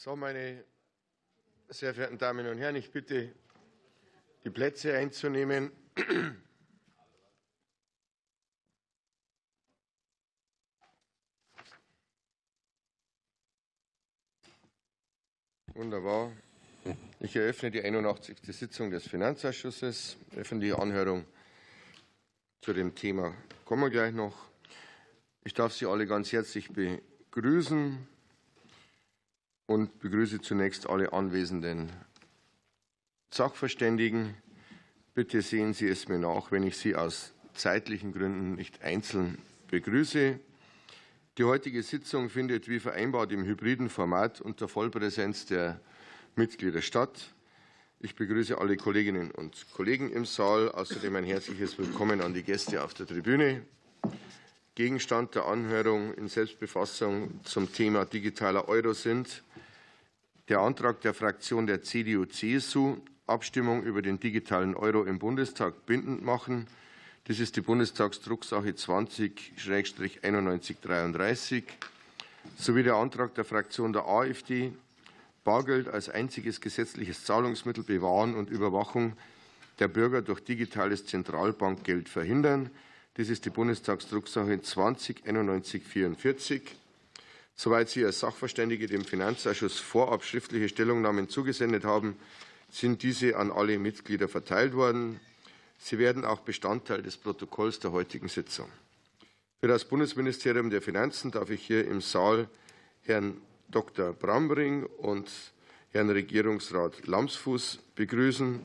So, meine sehr verehrten Damen und Herren, ich bitte, die Plätze einzunehmen. Wunderbar. Ich eröffne die 81. Sitzung des Finanzausschusses. Öffentliche Anhörung zu dem Thema kommen wir gleich noch. Ich darf Sie alle ganz herzlich begrüßen und begrüße zunächst alle anwesenden Sachverständigen. Bitte sehen Sie es mir nach, wenn ich Sie aus zeitlichen Gründen nicht einzeln begrüße. Die heutige Sitzung findet wie vereinbart im hybriden Format unter Vollpräsenz der Mitglieder statt. Ich begrüße alle Kolleginnen und Kollegen im Saal. Außerdem ein herzliches Willkommen an die Gäste auf der Tribüne. Gegenstand der Anhörung in Selbstbefassung zum Thema digitaler Euro sind der Antrag der Fraktion der CDU-CSU, Abstimmung über den digitalen Euro im Bundestag bindend machen. Das ist die Bundestagsdrucksache 20-9133 sowie der Antrag der Fraktion der AfD, Bargeld als einziges gesetzliches Zahlungsmittel bewahren und Überwachung der Bürger durch digitales Zentralbankgeld verhindern. Das ist die Bundestagsdrucksache 20 9144. Soweit Sie als Sachverständige dem Finanzausschuss vorab schriftliche Stellungnahmen zugesendet haben, sind diese an alle Mitglieder verteilt worden. Sie werden auch Bestandteil des Protokolls der heutigen Sitzung. Für das Bundesministerium der Finanzen darf ich hier im Saal Herrn Dr. Brambring und Herrn Regierungsrat Lamsfuß begrüßen.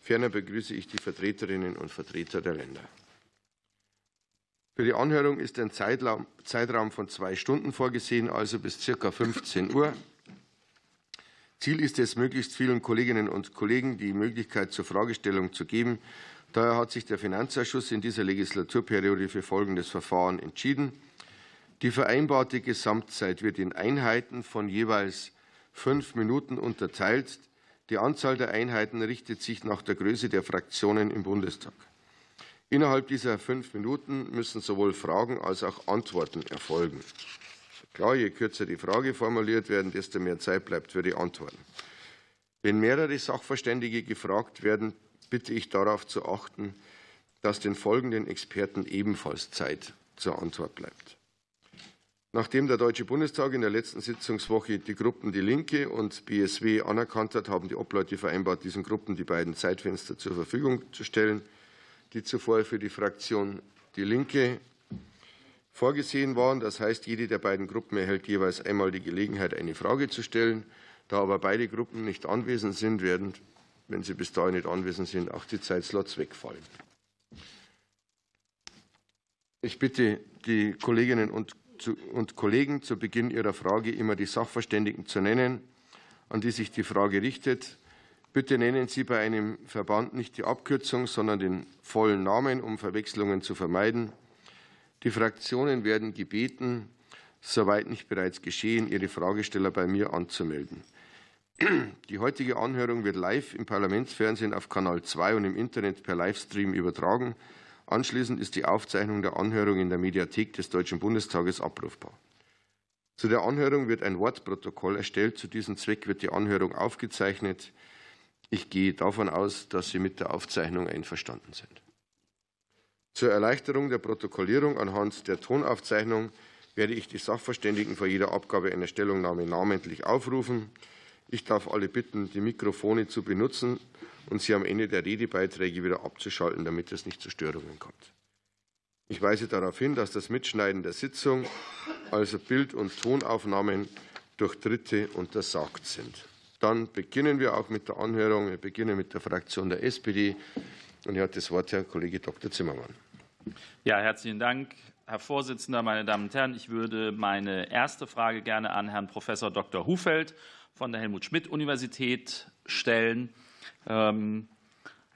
Ferner begrüße ich die Vertreterinnen und Vertreter der Länder. Für die Anhörung ist ein Zeitraum von zwei Stunden vorgesehen, also bis ca. 15 Uhr. Ziel ist es, möglichst vielen Kolleginnen und Kollegen die Möglichkeit zur Fragestellung zu geben. Daher hat sich der Finanzausschuss in dieser Legislaturperiode für folgendes Verfahren entschieden. Die vereinbarte Gesamtzeit wird in Einheiten von jeweils fünf Minuten unterteilt. Die Anzahl der Einheiten richtet sich nach der Größe der Fraktionen im Bundestag. Innerhalb dieser fünf Minuten müssen sowohl Fragen als auch Antworten erfolgen. Klar, je kürzer die Frage formuliert werden, desto mehr Zeit bleibt für die Antworten. Wenn mehrere Sachverständige gefragt werden, bitte ich darauf zu achten, dass den folgenden Experten ebenfalls Zeit zur Antwort bleibt. Nachdem der Deutsche Bundestag in der letzten Sitzungswoche die Gruppen Die Linke und BSW anerkannt hat, haben die Obleute vereinbart, diesen Gruppen die beiden Zeitfenster zur Verfügung zu stellen die zuvor für die Fraktion Die Linke vorgesehen waren. Das heißt, jede der beiden Gruppen erhält jeweils einmal die Gelegenheit, eine Frage zu stellen. Da aber beide Gruppen nicht anwesend sind, werden, wenn sie bis dahin nicht anwesend sind, auch die Zeitslots wegfallen. Ich bitte die Kolleginnen und, Kollegen zu Beginn ihrer Frage immer die Sachverständigen zu nennen, an die sich die Frage richtet. Bitte nennen Sie bei einem Verband nicht die Abkürzung, sondern den vollen Namen, um Verwechslungen zu vermeiden. Die Fraktionen werden gebeten, soweit nicht bereits geschehen, ihre Fragesteller bei mir anzumelden. Die heutige Anhörung wird live im Parlamentsfernsehen auf Kanal 2 und im Internet per Livestream übertragen. Anschließend ist die Aufzeichnung der Anhörung in der Mediathek des Deutschen Bundestages abrufbar. Zu der Anhörung wird ein Wortprotokoll erstellt. Zu diesem Zweck wird die Anhörung aufgezeichnet. Ich gehe davon aus, dass Sie mit der Aufzeichnung einverstanden sind. Zur Erleichterung der Protokollierung anhand der Tonaufzeichnung werde ich die Sachverständigen vor jeder Abgabe einer Stellungnahme namentlich aufrufen. Ich darf alle bitten, die Mikrofone zu benutzen und sie am Ende der Redebeiträge wieder abzuschalten, damit es nicht zu Störungen kommt. Ich weise darauf hin, dass das Mitschneiden der Sitzung, also Bild- und Tonaufnahmen, durch Dritte untersagt sind. Dann beginnen wir auch mit der Anhörung. Wir beginnen mit der Fraktion der SPD. Und hier hat das Wort Herr Kollege Dr. Zimmermann. Ja, herzlichen Dank, Herr Vorsitzender, meine Damen und Herren. Ich würde meine erste Frage gerne an Herrn Professor Dr. Hufeld von der Helmut-Schmidt-Universität stellen. Ähm,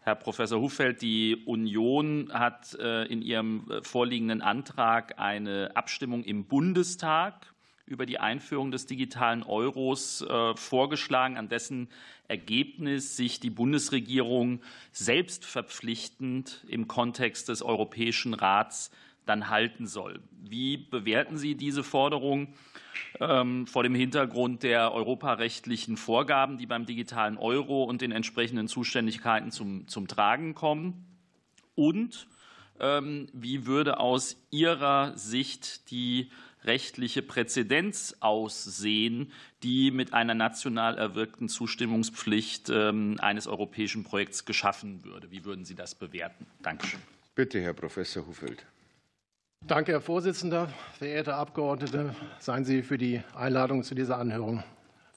Herr Professor Hufeld, die Union hat äh, in ihrem äh, vorliegenden Antrag eine Abstimmung im Bundestag über die Einführung des digitalen Euros äh, vorgeschlagen, an dessen Ergebnis sich die Bundesregierung selbst verpflichtend im Kontext des Europäischen Rats dann halten soll. Wie bewerten Sie diese Forderung ähm, vor dem Hintergrund der europarechtlichen Vorgaben, die beim digitalen Euro und den entsprechenden Zuständigkeiten zum, zum Tragen kommen? Und ähm, wie würde aus Ihrer Sicht die rechtliche Präzedenz aussehen, die mit einer national erwirkten Zustimmungspflicht ähm, eines europäischen Projekts geschaffen würde? Wie würden Sie das bewerten? Dankeschön. Bitte, Herr Professor Hufeld. Danke, Herr Vorsitzender. Verehrte Abgeordnete, seien Sie für die Einladung zu dieser Anhörung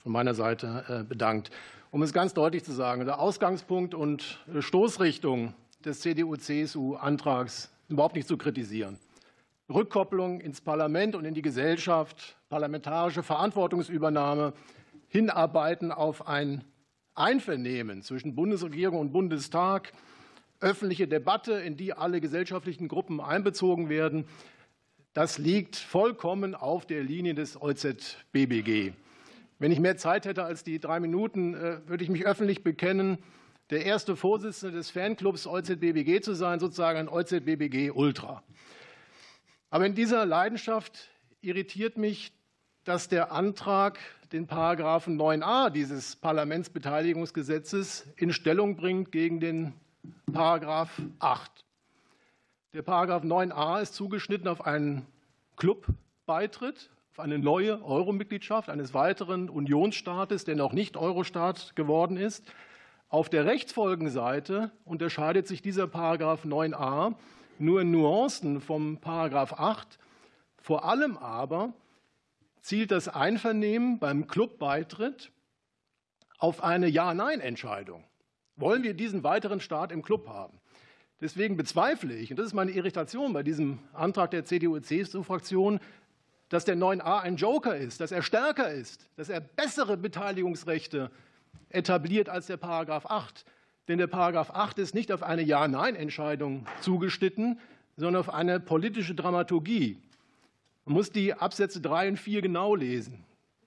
von meiner Seite äh, bedankt. Um es ganz deutlich zu sagen, der Ausgangspunkt und Stoßrichtung des CDU-CSU-Antrags überhaupt nicht zu kritisieren. Rückkopplung ins Parlament und in die Gesellschaft, parlamentarische Verantwortungsübernahme, hinarbeiten auf ein Einvernehmen zwischen Bundesregierung und Bundestag, öffentliche Debatte, in die alle gesellschaftlichen Gruppen einbezogen werden, das liegt vollkommen auf der Linie des OZBBG. Wenn ich mehr Zeit hätte als die drei Minuten, äh, würde ich mich öffentlich bekennen, der erste Vorsitzende des Fanclubs OZBBG zu sein, sozusagen ein OZBBG Ultra. Aber in dieser Leidenschaft irritiert mich, dass der Antrag den Paragraphen 9a dieses Parlamentsbeteiligungsgesetzes in Stellung bringt gegen den Paragraph 8. Der Paragraph 9a ist zugeschnitten auf einen Clubbeitritt, auf eine neue Euro-Mitgliedschaft eines weiteren Unionsstaates, der noch nicht Eurostaat geworden ist. Auf der Rechtsfolgenseite unterscheidet sich dieser Paragraph 9a nur Nuancen vom Paragraph 8. Vor allem aber zielt das Einvernehmen beim Clubbeitritt auf eine Ja-Nein-Entscheidung. Wollen wir diesen weiteren Staat im Club haben? Deswegen bezweifle ich, und das ist meine Irritation bei diesem Antrag der CDU-CSU-Fraktion, dass der 9a ein Joker ist, dass er stärker ist, dass er bessere Beteiligungsrechte etabliert als der Paragraph 8. Denn der Paragraph 8 ist nicht auf eine Ja-Nein-Entscheidung zugeschnitten, sondern auf eine politische Dramaturgie. Man muss die Absätze 3 und 4 genau lesen.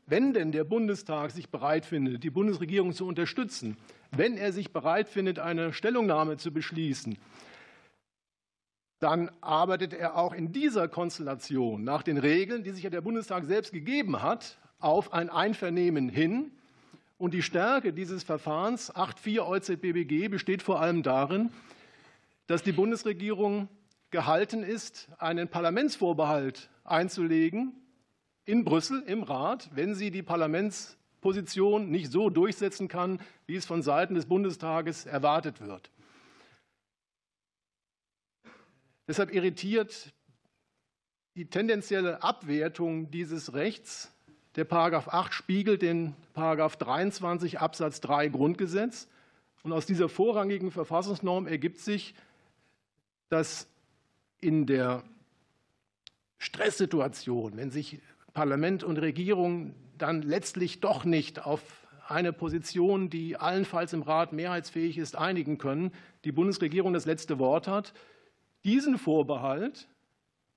Wenn denn der Bundestag sich bereit findet, die Bundesregierung zu unterstützen, wenn er sich bereit findet, eine Stellungnahme zu beschließen, dann arbeitet er auch in dieser Konstellation nach den Regeln, die sich ja der Bundestag selbst gegeben hat, auf ein Einvernehmen hin. Und die Stärke dieses Verfahrens 8.4 EuZBBG besteht vor allem darin, dass die Bundesregierung gehalten ist, einen Parlamentsvorbehalt einzulegen in Brüssel im Rat, wenn sie die Parlamentsposition nicht so durchsetzen kann, wie es von Seiten des Bundestages erwartet wird. Deshalb irritiert die tendenzielle Abwertung dieses Rechts. Der Paragraph 8 spiegelt den Paragraph 23 Absatz 3 Grundgesetz. Und aus dieser vorrangigen Verfassungsnorm ergibt sich, dass in der Stresssituation, wenn sich Parlament und Regierung dann letztlich doch nicht auf eine Position, die allenfalls im Rat mehrheitsfähig ist, einigen können, die Bundesregierung das letzte Wort hat. Diesen Vorbehalt,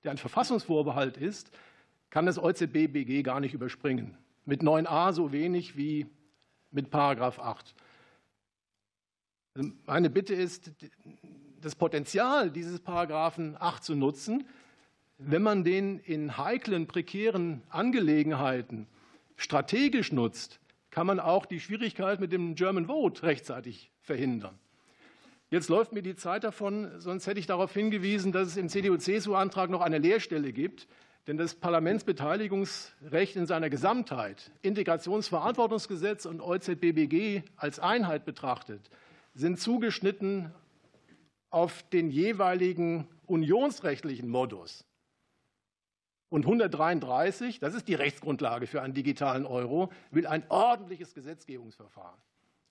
der ein Verfassungsvorbehalt ist, kann das EuZBBG gar nicht überspringen. Mit 9a so wenig wie mit Paragraph 8. Meine Bitte ist, das Potenzial dieses Paragraphen 8 zu nutzen, wenn man den in heiklen, prekären Angelegenheiten strategisch nutzt, kann man auch die Schwierigkeit mit dem German Vote rechtzeitig verhindern. Jetzt läuft mir die Zeit davon, sonst hätte ich darauf hingewiesen, dass es im CDU-CSU-Antrag noch eine Leerstelle gibt. Denn das Parlamentsbeteiligungsrecht in seiner Gesamtheit, Integrationsverantwortungsgesetz und EuZBBG als Einheit betrachtet, sind zugeschnitten auf den jeweiligen unionsrechtlichen Modus. Und 133, das ist die Rechtsgrundlage für einen digitalen Euro, will ein ordentliches Gesetzgebungsverfahren.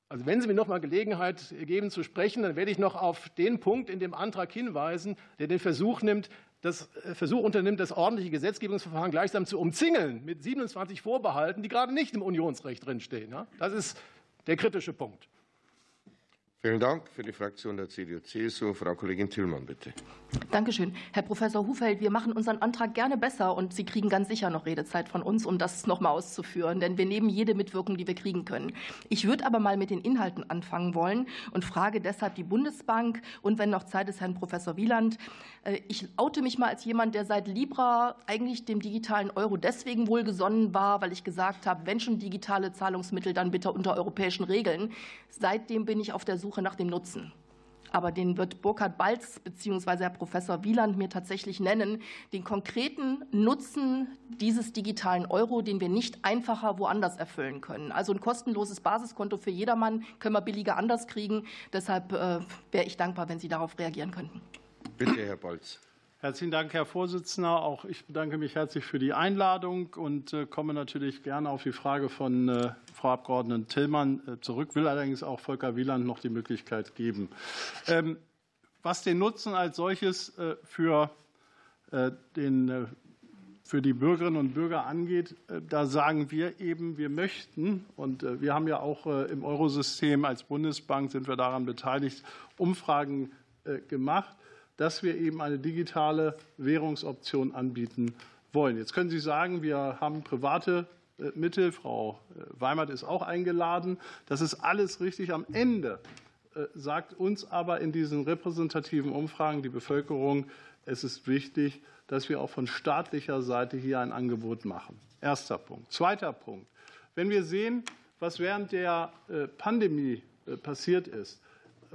Also wenn Sie mir noch mal Gelegenheit geben zu sprechen, dann werde ich noch auf den Punkt in dem Antrag hinweisen, der den Versuch nimmt, das äh, Versuch unternimmt, das ordentliche Gesetzgebungsverfahren gleichsam zu umzingeln mit 27 Vorbehalten, die gerade nicht im Unionsrecht drinstehen. Das ist der kritische Punkt. Vielen Dank. Für die Fraktion der CDU-CSU, Frau Kollegin Tillmann, bitte. Dankeschön. Herr Professor Hufeld, wir machen unseren Antrag gerne besser und Sie kriegen ganz sicher noch Redezeit von uns, um das noch mal auszuführen, denn wir nehmen jede Mitwirkung, die wir kriegen können. Ich würde aber mal mit den Inhalten anfangen wollen und frage deshalb die Bundesbank und wenn noch Zeit ist, Herrn Professor Wieland. Äh, ich oute mich mal als jemand, der seit Libra eigentlich dem digitalen Euro deswegen wohlgesonnen war, weil ich gesagt habe, wenn schon digitale Zahlungsmittel, dann bitte unter europäischen Regeln. Seitdem bin ich auf der Suche Suche nach dem Nutzen. Aber den wird Burkhard Balz bzw. Herr Professor Wieland mir tatsächlich nennen, den konkreten Nutzen dieses digitalen Euro, den wir nicht einfacher woanders erfüllen können. Also ein kostenloses Basiskonto für jedermann können wir billiger anders kriegen. Deshalb äh, wäre ich dankbar, wenn Sie darauf reagieren könnten. Bitte, Herr Balz. Herzlichen Dank, Herr Vorsitzender. Auch ich bedanke mich herzlich für die Einladung und äh, komme natürlich gerne auf die Frage von äh, Frau Abgeordneten Tillmann äh, zurück, will allerdings auch Volker Wieland noch die Möglichkeit geben. Ähm, was den Nutzen als solches für, den, für die Bürgerinnen und Bürger angeht, da sagen wir eben, wir möchten, und wir haben ja auch im Eurosystem als Bundesbank sind wir daran beteiligt, Umfragen gemacht dass wir eben eine digitale Währungsoption anbieten wollen. Jetzt können Sie sagen, wir haben private äh, Mittel. Frau äh, Weimert ist auch eingeladen. Das ist alles richtig. Am Ende äh, sagt uns aber in diesen repräsentativen Umfragen die Bevölkerung, es ist wichtig, dass wir auch von staatlicher Seite hier ein Angebot machen. Erster Punkt. Zweiter Punkt. Wenn wir sehen, was während der Pandemie passiert ist,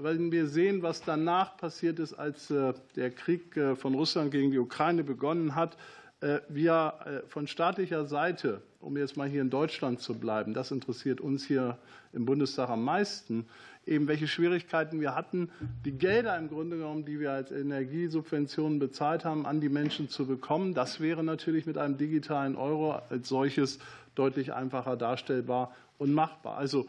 wenn wir sehen, was danach passiert ist, als äh, der Krieg äh, von Russland gegen die Ukraine begonnen hat, äh, wir von staatlicher Seite, um jetzt mal hier in Deutschland zu bleiben, das interessiert uns hier im Bundestag am meisten, eben welche Schwierigkeiten wir hatten, die Gelder im Grunde genommen, die wir als Energiesubventionen bezahlt haben, an die Menschen zu bekommen. Das wäre natürlich mit einem digitalen Euro als solches deutlich einfacher darstellbar und machbar. Also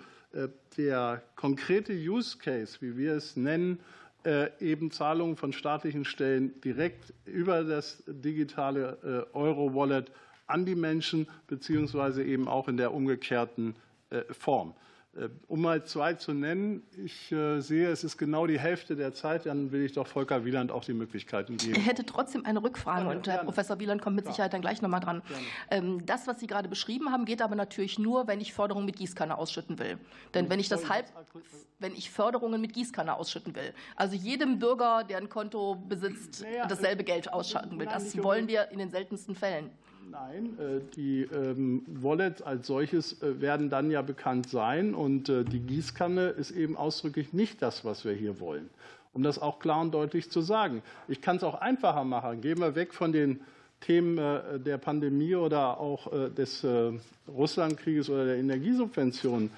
der konkrete Use Case, wie wir es nennen, äh, eben Zahlungen von staatlichen Stellen direkt über das digitale äh, Euro-Wallet an die Menschen, beziehungsweise eben auch in der umgekehrten Form. Äh, um mal zwei zu nennen, ich äh, sehe, es ist genau die Hälfte der Zeit, dann will ich doch Volker Wieland auch die Möglichkeiten geben. Ich hätte trotzdem eine Rückfrage ja, und Herr Professor Wieland kommt mit Sicherheit dann gleich nochmal dran. Gerne. Ähm, das, was Sie gerade beschrieben haben, geht aber natürlich nur, wenn ich Förderungen mit Gießkanne ausschütten will. Denn wenn ich das halb, wenn ich Förderungen mit Gießkanne ausschütten will, also jedem Bürger, der ein Konto besitzt, dasselbe Geld ausschalten will, das wollen wir in den seltensten Fällen. Nein, äh, die ähm, Wallets als solches äh, werden dann ja bekannt sein und äh, die Gießkanne ist eben ausdrücklich nicht das, was wir hier wollen. Um das auch klar und deutlich zu sagen. Ich kann es auch einfacher machen. Gehen wir weg von den Themen der Pandemie oder auch des Russlandkrieges oder der Energiesubventionen.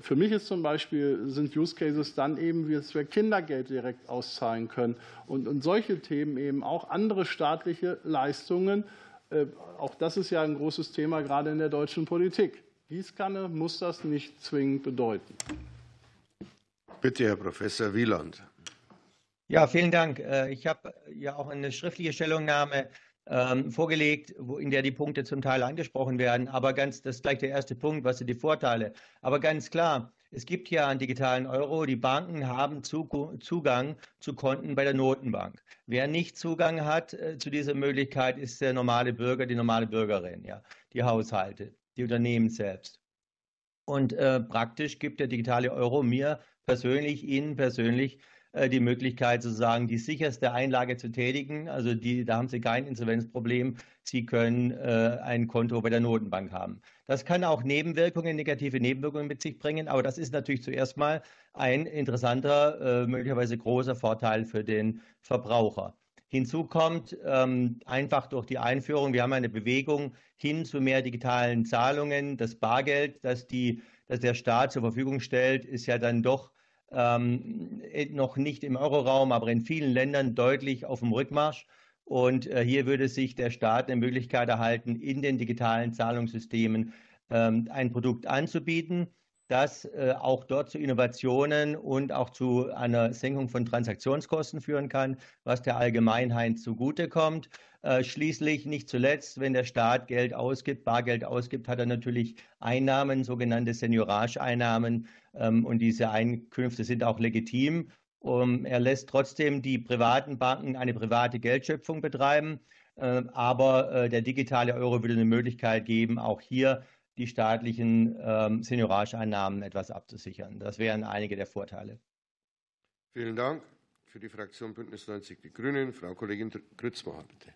Für mich ist zum Beispiel, sind Use Cases dann eben, wie wir Kindergeld direkt auszahlen können und, und solche Themen eben auch andere staatliche Leistungen auch das ist ja ein großes Thema, gerade in der deutschen Politik. Gießkanne muss das nicht zwingend bedeuten. Bitte, Herr Professor Wieland. Ja, vielen Dank. Äh, ich habe ja auch eine schriftliche Stellungnahme ähm, vorgelegt, in der die Punkte zum Teil angesprochen werden. Aber ganz, das ist gleich der erste Punkt, was sind die Vorteile. Aber ganz klar, es gibt ja einen digitalen Euro. Die Banken haben Zugang zu Konten bei der Notenbank. Wer nicht Zugang hat äh, zu dieser Möglichkeit, ist der normale Bürger, die normale Bürgerin, ja, die Haushalte, die Unternehmen selbst. Und äh, praktisch gibt der digitale Euro mir persönlich, Ihnen persönlich die Möglichkeit, sozusagen die sicherste Einlage zu tätigen. Also die, da haben Sie kein Insolvenzproblem. Sie können äh, ein Konto bei der Notenbank haben. Das kann auch Nebenwirkungen, negative Nebenwirkungen mit sich bringen, aber das ist natürlich zuerst mal ein interessanter, äh, möglicherweise großer Vorteil für den Verbraucher. Hinzu kommt ähm, einfach durch die Einführung, wir haben eine Bewegung hin zu mehr digitalen Zahlungen. Das Bargeld, das, die, das der Staat zur Verfügung stellt, ist ja dann doch ähm, äh, noch nicht im Euroraum, aber in vielen Ländern deutlich auf dem Rückmarsch. Und äh, hier würde sich der Staat eine Möglichkeit erhalten, in den digitalen Zahlungssystemen ähm, ein Produkt anzubieten, das äh, auch dort zu Innovationen und auch zu einer Senkung von Transaktionskosten führen kann, was der Allgemeinheit zugutekommt. Äh, schließlich, nicht zuletzt, wenn der Staat Geld ausgibt, Bargeld ausgibt, hat er natürlich Einnahmen, sogenannte Seniorage-Einnahmen. Ähm, und diese Einkünfte sind auch legitim. Er lässt trotzdem die privaten Banken eine private Geldschöpfung betreiben. Äh, aber der digitale Euro würde eine Möglichkeit geben, auch hier die staatlichen ähm, Seniorage-Einnahmen etwas abzusichern. Das wären einige der Vorteile. Vielen Dank. Für die Fraktion Bündnis 90 Die Grünen, Frau Kollegin Grützmacher, bitte.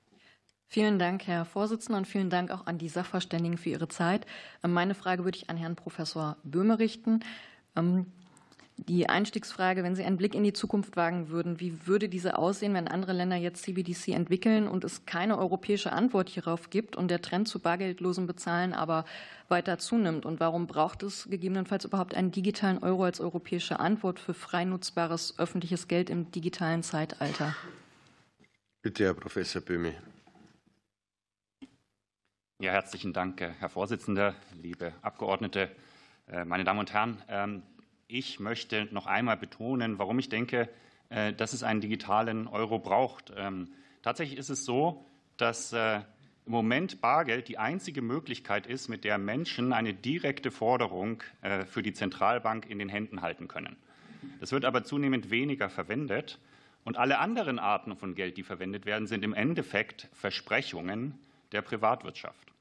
Vielen Dank, Herr Vorsitzender, und vielen Dank auch an die Sachverständigen für Ihre Zeit. Ähm, meine Frage würde ich an Herrn Professor Böhme richten. Ähm, die Einstiegsfrage, wenn Sie einen Blick in die Zukunft wagen würden, wie würde diese aussehen, wenn andere Länder jetzt CBDC entwickeln und es keine europäische Antwort hierauf gibt und der Trend zu bargeldlosem Bezahlen aber weiter zunimmt? Und warum braucht es gegebenenfalls überhaupt einen digitalen Euro als europäische Antwort für frei nutzbares öffentliches Geld im digitalen Zeitalter? Bitte, Herr Professor Böhme. Ja, herzlichen Dank, Herr Vorsitzender, liebe Abgeordnete, äh, meine Damen und Herren. Ich möchte noch einmal betonen, warum ich denke, äh, dass es einen digitalen Euro braucht. Ähm, tatsächlich ist es so, dass äh, im Moment Bargeld die einzige Möglichkeit ist, mit der Menschen eine direkte Forderung äh, für die Zentralbank in den Händen halten können. Das wird aber zunehmend weniger verwendet. Und alle anderen Arten von Geld, die verwendet werden, sind im Endeffekt Versprechungen der Privatwirtschaft.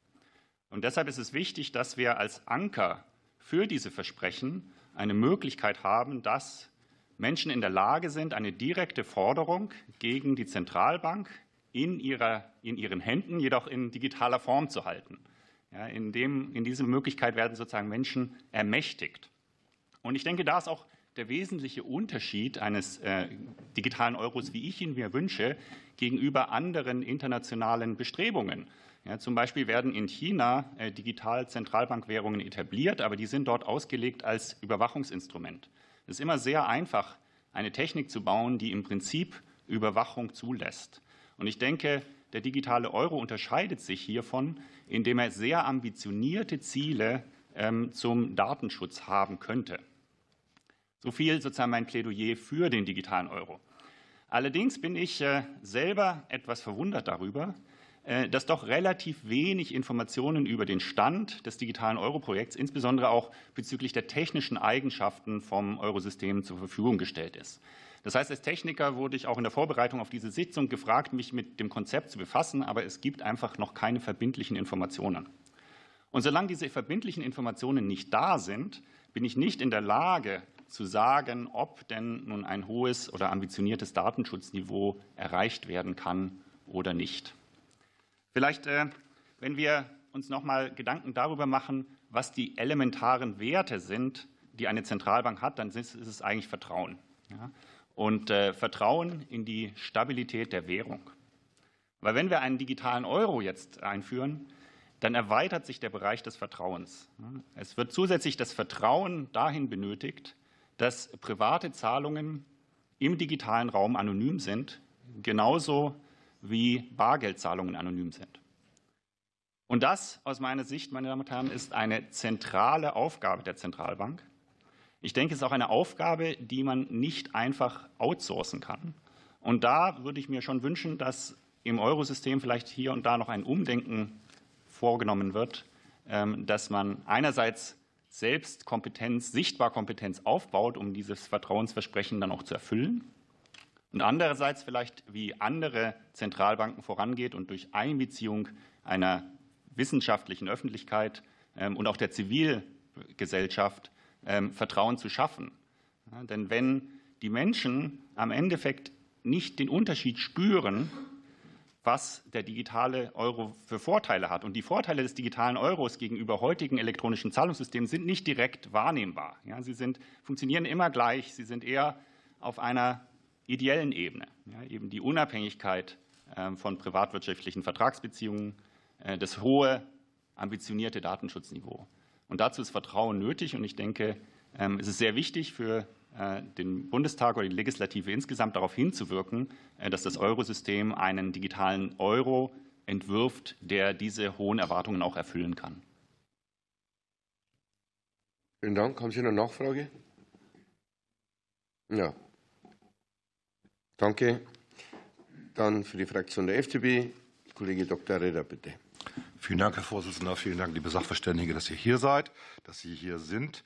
Und deshalb ist es wichtig, dass wir als Anker für diese Versprechen eine Möglichkeit haben, dass Menschen in der Lage sind, eine direkte Forderung gegen die Zentralbank in, ihrer, in ihren Händen, jedoch in digitaler Form zu halten. Ja, in, dem, in diese Möglichkeit werden sozusagen Menschen ermächtigt. Und ich denke, da ist auch der wesentliche Unterschied eines äh, digitalen Euros, wie ich ihn mir wünsche, gegenüber anderen internationalen Bestrebungen. Ja, zum Beispiel werden in China äh, digital Zentralbankwährungen etabliert, aber die sind dort ausgelegt als Überwachungsinstrument. Es ist immer sehr einfach, eine Technik zu bauen, die im Prinzip Überwachung zulässt. Und ich denke, der digitale Euro unterscheidet sich hiervon, indem er sehr ambitionierte Ziele ähm, zum Datenschutz haben könnte. So viel sozusagen mein Plädoyer für den digitalen Euro. Allerdings bin ich äh, selber etwas verwundert darüber, dass doch relativ wenig Informationen über den Stand des digitalen Euro-Projekts, insbesondere auch bezüglich der technischen Eigenschaften vom Eurosystem zur Verfügung gestellt ist. Das heißt, als Techniker wurde ich auch in der Vorbereitung auf diese Sitzung gefragt, mich mit dem Konzept zu befassen, aber es gibt einfach noch keine verbindlichen Informationen. Und solange diese verbindlichen Informationen nicht da sind, bin ich nicht in der Lage zu sagen, ob denn nun ein hohes oder ambitioniertes Datenschutzniveau erreicht werden kann oder nicht. Vielleicht, äh, wenn wir uns noch mal Gedanken darüber machen, was die elementaren Werte sind, die eine Zentralbank hat, dann ist es eigentlich Vertrauen. Und äh, Vertrauen in die Stabilität der Währung. Weil wenn wir einen digitalen Euro jetzt einführen, dann erweitert sich der Bereich des Vertrauens. Es wird zusätzlich das Vertrauen dahin benötigt, dass private Zahlungen im digitalen Raum anonym sind, genauso wie Bargeldzahlungen anonym sind. Und das aus meiner Sicht, meine Damen und Herren, ist eine zentrale Aufgabe der Zentralbank. Ich denke, es ist auch eine Aufgabe, die man nicht einfach outsourcen kann. Und da würde ich mir schon wünschen, dass im Eurosystem vielleicht hier und da noch ein Umdenken vorgenommen wird, ähm, dass man einerseits selbst Kompetenz, sichtbar Kompetenz aufbaut, um dieses Vertrauensversprechen dann auch zu erfüllen und andererseits vielleicht, wie andere Zentralbanken vorangeht und durch Einbeziehung einer wissenschaftlichen Öffentlichkeit ähm, und auch der Zivilgesellschaft ähm, Vertrauen zu schaffen. denn wenn die Menschen am Endeffekt nicht den Unterschied spüren, was der digitale Euro für Vorteile hat. Und die Vorteile des digitalen Euros gegenüber heutigen elektronischen Zahlungssystemen sind nicht direkt wahrnehmbar. Ja, sie sind, funktionieren immer gleich. Sie sind eher auf einer ideellen Ebene, ja, eben die Unabhängigkeit ähm, von privatwirtschaftlichen Vertragsbeziehungen, äh, das hohe, ambitionierte Datenschutzniveau. Und dazu ist Vertrauen nötig. Und ich denke, ähm, es ist sehr wichtig für äh, den Bundestag oder die Legislative insgesamt darauf hinzuwirken, äh, dass das Eurosystem einen digitalen Euro entwirft, der diese hohen Erwartungen auch erfüllen kann. Vielen Dank. Haben Sie eine Nachfrage? Ja. Danke. Dann für die Fraktion der FDP, Kollege Dr. Redder, bitte. Vielen Dank, Herr Vorsitzender. Vielen Dank, liebe Sachverständige, dass ihr hier seid, dass Sie hier sind.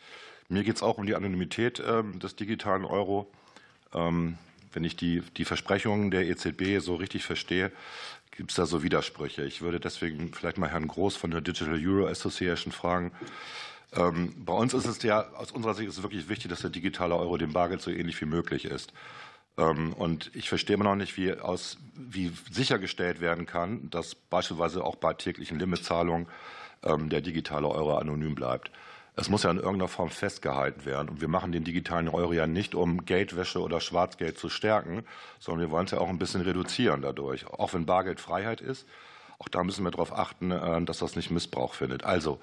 Mir geht es auch um die Anonymität ähm, des digitalen Euro. Ähm, wenn ich die, die Versprechungen der EZB so richtig verstehe, gibt es da so Widersprüche. Ich würde deswegen vielleicht mal Herrn Groß von der Digital Euro Association fragen. Ähm, bei uns ist es ja, aus unserer Sicht ist es wirklich wichtig, dass der digitale Euro dem Bargeld so ähnlich wie möglich ist. Ähm, und ich verstehe immer noch nicht, wie, aus, wie sichergestellt werden kann, dass beispielsweise auch bei täglichen Limitzahlungen ähm, der digitale Euro anonym bleibt. Es muss ja in irgendeiner Form festgehalten werden. Und wir machen den digitalen Euro ja nicht, um Geldwäsche oder Schwarzgeld zu stärken, sondern wir wollen es ja auch ein bisschen reduzieren dadurch. Auch wenn Bargeld Freiheit ist, auch da müssen wir darauf achten, äh, dass das nicht Missbrauch findet. Also,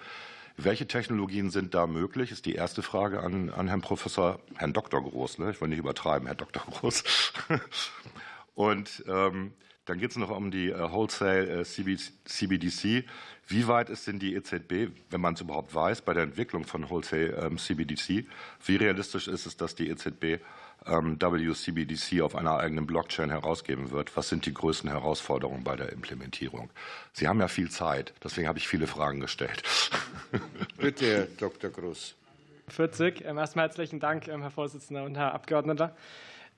welche Technologien sind da möglich? Ist die erste Frage an, an Herrn Professor, Herrn Dr. Groß. Ne? Ich will nicht übertreiben, Herr Dr. Groß. Und ähm, dann geht es noch um die äh, Wholesale äh, CBDC. Wie weit ist denn die EZB, wenn man es überhaupt weiß, bei der Entwicklung von Wholesale ähm, CBDC? Wie realistisch ist es, dass die EZB ähm, WCBDC auf einer eigenen Blockchain herausgeben wird? Was sind die größten Herausforderungen bei der Implementierung? Sie haben ja viel Zeit, deswegen habe ich viele Fragen gestellt. Bitte, Herr Dr. Groß. 40. Ähm, erstmal herzlichen Dank, Herr Vorsitzender und Herr Abgeordneter.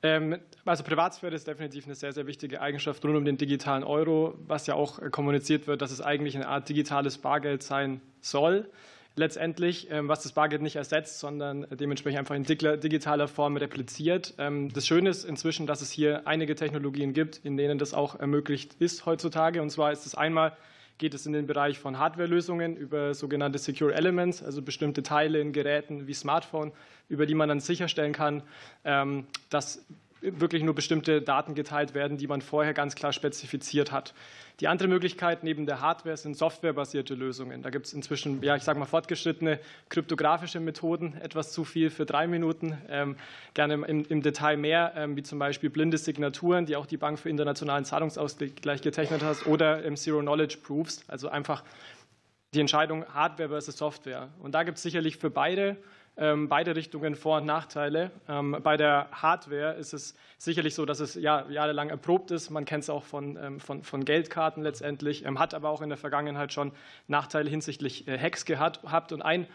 Ähm, also Privatsphäre ist definitiv eine sehr, sehr wichtige Eigenschaft rund um den digitalen Euro, was ja auch äh, kommuniziert wird, dass es eigentlich eine Art digitales Bargeld sein soll. Letztendlich, ähm, was das Bargeld nicht ersetzt, sondern dementsprechend einfach in digitaler Form repliziert. Ähm, das Schöne ist inzwischen, dass es hier einige Technologien gibt, in denen das auch ermöglicht ist heutzutage. Und zwar ist es einmal geht es in den Bereich von Hardwarelösungen über sogenannte Secure Elements, also bestimmte Teile in Geräten wie Smartphone, über die man dann sicherstellen kann, ähm, dass wirklich nur bestimmte Daten geteilt werden, die man vorher ganz klar spezifiziert hat. Die andere Möglichkeit neben der Hardware sind softwarebasierte Lösungen. Da gibt es inzwischen, ja, ich sage mal, fortgeschrittene kryptografische Methoden, etwas zu viel für drei Minuten, ähm, gerne im, im, Detail mehr, ähm, wie zum Beispiel blinde Signaturen, die auch die Bank für internationalen Zahlungsausgleich getechnet hat, oder ähm, Zero-Knowledge-Proofs, also einfach die Entscheidung Hardware versus Software. Und da gibt es sicherlich für beide ähm, beide Richtungen Vor- und Nachteile. Ähm, bei der Hardware ist es sicherlich so, dass es ja, jahrelang erprobt ist. Man kennt es auch von, ähm, von, von, Geldkarten letztendlich, hat aber auch in der Vergangenheit schon Nachteile hinsichtlich äh, Hacks gehabt. Und ein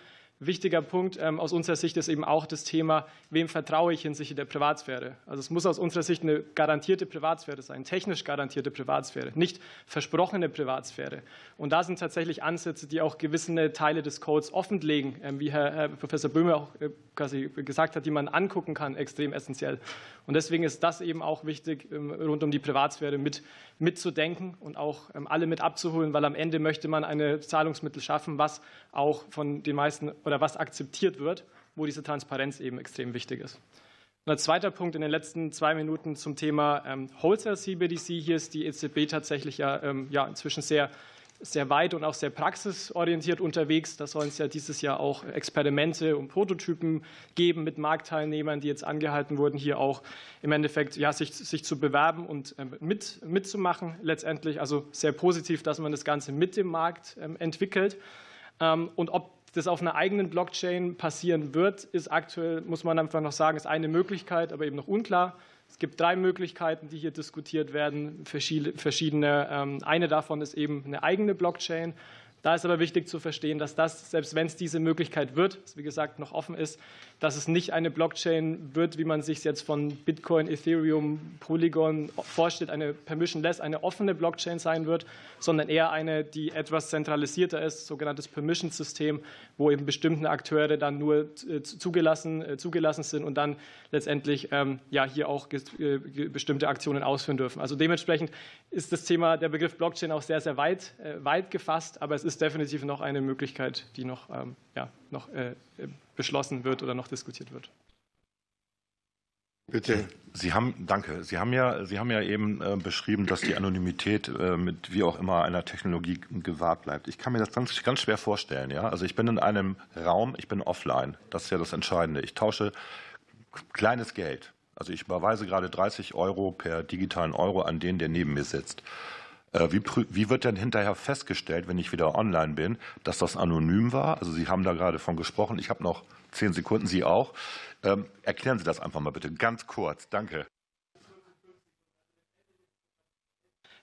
wichtiger Punkt ähm, aus unserer Sicht ist eben auch das Thema, wem vertraue ich hinsichtlich der Privatsphäre. Also es muss aus unserer Sicht eine garantierte Privatsphäre sein, technisch garantierte Privatsphäre, nicht versprochene Privatsphäre. Und da sind tatsächlich Ansätze, die auch gewisse Teile des Codes offenlegen, ähm, wie Herr, Professor Böhme auch äh, quasi gesagt hat, die man angucken kann, extrem essentiell. Und deswegen ist das eben auch wichtig, ähm, rund um die Privatsphäre mit, mitzudenken und auch alle mit abzuholen, weil am Ende möchte man eine Zahlungsmittel schaffen, was auch von den meisten oder was akzeptiert wird, wo diese Transparenz eben extrem wichtig ist. Und als zweiter Punkt in den letzten zwei Minuten zum Thema ähm, Wholesale CBDC. Hier ist die EZB tatsächlich ja, ja inzwischen sehr sehr weit und auch sehr praxisorientiert unterwegs. Da sollen es ja dieses Jahr auch Experimente und Prototypen geben mit Marktteilnehmern, die jetzt angehalten wurden, hier auch im Endeffekt ja, sich, sich zu bewerben und ähm, mit, mitzumachen letztendlich. Also sehr positiv, dass man das Ganze mit dem Markt ähm, entwickelt. Ähm, und ob das auf einer eigenen Blockchain passieren wird, ist aktuell, muss man einfach noch sagen, ist eine Möglichkeit, aber eben noch unklar. Es gibt drei Möglichkeiten, die hier diskutiert werden, verschiedene. Ähm, eine davon ist eben eine eigene Blockchain. Da ist aber wichtig zu verstehen, dass das, selbst wenn es diese Möglichkeit wird, wie gesagt noch offen ist, dass es nicht eine Blockchain wird, wie man sich jetzt von Bitcoin, Ethereum, Polygon vorstellt, eine permissionless, eine offene Blockchain sein wird, sondern eher eine, die etwas zentralisierter ist, sogenanntes Permission-System, wo eben bestimmte Akteure dann nur äh, zugelassen, äh, zugelassen sind und dann letztendlich ähm, ja, hier auch äh, bestimmte Aktionen ausführen dürfen. Also dementsprechend ist das Thema, der Begriff Blockchain auch sehr, sehr weit, weit gefasst, aber es ist definitiv noch eine Möglichkeit, die noch, ähm, ja, noch beschlossen wird oder noch diskutiert wird. Bitte. Sie haben, danke. Sie haben ja, Sie haben ja eben äh, beschrieben, dass die Anonymität äh, mit wie auch immer einer Technologie gewahrt bleibt. Ich kann mir das ganz, ganz schwer vorstellen. Ja? Also ich bin in einem Raum, ich bin offline. Das ist ja das Entscheidende. Ich tausche kleines Geld. Also ich überweise gerade 30 Euro per digitalen Euro an den, der neben mir sitzt. Äh, wie, wie, wird denn hinterher festgestellt, wenn ich wieder online bin, dass das anonym war? Also Sie haben da gerade von gesprochen. Ich habe noch zehn Sekunden, Sie auch. Ähm, erklären Sie das einfach mal bitte ganz kurz. Danke.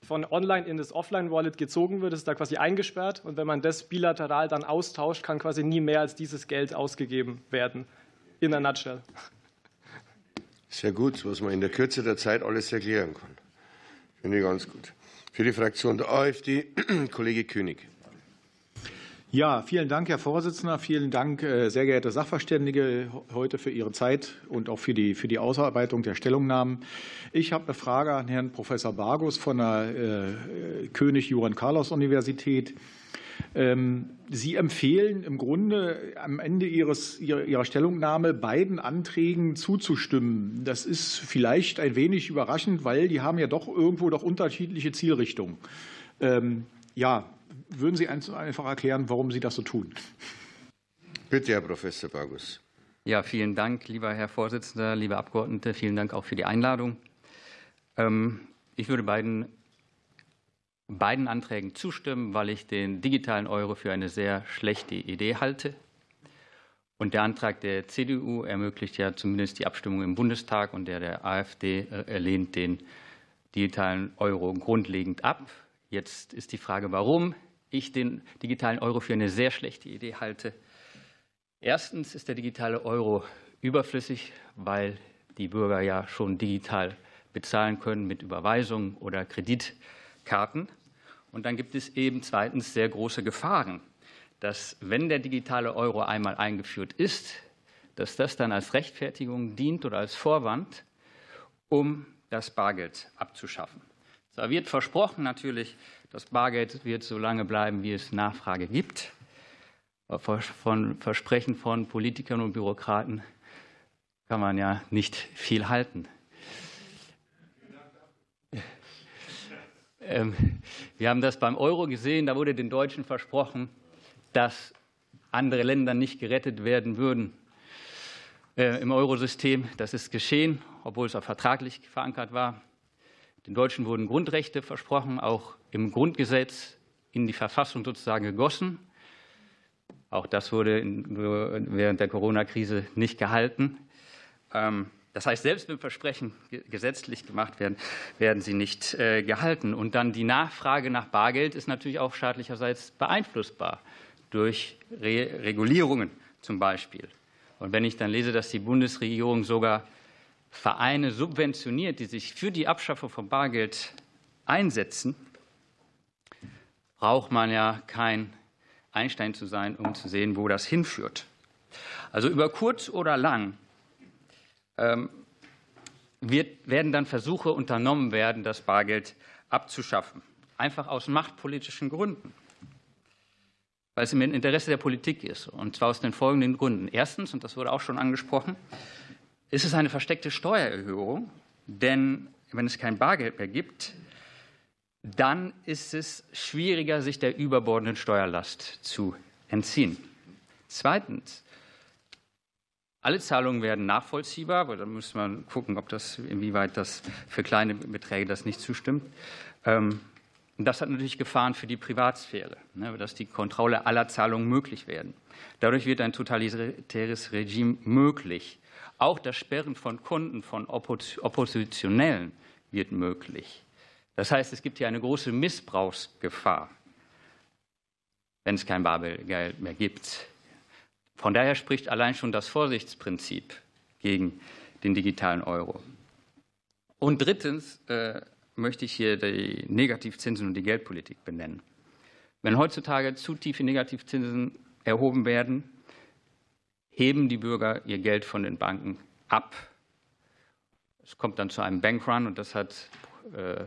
Von online in das Offline-Wallet gezogen wird, ist da quasi eingesperrt. Und wenn man das bilateral dann austauscht, kann quasi nie mehr als dieses Geld ausgegeben werden. In a nutshell. Sehr gut, was man in der Kürze der Zeit alles erklären kann. Finde ich ganz gut. Für die Fraktion der AfD, Kollege König. Ja, vielen Dank, Herr Vorsitzender. Vielen Dank, äh, sehr geehrte Sachverständige, heute für Ihre Zeit und auch für die, für die Ausarbeitung der Stellungnahmen. Ich habe eine Frage an Herrn Professor Bargus von der äh, Ähm, Sie empfehlen im Grunde am Ende Ihres, Ihrer Stellungnahme beiden Anträgen zuzustimmen. Das ist vielleicht ein wenig überraschend, weil die haben ja doch irgendwo doch unterschiedliche Zielrichtungen. Ähm, ja, würden Sie einfach erklären, warum Sie das so tun? Bitte, Herr Professor Bagus. Ja, vielen Dank, lieber Herr Vorsitzender, liebe Abgeordnete. Vielen Dank auch für die Einladung. Ähm, ich würde beiden, beiden Anträgen zustimmen, weil ich den digitalen Euro für eine sehr schlechte Idee halte. Und der Antrag der CDU ermöglicht ja zumindest die Abstimmung im Bundestag und der der AfD äh, lehnt den digitalen Euro grundlegend ab. Jetzt ist die Frage, warum ich den digitalen Euro für eine sehr schlechte Idee halte. Erstens ist der digitale Euro überflüssig, weil die Bürger ja schon digital bezahlen können mit Überweisungen oder Kreditkarten. Und dann gibt es eben zweitens sehr große Gefahren, dass wenn der digitale Euro einmal eingeführt ist, dass das dann als Rechtfertigung dient oder als Vorwand, um das Bargeld abzuschaffen. Da wird versprochen natürlich, das Bargeld wird so lange bleiben, wie es Nachfrage gibt. Von Versprechen von Politikern und Bürokraten kann man ja nicht viel halten. Wir haben das beim Euro gesehen, da wurde den Deutschen versprochen, dass andere Länder nicht gerettet werden würden äh, im Eurosystem. Das ist geschehen, obwohl es auch vertraglich verankert war. Den Deutschen wurden Grundrechte versprochen, auch im Grundgesetz in die Verfassung sozusagen gegossen. Auch das wurde während der Corona-Krise nicht gehalten. Das heißt, selbst wenn Versprechen gesetzlich gemacht werden, werden sie nicht äh, gehalten. Und dann die Nachfrage nach Bargeld ist natürlich auch staatlicherseits beeinflussbar durch Regulierungen zum Beispiel. Und wenn ich dann lese, dass die Bundesregierung sogar Vereine subventioniert, die sich für die Abschaffung von Bargeld einsetzen, braucht man ja kein Einstein zu sein, um zu sehen, wo das hinführt. Also über kurz oder lang wird, werden dann Versuche unternommen werden, das Bargeld abzuschaffen. Einfach aus machtpolitischen Gründen. Weil es im Interesse der Politik ist. Und zwar aus den folgenden Gründen. Erstens, und das wurde auch schon angesprochen, ist es eine versteckte Steuererhöhung, denn wenn es kein Bargeld mehr gibt, dann ist es schwieriger, sich der überbordenden Steuerlast zu entziehen. Zweitens, alle Zahlungen werden nachvollziehbar, aber da muss man gucken, ob das, inwieweit das für kleine Beträge das nicht zustimmt. Ähm, das hat natürlich Gefahren für die Privatsphäre, ne, dass die Kontrolle aller Zahlungen möglich werden. Dadurch wird ein totalitäres Regime möglich. Auch das Sperren von Kunden von Oppositionellen wird möglich. Das heißt, es gibt hier eine große Missbrauchsgefahr, wenn es kein Bargeld mehr gibt. Von daher spricht allein schon das Vorsichtsprinzip gegen den digitalen Euro. Und drittens äh, möchte ich hier die Negativzinsen und die Geldpolitik benennen. Wenn heutzutage zu tiefe Negativzinsen erhoben werden, heben die Bürger ihr Geld von den Banken ab. Es kommt dann zu einem Bankrun und das hat äh,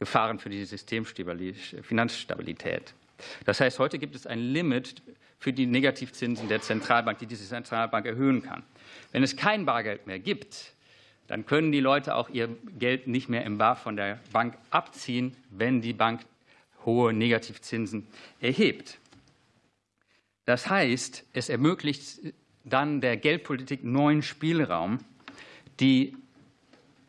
Gefahren für die Finanzstabilität. Das heißt, heute gibt es ein Limit für die Negativzinsen der Zentralbank, die diese Zentralbank erhöhen kann. Wenn es kein Bargeld mehr gibt, dann können die Leute auch ihr Geld nicht mehr im Bar von der Bank abziehen, wenn die Bank hohe Negativzinsen erhebt. Das heißt, es ermöglicht dann der Geldpolitik neuen Spielraum, die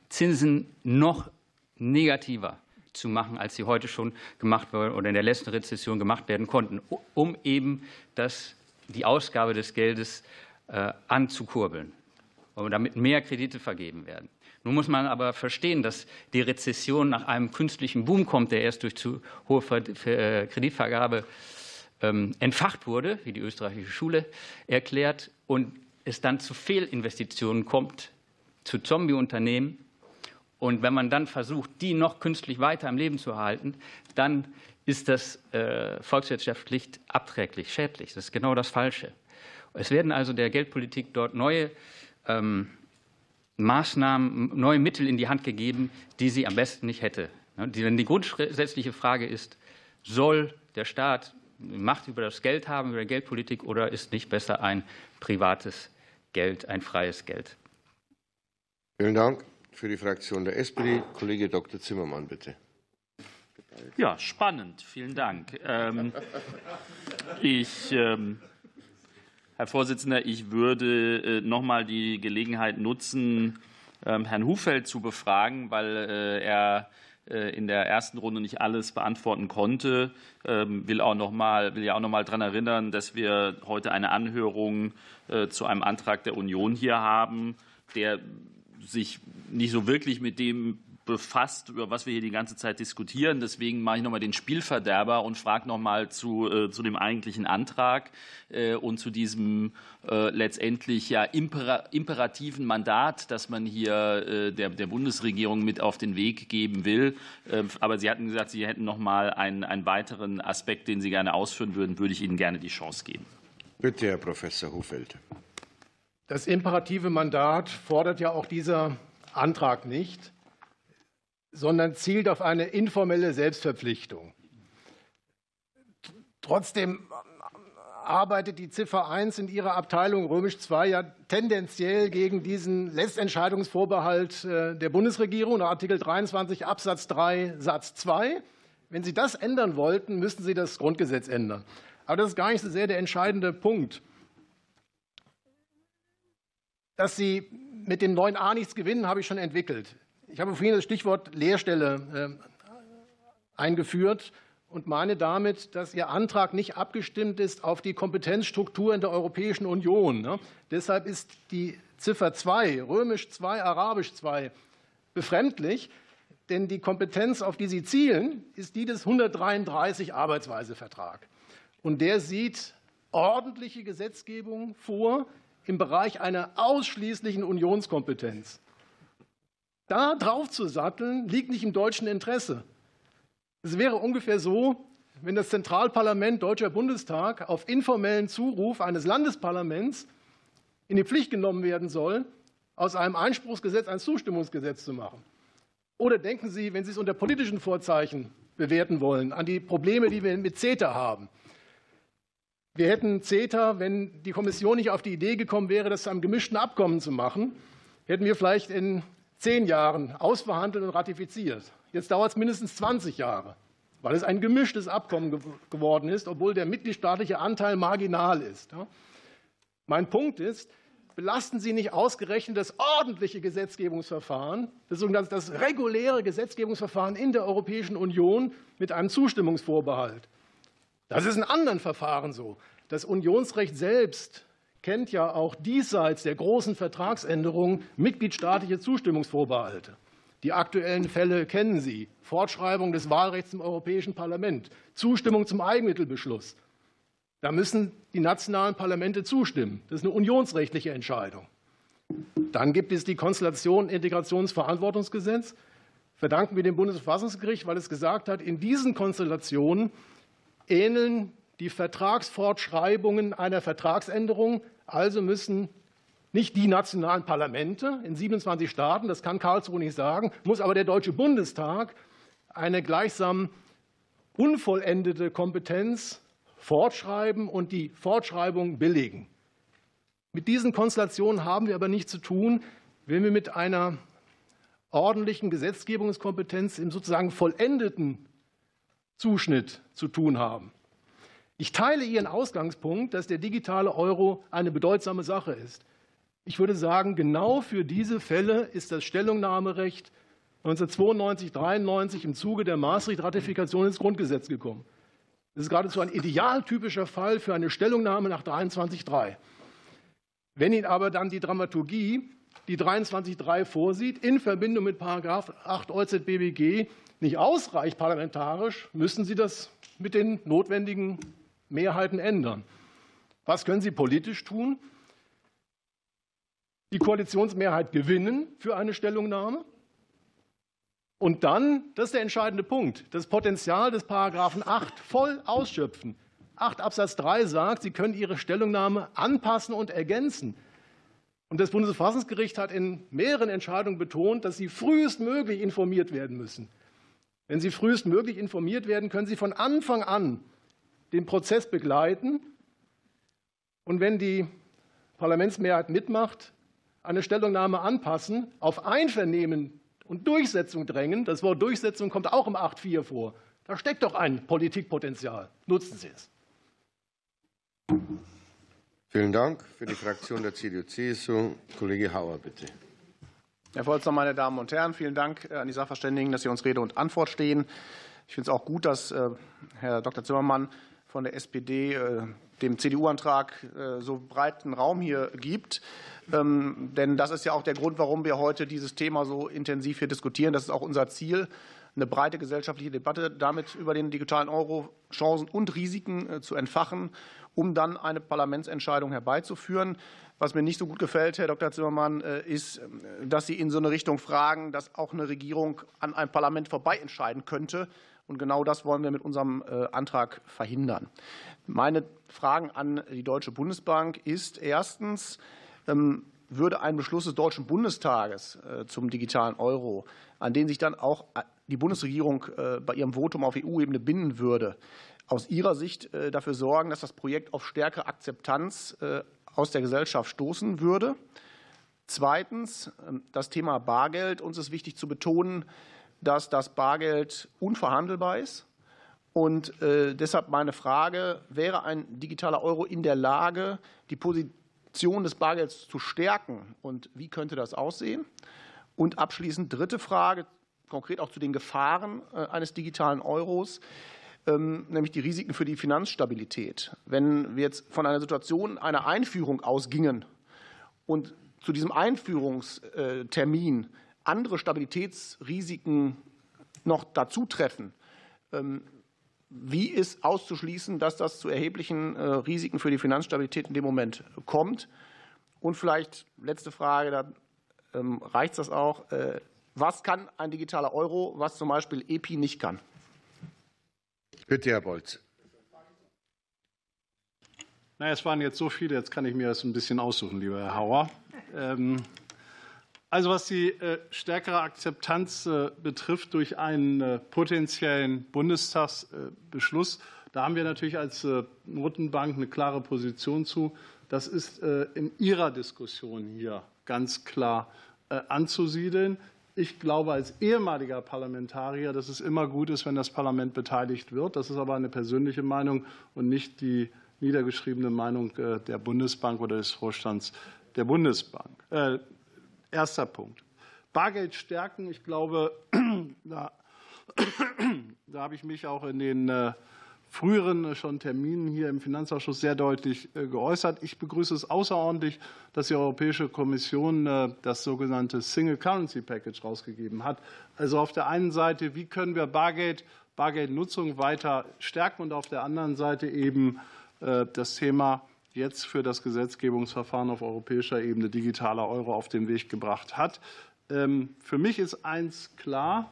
Zinsen noch negativer zu machen, als sie heute schon gemacht wurden oder in der letzten Rezession gemacht werden konnten, um eben das, die Ausgabe des Geldes äh, anzukurbeln, damit mehr Kredite vergeben werden. Nun muss man aber verstehen, dass die Rezession nach einem künstlichen Boom kommt, der erst durch zu hohe äh, Kreditvergabe ähm, entfacht wurde, wie die österreichische Schule erklärt, und es dann zu Fehlinvestitionen kommt, zu Zombieunternehmen. Und wenn man dann versucht, die noch künstlich weiter am Leben zu erhalten, dann ist das äh, volkswirtschaftlich abträglich, schädlich. Das ist genau das Falsche. Es werden also der Geldpolitik dort neue ähm, Maßnahmen, neue Mittel in die Hand gegeben, die sie am besten nicht hätte. Denn die grundsätzliche Frage ist, soll der Staat Macht über das Geld haben, über die Geldpolitik, oder ist nicht besser ein privates Geld, ein freies Geld? Vielen Dank. Für die Fraktion der SPD, Kollege Dr. Zimmermann, bitte. Ja, spannend. Vielen Dank. Ähm, ich ähm, Herr Vorsitzender, ich würde äh, noch mal die Gelegenheit nutzen, ähm, Herrn Hufeld zu befragen, weil äh, er äh, in der ersten Runde nicht alles beantworten konnte. Will auch noch mal, will ja auch noch mal daran erinnern, dass wir heute eine Anhörung zu einem Antrag der Union hier haben, der sich nicht so wirklich mit dem befasst, über was wir hier die ganze Zeit diskutieren. Deswegen mache ich nochmal den Spielverderber und frage nochmal zu, äh, zu dem eigentlichen Antrag äh, und zu diesem äh, letztendlich ja impera imperativen Mandat, das man hier der, der Bundesregierung mit auf den Weg geben will. Ähm, aber Sie hatten gesagt, Sie hätten nochmal einen, einen weiteren Aspekt, den Sie gerne ausführen würden, würde ich Ihnen gerne die Chance geben. Bitte, Herr Professor Hofeld. Das imperative Mandat fordert ja auch dieser Antrag nicht sondern zielt auf eine informelle Selbstverpflichtung. Trotzdem arbeitet die Ziffer 1 in ihrer Abteilung römisch 2 ja tendenziell gegen diesen Letztentscheidungsvorbehalt äh, der Bundesregierung, Artikel 23 Absatz 3 Satz 2. Wenn Sie das ändern wollten, müssten Sie das Grundgesetz ändern. Aber das ist gar nicht so sehr der entscheidende Punkt. Dass Sie mit dem neuen A nichts gewinnen, habe ich schon entwickelt. Ich habe vorhin das Stichwort Lehrstelle äh, eingeführt und meine damit, dass Ihr Antrag nicht abgestimmt ist auf die Kompetenzstruktur in der Europäischen Union. Ne? Deshalb ist die Ziffer 2, römisch 2, arabisch 2, befremdlich, denn die Kompetenz, auf die Sie zielen, ist die des 133 Arbeitsweisevertrag. Und der sieht ordentliche Gesetzgebung vor im Bereich einer ausschließlichen Unionskompetenz. Da drauf zu satteln, liegt nicht im deutschen Interesse. Es wäre ungefähr so, wenn das Zentralparlament Deutscher Bundestag auf informellen Zuruf eines Landesparlaments in die Pflicht genommen werden soll, aus einem Einspruchsgesetz ein Zustimmungsgesetz zu machen. Oder denken Sie, wenn Sie es unter politischen Vorzeichen bewerten wollen, an die Probleme, die wir mit CETA haben. Wir hätten CETA, wenn die Kommission nicht auf die Idee gekommen wäre, das zu einem gemischten Abkommen zu machen, hätten wir vielleicht in zehn Jahren ausverhandelt und ratifiziert. Jetzt dauert es mindestens 20 Jahre, weil es ein gemischtes Abkommen geworden ist, obwohl der mitgliedstaatliche Anteil marginal ist. Mein Punkt ist, belasten Sie nicht ausgerechnet das ordentliche Gesetzgebungsverfahren, das, das reguläre Gesetzgebungsverfahren in der Europäischen Union mit einem Zustimmungsvorbehalt. Das ist in anderen Verfahren so. Das Unionsrecht selbst kennt ja auch diesseits der großen Vertragsänderungen mitgliedstaatliche Zustimmungsvorbehalte. Die aktuellen Fälle kennen Sie. Fortschreibung des Wahlrechts im Europäischen Parlament, Zustimmung zum Eigenmittelbeschluss. Da müssen die nationalen Parlamente zustimmen. Das ist eine unionsrechtliche Entscheidung. Dann gibt es die Konstellation Integrationsverantwortungsgesetz. Verdanken wir dem Bundesverfassungsgericht, weil es gesagt hat, in diesen Konstellationen ähneln die Vertragsfortschreibungen einer Vertragsänderung also müssen nicht die nationalen Parlamente in 27 Staaten, das kann Karlsruhe nicht sagen, muss aber der Deutsche Bundestag eine gleichsam unvollendete Kompetenz fortschreiben und die Fortschreibung billigen. Mit diesen Konstellationen haben wir aber nichts zu tun, wenn wir mit einer ordentlichen Gesetzgebungskompetenz im sozusagen vollendeten Zuschnitt zu tun haben. Ich teile Ihren Ausgangspunkt, dass der digitale Euro eine bedeutsame Sache ist. Ich würde sagen, genau für diese Fälle ist das Stellungnahmerecht 1992, 93 im Zuge der Maastricht-Ratifikation ins Grundgesetz gekommen. Das ist geradezu ein idealtypischer Fall für eine Stellungnahme nach 23.3. Wenn Ihnen aber dann die Dramaturgie, die 23.3 vorsieht, in Verbindung mit 8 EuZBBG nicht ausreicht parlamentarisch, müssen Sie das mit den notwendigen Mehrheiten ändern. Was können Sie politisch tun? Die Koalitionsmehrheit gewinnen für eine Stellungnahme und dann, das ist der entscheidende Punkt, das Potenzial des Paragraphen 8 voll ausschöpfen. 8 Absatz 3 sagt, Sie können Ihre Stellungnahme anpassen und ergänzen. Und das Bundesverfassungsgericht hat in mehreren Entscheidungen betont, dass Sie frühestmöglich informiert werden müssen. Wenn Sie frühestmöglich informiert werden, können Sie von Anfang an den Prozess begleiten. Und wenn die Parlamentsmehrheit mitmacht, eine Stellungnahme anpassen, auf Einvernehmen und Durchsetzung drängen. Das Wort Durchsetzung kommt auch im 8.4 vor. Da steckt doch ein Politikpotenzial. Nutzen Sie es. Vielen Dank. Für die Fraktion der CDU-CSU, Kollege Hauer, bitte. Herr Vorsitzender, meine Damen und Herren, vielen Dank an die Sachverständigen, dass Sie uns Rede und Antwort stehen. Ich finde es auch gut, dass äh, Herr Dr. Zimmermann von der SPD äh, dem CDU-Antrag äh, so breiten Raum hier gibt. Ähm, denn das ist ja auch der Grund, warum wir heute dieses Thema so intensiv hier diskutieren. Das ist auch unser Ziel, eine breite gesellschaftliche Debatte damit über den digitalen Euro Chancen und Risiken äh, zu entfachen, um dann eine Parlamentsentscheidung herbeizuführen. Was mir nicht so gut gefällt, Herr Dr. Zimmermann, äh, ist, dass Sie in so eine Richtung fragen, dass auch eine Regierung an einem Parlament vorbei entscheiden könnte. Und genau das wollen wir mit unserem Antrag verhindern. Meine Fragen an die Deutsche Bundesbank ist erstens, ähm, würde ein Beschluss des Deutschen Bundestages äh, zum digitalen Euro, an den sich dann auch äh, die Bundesregierung äh, bei ihrem Votum auf EU-Ebene binden würde, aus Ihrer Sicht dafür sorgen, dass das Projekt auf stärkere Akzeptanz aus der Gesellschaft stoßen würde? Zweitens ähm, das Thema Bargeld. Uns ist wichtig zu betonen, dass das Bargeld unverhandelbar ist. Und deshalb meine Frage, wäre ein digitaler Euro in der Lage, die Position des Bargelds zu stärken. Und wie könnte das aussehen? Und abschließend dritte Frage, konkret auch zu den Gefahren äh, eines digitalen Euros, nämlich die Risiken für die Finanzstabilität. Wenn wir jetzt von einer Situation einer Einführung ausgingen und zu diesem Einführungstermin andere Stabilitätsrisiken noch dazu treffen, ähm, wie ist auszuschließen, dass das zu erheblichen äh, Risiken für die Finanzstabilität in dem Moment kommt? Und vielleicht letzte Frage, da ähm, reicht das auch. Äh, was kann ein digitaler Euro, was zum Beispiel EPI nicht kann? Bitte, Herr Bolz. Na, es waren jetzt so viele, jetzt kann ich mir das ein bisschen aussuchen, lieber Herr Hauer. Ähm, also was die äh, stärkere Akzeptanz äh, betrifft durch einen äh, potenziellen Bundestagsbeschluss, da haben wir natürlich als Notenbank eine klare Position zu. Das ist in Ihrer Diskussion hier ganz klar anzusiedeln. Ich glaube als ehemaliger Parlamentarier, dass es immer gut ist, wenn das Parlament beteiligt wird. Das ist aber eine persönliche Meinung und nicht die niedergeschriebene Meinung der Bundesbank oder des Vorstands der Bundesbank. Erster Punkt. Bargeld stärken. Ich glaube, da, da habe ich mich auch in den äh, früheren schon Terminen hier im Finanzausschuss sehr deutlich äh, geäußert. Ich begrüße es außerordentlich, dass die Europäische Kommission äh, das sogenannte Single Currency Package rausgegeben hat. Also auf der einen Seite, wie können wir Bargeld, Bargeldnutzung weiter stärken und auf der anderen Seite eben das Thema jetzt für das Gesetzgebungsverfahren auf europäischer Ebene digitaler Euro auf den Weg gebracht hat. Ähm, für mich ist eins klar,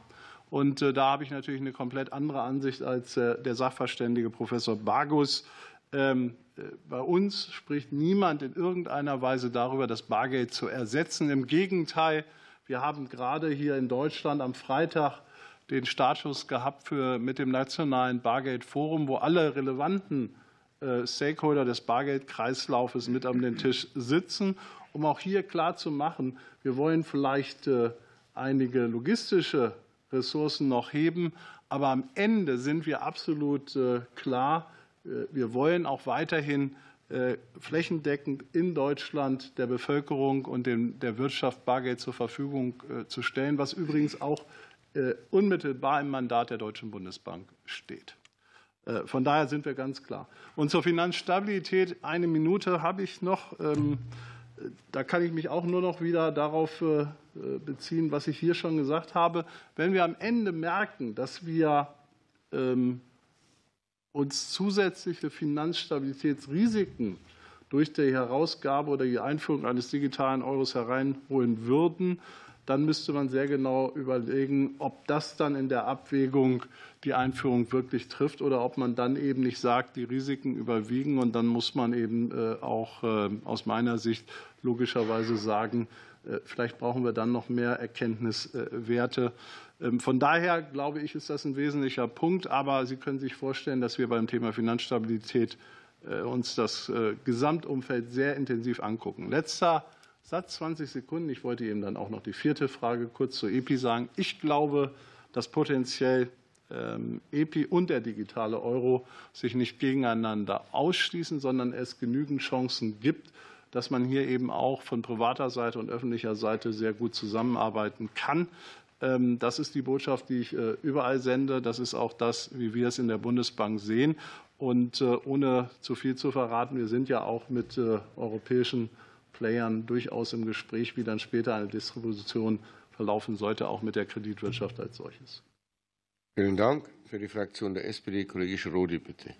und äh, da habe ich natürlich eine komplett andere Ansicht als äh, der Sachverständige Professor Bagus. Ähm, äh, bei uns spricht niemand in irgendeiner Weise darüber, das Bargeld zu ersetzen. Im Gegenteil, wir haben gerade hier in Deutschland am Freitag den Startschuss gehabt für, mit dem Nationalen Bargeldforum, wo alle relevanten Stakeholder des Bargeldkreislaufes mit an den Tisch sitzen, um auch hier klar zu machen, wir wollen vielleicht einige logistische Ressourcen noch heben, aber am Ende sind wir absolut äh, klar, wir wollen auch weiterhin flächendeckend in Deutschland der Bevölkerung und der Wirtschaft Bargeld zur Verfügung zu stellen, was übrigens auch unmittelbar im Mandat der Deutschen Bundesbank steht. Von daher sind wir ganz klar. Und zur Finanzstabilität, eine Minute habe ich noch. Ähm, da kann ich mich auch nur noch wieder darauf beziehen, was ich hier schon gesagt habe. Wenn wir am Ende merken, dass wir ähm, uns zusätzliche Finanzstabilitätsrisiken durch die Herausgabe oder die Einführung eines digitalen Euros hereinholen würden, dann müsste man sehr genau überlegen, ob das dann in der Abwägung die Einführung wirklich trifft oder ob man dann eben nicht sagt, die Risiken überwiegen. Und dann muss man eben äh, auch äh, aus meiner Sicht logischerweise sagen, äh, vielleicht brauchen wir dann noch mehr Erkenntniswerte. Ähm, von daher glaube ich, ist das ein wesentlicher Punkt. Aber Sie können sich vorstellen, dass wir beim Thema Finanzstabilität uns das Gesamtumfeld sehr intensiv angucken. Letzter Satz, 20 Sekunden. Ich wollte Ihnen dann auch noch die vierte Frage kurz zur EPI sagen. Ich glaube, dass potenziell ähm, EPI und der digitale Euro sich nicht gegeneinander ausschließen, sondern es genügend Chancen gibt, dass man hier eben auch von privater Seite und öffentlicher Seite sehr gut zusammenarbeiten kann. Ähm, das ist die Botschaft, die ich äh, überall sende. Das ist auch das, wie wir es in der Bundesbank sehen. Und äh, ohne zu viel zu verraten, wir sind ja auch mit äh, europäischen Playern durchaus im Gespräch, wie dann später eine Distribution verlaufen sollte, auch mit der Kreditwirtschaft als solches. Vielen Dank. Für die Fraktion der SPD, Kollege Schrodi, bitte.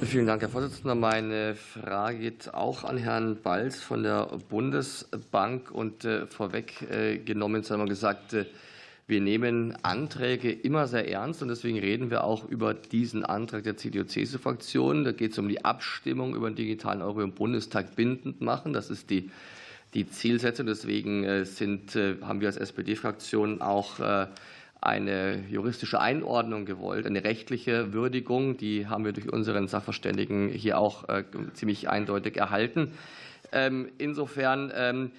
Vielen Dank, Herr Vorsitzender. Meine Frage geht auch an Herrn Balz von der Bundesbank. Und äh, vorweggenommen sei mal gesagt, äh, wir nehmen Anträge immer sehr ernst und deswegen reden wir auch über diesen Antrag der CDU-CSU-Fraktion. Da geht es um die Abstimmung über den digitalen Euro im Bundestag bindend machen. Das ist die, die Zielsetzung. Deswegen äh, sind, haben wir als SPD-Fraktion auch eine juristische Einordnung gewollt, eine rechtliche Würdigung. Die haben wir durch unseren Sachverständigen hier auch äh, ziemlich eindeutig erhalten. Ähm, insofern ähm,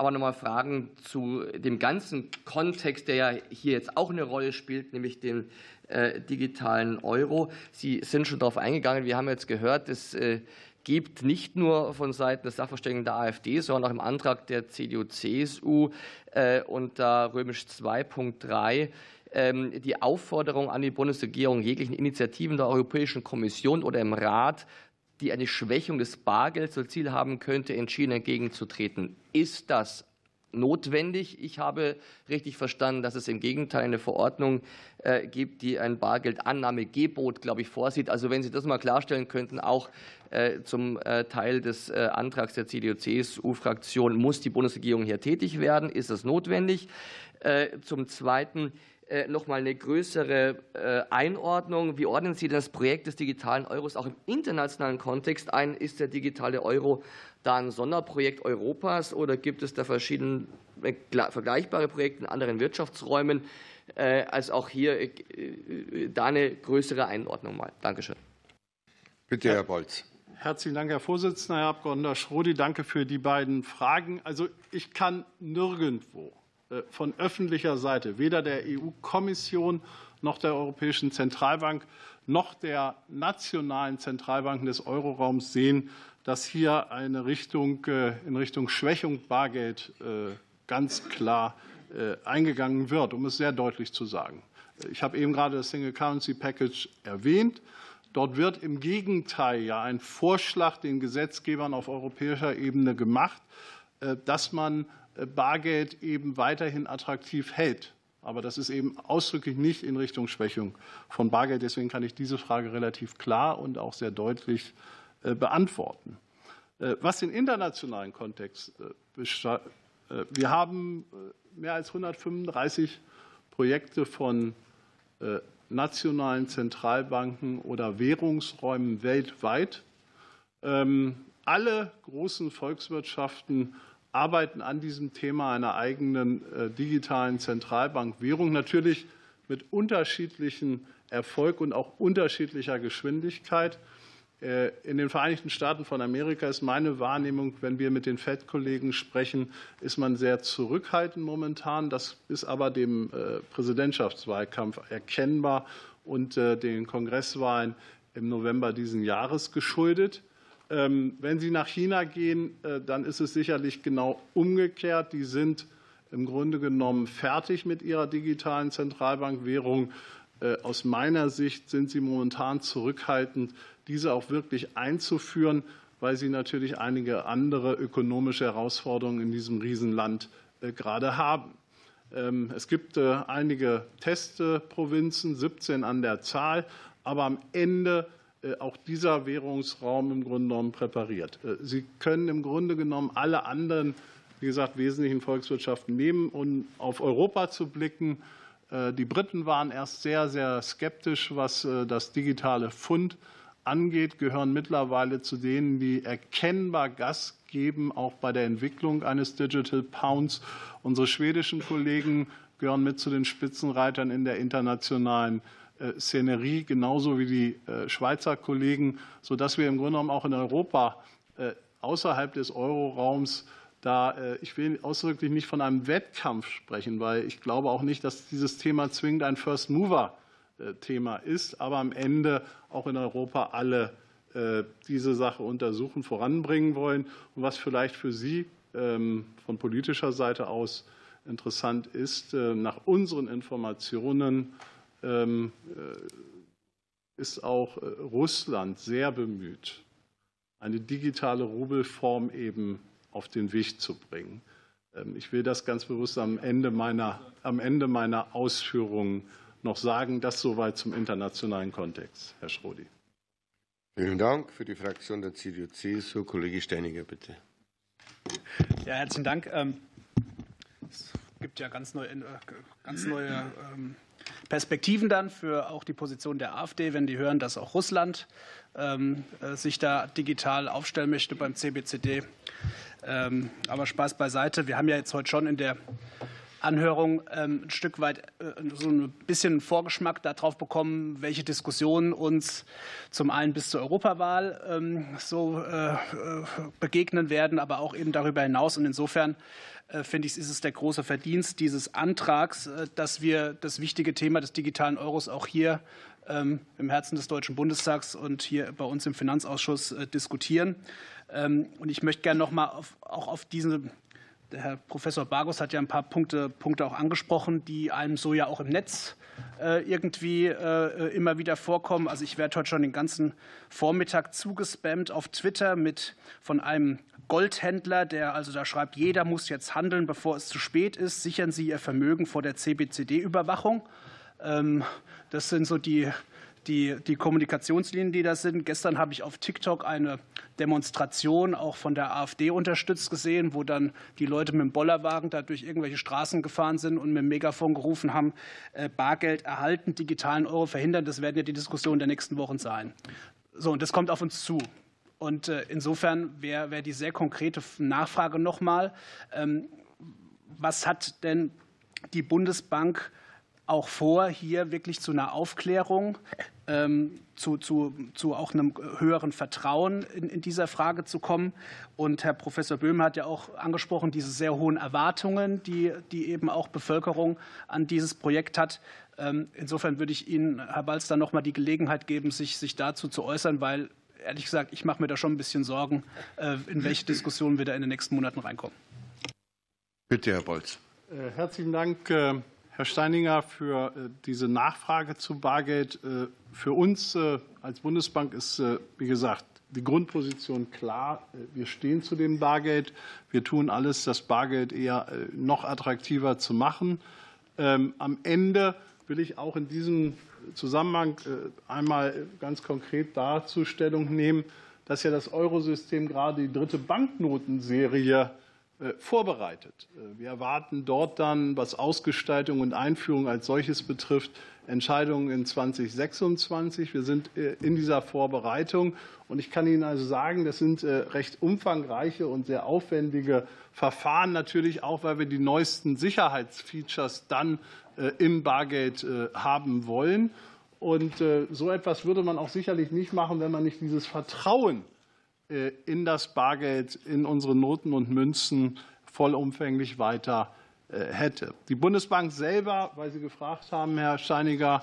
aber nochmal Fragen zu dem ganzen Kontext, der ja hier jetzt auch eine Rolle spielt, nämlich dem äh, digitalen Euro. Sie sind schon darauf eingegangen. Wir haben jetzt gehört, es äh, gibt nicht nur von Seiten des Sachverständigen der AfD, sondern auch im Antrag der CDU-CSU äh, unter römisch 2.3 ähm, die Aufforderung an die Bundesregierung, jeglichen Initiativen der Europäischen Kommission oder im Rat, die eine Schwächung des Bargelds zum Ziel haben könnte, entschieden entgegenzutreten. Ist das notwendig. Ich habe richtig verstanden, dass es im Gegenteil eine Verordnung äh, gibt, die ein Bargeldannahmegebot, glaube ich, vorsieht. Also wenn Sie das mal klarstellen könnten, auch äh, zum äh, Teil des Antrags der CDU-CSU-Fraktion, muss die Bundesregierung hier tätig werden? Ist das notwendig? Zum Zweiten noch mal eine größere Einordnung. Wie ordnen Sie das Projekt des digitalen Euros auch im internationalen Kontext ein? Ist der digitale Euro da ein Sonderprojekt Europas oder gibt es da verschiedene äh, vergleichbare Projekte in anderen Wirtschaftsräumen? Äh, also auch hier äh, da eine größere Einordnung mal. Dankeschön. Bitte, Herr Bolz. Herzlichen Dank, Herr Vorsitzender. Herr Abgeordneter Schrodi, danke für die beiden Fragen. Also ich kann nirgendwo von öffentlicher Seite, weder der EU-Kommission noch der Europäischen Zentralbank noch der nationalen Zentralbanken des Euroraums sehen, dass hier eine Richtung äh, in Richtung Schwächung Bargeld äh, ganz klar äh, eingegangen wird, um es sehr deutlich zu sagen. Ich habe eben gerade das Single Currency Package erwähnt. Dort wird im Gegenteil ja ein Vorschlag den Gesetzgebern auf europäischer Ebene gemacht, dass man Bargeld eben weiterhin attraktiv hält. Aber das ist eben ausdrücklich nicht in Richtung Schwächung von Bargeld. Deswegen kann ich diese Frage relativ klar und auch sehr deutlich äh, beantworten. Äh, was den internationalen Kontext äh, betrifft, wir haben mehr als 135 Projekte von nationalen Zentralbanken oder Währungsräumen weltweit. Ähm, alle großen Volkswirtschaften arbeiten an diesem Thema einer eigenen digitalen Zentralbankwährung, natürlich mit unterschiedlichem Erfolg und auch unterschiedlicher Geschwindigkeit. Äh, in den Vereinigten Staaten von Amerika ist meine Wahrnehmung, wenn wir mit den FED-Kollegen sprechen, ist man sehr zurückhaltend momentan. Das ist aber dem äh, Präsidentschaftswahlkampf erkennbar und äh, den Kongresswahlen im November diesen Jahres geschuldet. Ähm, wenn Sie nach China gehen, äh, dann ist es sicherlich genau umgekehrt. Die sind im Grunde genommen fertig mit ihrer digitalen Zentralbankwährung. Äh, aus meiner Sicht sind sie momentan zurückhaltend, diese auch wirklich einzuführen, weil sie natürlich einige andere ökonomische Herausforderungen in diesem Riesenland äh, gerade haben. Ähm, es gibt einige Testprovinzen, 17 an der Zahl, aber am Ende auch dieser Währungsraum im Grunde genommen präpariert. Äh, Sie können im Grunde genommen alle anderen, wie gesagt, wesentlichen Volkswirtschaften nehmen, um auf Europa zu blicken. Äh, die Briten waren erst sehr, sehr skeptisch, was das digitale Pfund angeht, gehören mittlerweile zu denen, die erkennbar Gas geben, auch bei der Entwicklung eines Digital Pounds. Unsere schwedischen Kollegen gehören mit zu den Spitzenreitern in der internationalen äh, Szenerie, genauso wie die äh, Schweizer Kollegen, sodass wir im Grunde genommen auch in Europa äh, außerhalb des Euroraums da, ich will ausdrücklich nicht von einem Wettkampf sprechen, weil ich glaube auch nicht, dass dieses Thema zwingend ein First Mover Thema ist, aber am Ende auch in Europa alle diese Sache untersuchen, voranbringen wollen. Und was vielleicht für Sie ähm, von politischer Seite aus interessant ist, nach unseren Informationen äh, ist auch äh, Russland sehr bemüht, eine digitale Rubelform eben auf den Weg zu bringen. Ähm, ich will das ganz bewusst am Ende meiner, am Ende meiner Ausführungen noch sagen. Das soweit zum internationalen Kontext. Herr Schrodi. Vielen Dank. Für die Fraktion der CDU-CSU, Kollege Steiniger, bitte. Ja, herzlichen Dank. Ähm, es gibt ja ganz neue, äh, ganz neue Perspektiven dann für auch die Position der AfD, wenn die hören, dass auch Russland ähm, äh, sich da digital aufstellen möchte beim CBCD. Ähm, aber Spaß beiseite. Wir haben ja jetzt heute schon in der Anhörung ähm, ein Stück weit äh, so ein bisschen Vorgeschmack darauf bekommen, welche Diskussionen uns zum einen bis zur Europawahl ähm, so äh, begegnen werden, aber auch eben darüber hinaus. Und insofern äh, finde ich, ist es der große Verdienst dieses Antrags, dass wir das wichtige Thema des digitalen Euros auch hier ähm, im Herzen des Deutschen Bundestags und hier bei uns im Finanzausschuss diskutieren. Und ich möchte gerne noch mal auf, auch auf diese der Herr Professor Bargus hat ja ein paar Punkte, Punkte auch angesprochen, die einem so ja auch im Netz äh, irgendwie äh, immer wieder vorkommen. Also ich werde heute schon den ganzen Vormittag zugespammt auf Twitter mit von einem Goldhändler, der also da schreibt, jeder muss jetzt handeln, bevor es zu spät ist. Sichern Sie Ihr Vermögen vor der CBCD-Überwachung. Ähm, das sind so die, die, die Kommunikationslinien, die da sind. Gestern habe ich auf TikTok eine Demonstration auch von der AfD unterstützt gesehen, wo dann die Leute mit dem Bollerwagen da durch irgendwelche Straßen gefahren sind und mit dem Megafon gerufen haben, äh, Bargeld erhalten, digitalen Euro verhindern. Das werden ja die Diskussionen der nächsten Wochen sein. So, und das kommt auf uns zu. Und äh, insofern wäre wär die sehr konkrete Nachfrage nochmal, ähm, was hat denn die Bundesbank auch vor, hier wirklich zu einer Aufklärung, zu, zu, zu auch einem höheren Vertrauen in, in dieser Frage zu kommen. Und Herr Professor Böhm hat ja auch angesprochen, diese sehr hohen Erwartungen, die, die eben auch Bevölkerung an dieses Projekt hat. Ähm, insofern würde ich Ihnen, Herr Balz, dann noch mal die Gelegenheit geben, sich, sich dazu zu äußern, weil ehrlich gesagt, ich mache mir da schon ein bisschen Sorgen, äh, in welche Diskussionen wir da in den nächsten Monaten reinkommen. Bitte, Herr Bolz. Äh, herzlichen Dank, äh, Herr Steininger, für diese Nachfrage zu Bargeld. Für uns als Bundesbank ist, wie gesagt, die Grundposition klar. Wir stehen zu dem Bargeld. Wir tun alles, das Bargeld eher noch attraktiver zu machen. Ähm, am Ende will ich auch in diesem Zusammenhang äh, einmal ganz konkret dazu Stellung nehmen, dass ja das Eurosystem gerade die dritte Banknotenserie äh, vorbereitet. Äh, wir erwarten dort dann, was Ausgestaltung und Einführung als solches betrifft, Entscheidungen in 2026. Wir sind in dieser Vorbereitung. Und ich kann Ihnen also sagen, das sind recht umfangreiche und sehr aufwendige Verfahren, natürlich auch, weil wir die neuesten Sicherheitsfeatures dann im Bargeld haben wollen. Und äh, so etwas würde man auch sicherlich nicht machen, wenn man nicht dieses Vertrauen äh, in das Bargeld, in unsere Noten und Münzen vollumfänglich weiter äh, hätte. Die Bundesbank selber, weil Sie gefragt haben, Herr Steiniger,